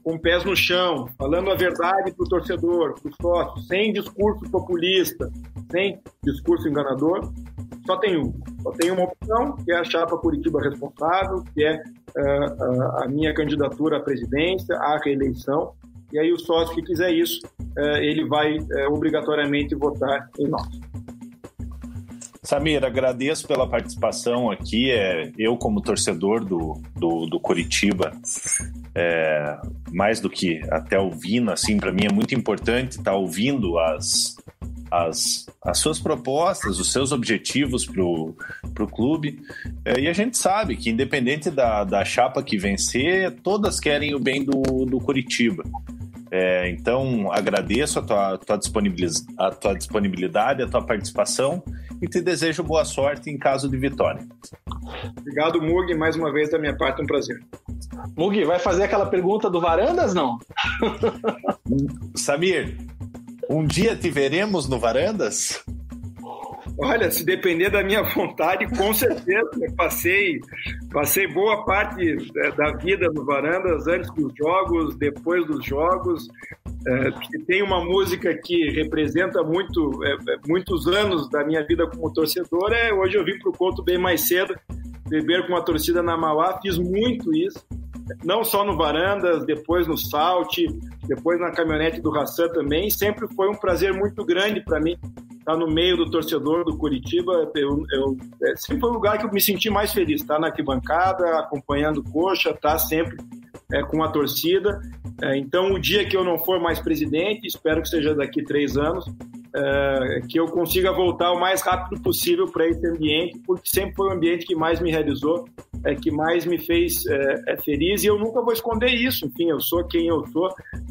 com pés no chão, falando a verdade para o torcedor, para o sócio, sem discurso populista, sem discurso enganador, só tem um. Só tem uma opção, que é a chapa Curitiba responsável, que é uh, a minha candidatura à presidência, à reeleição. E aí o sócio que quiser isso, uh, ele vai uh, obrigatoriamente votar em nós. Samir, agradeço pela participação aqui. É, eu, como torcedor do, do, do Curitiba, é, mais do que até ouvindo, assim, para mim é muito importante estar tá ouvindo as, as, as suas propostas, os seus objetivos para o clube. É, e a gente sabe que, independente da, da chapa que vencer, todas querem o bem do, do Curitiba. É, então, agradeço a tua, a tua disponibilidade, a tua participação e te desejo boa sorte em caso de vitória. Obrigado, Mug. Mais uma vez, da minha parte, um prazer. Mug, vai fazer aquela pergunta do Varandas, não? (laughs) Samir, um dia te veremos no Varandas? Olha, se depender da minha vontade, com certeza. passei, passei boa parte é, da vida no Varandas, antes dos jogos, depois dos jogos. É, tem uma música que representa muito, é, muitos anos da minha vida como torcedor. É, hoje eu vim para o Couto bem mais cedo, beber com a torcida na Mauá, fiz muito isso não só no Varandas, depois no Salt, depois na caminhonete do Hassan também. Sempre foi um prazer muito grande para mim estar no meio do torcedor do Curitiba. Eu, eu, é, sempre foi o lugar que eu me senti mais feliz, tá na arquibancada, acompanhando coxa, tá sempre é, com a torcida. É, então, o dia que eu não for mais presidente, espero que seja daqui três anos, é, que eu consiga voltar o mais rápido possível para esse ambiente, porque sempre foi o ambiente que mais me realizou, é, que mais me fez é, é, feliz, e eu nunca vou esconder isso. Enfim, eu sou quem eu sou.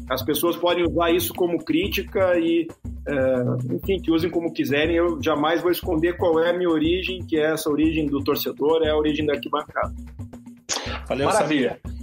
As pessoas podem usar isso como crítica e, é, enfim, que usem como quiserem. Eu jamais vou esconder qual é a minha origem, que é essa origem do torcedor, é a origem da arquibancada. Valeu, Maravilha. Samir.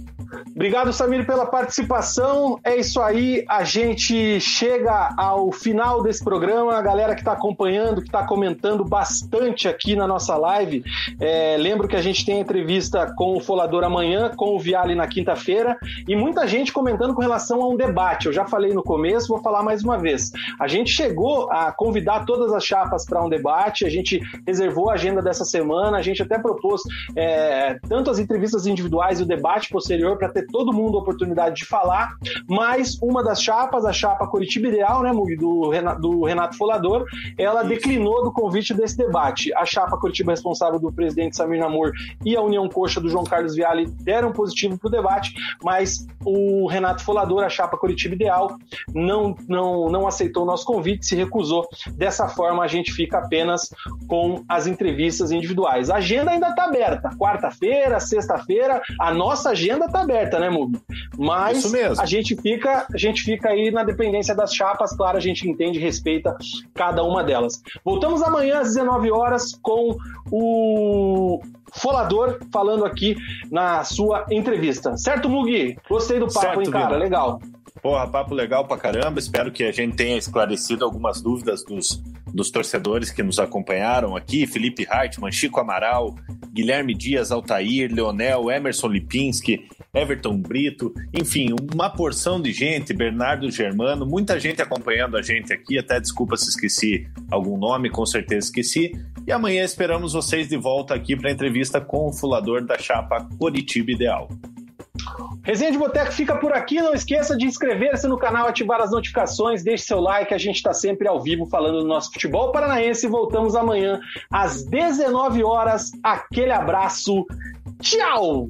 Obrigado, Samir, pela participação. É isso aí, a gente chega ao final desse programa. A galera que está acompanhando, que está comentando bastante aqui na nossa live. É, lembro que a gente tem entrevista com o Folador amanhã, com o Viale na quinta-feira, e muita gente comentando com relação a um debate. Eu já falei no começo, vou falar mais uma vez. A gente chegou a convidar todas as chapas para um debate, a gente reservou a agenda dessa semana, a gente até propôs é, tanto as entrevistas individuais e o debate posterior para ter todo mundo a oportunidade de falar, mas uma das chapas, a chapa Curitiba Ideal, né, do Renato, do Renato Folador, ela declinou do convite desse debate. A chapa Curitiba responsável do presidente Samir Namor e a União Coxa do João Carlos Viale deram positivo para o debate, mas o Renato Folador, a chapa Curitiba Ideal, não, não, não aceitou o nosso convite, se recusou. Dessa forma, a gente fica apenas com as entrevistas individuais. A agenda ainda está aberta. Quarta-feira, sexta-feira, a nossa agenda está aberta, né, Mubi? Mas a gente fica, a gente fica aí na dependência das chapas, claro, a gente entende e respeita cada uma delas. Voltamos amanhã às 19 horas com o Folador falando aqui na sua entrevista. Certo, Mugi? Gostei do papo, certo, hein, cara? Legal. Porra, papo legal pra caramba. Espero que a gente tenha esclarecido algumas dúvidas dos, dos torcedores que nos acompanharam aqui. Felipe Hartmann, Chico Amaral, Guilherme Dias, Altair, Leonel, Emerson Lipinski, Everton Brito, enfim, uma porção de gente, Bernardo Germano, muita gente acompanhando a gente aqui. Até desculpa se esqueci algum nome, com certeza esqueci. E amanhã esperamos vocês de volta aqui para a entrevista com o fulador da chapa Coritiba Ideal. Resenha de Boteco fica por aqui. Não esqueça de inscrever-se no canal, ativar as notificações, deixe seu like. A gente está sempre ao vivo falando do nosso futebol paranaense. Voltamos amanhã às 19 horas. Aquele abraço. Tchau!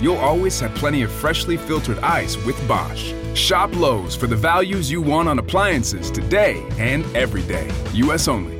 you'll always have plenty of freshly filtered ice with Bosch. Shop Lowe's for the values you want on appliances today and every day. US only.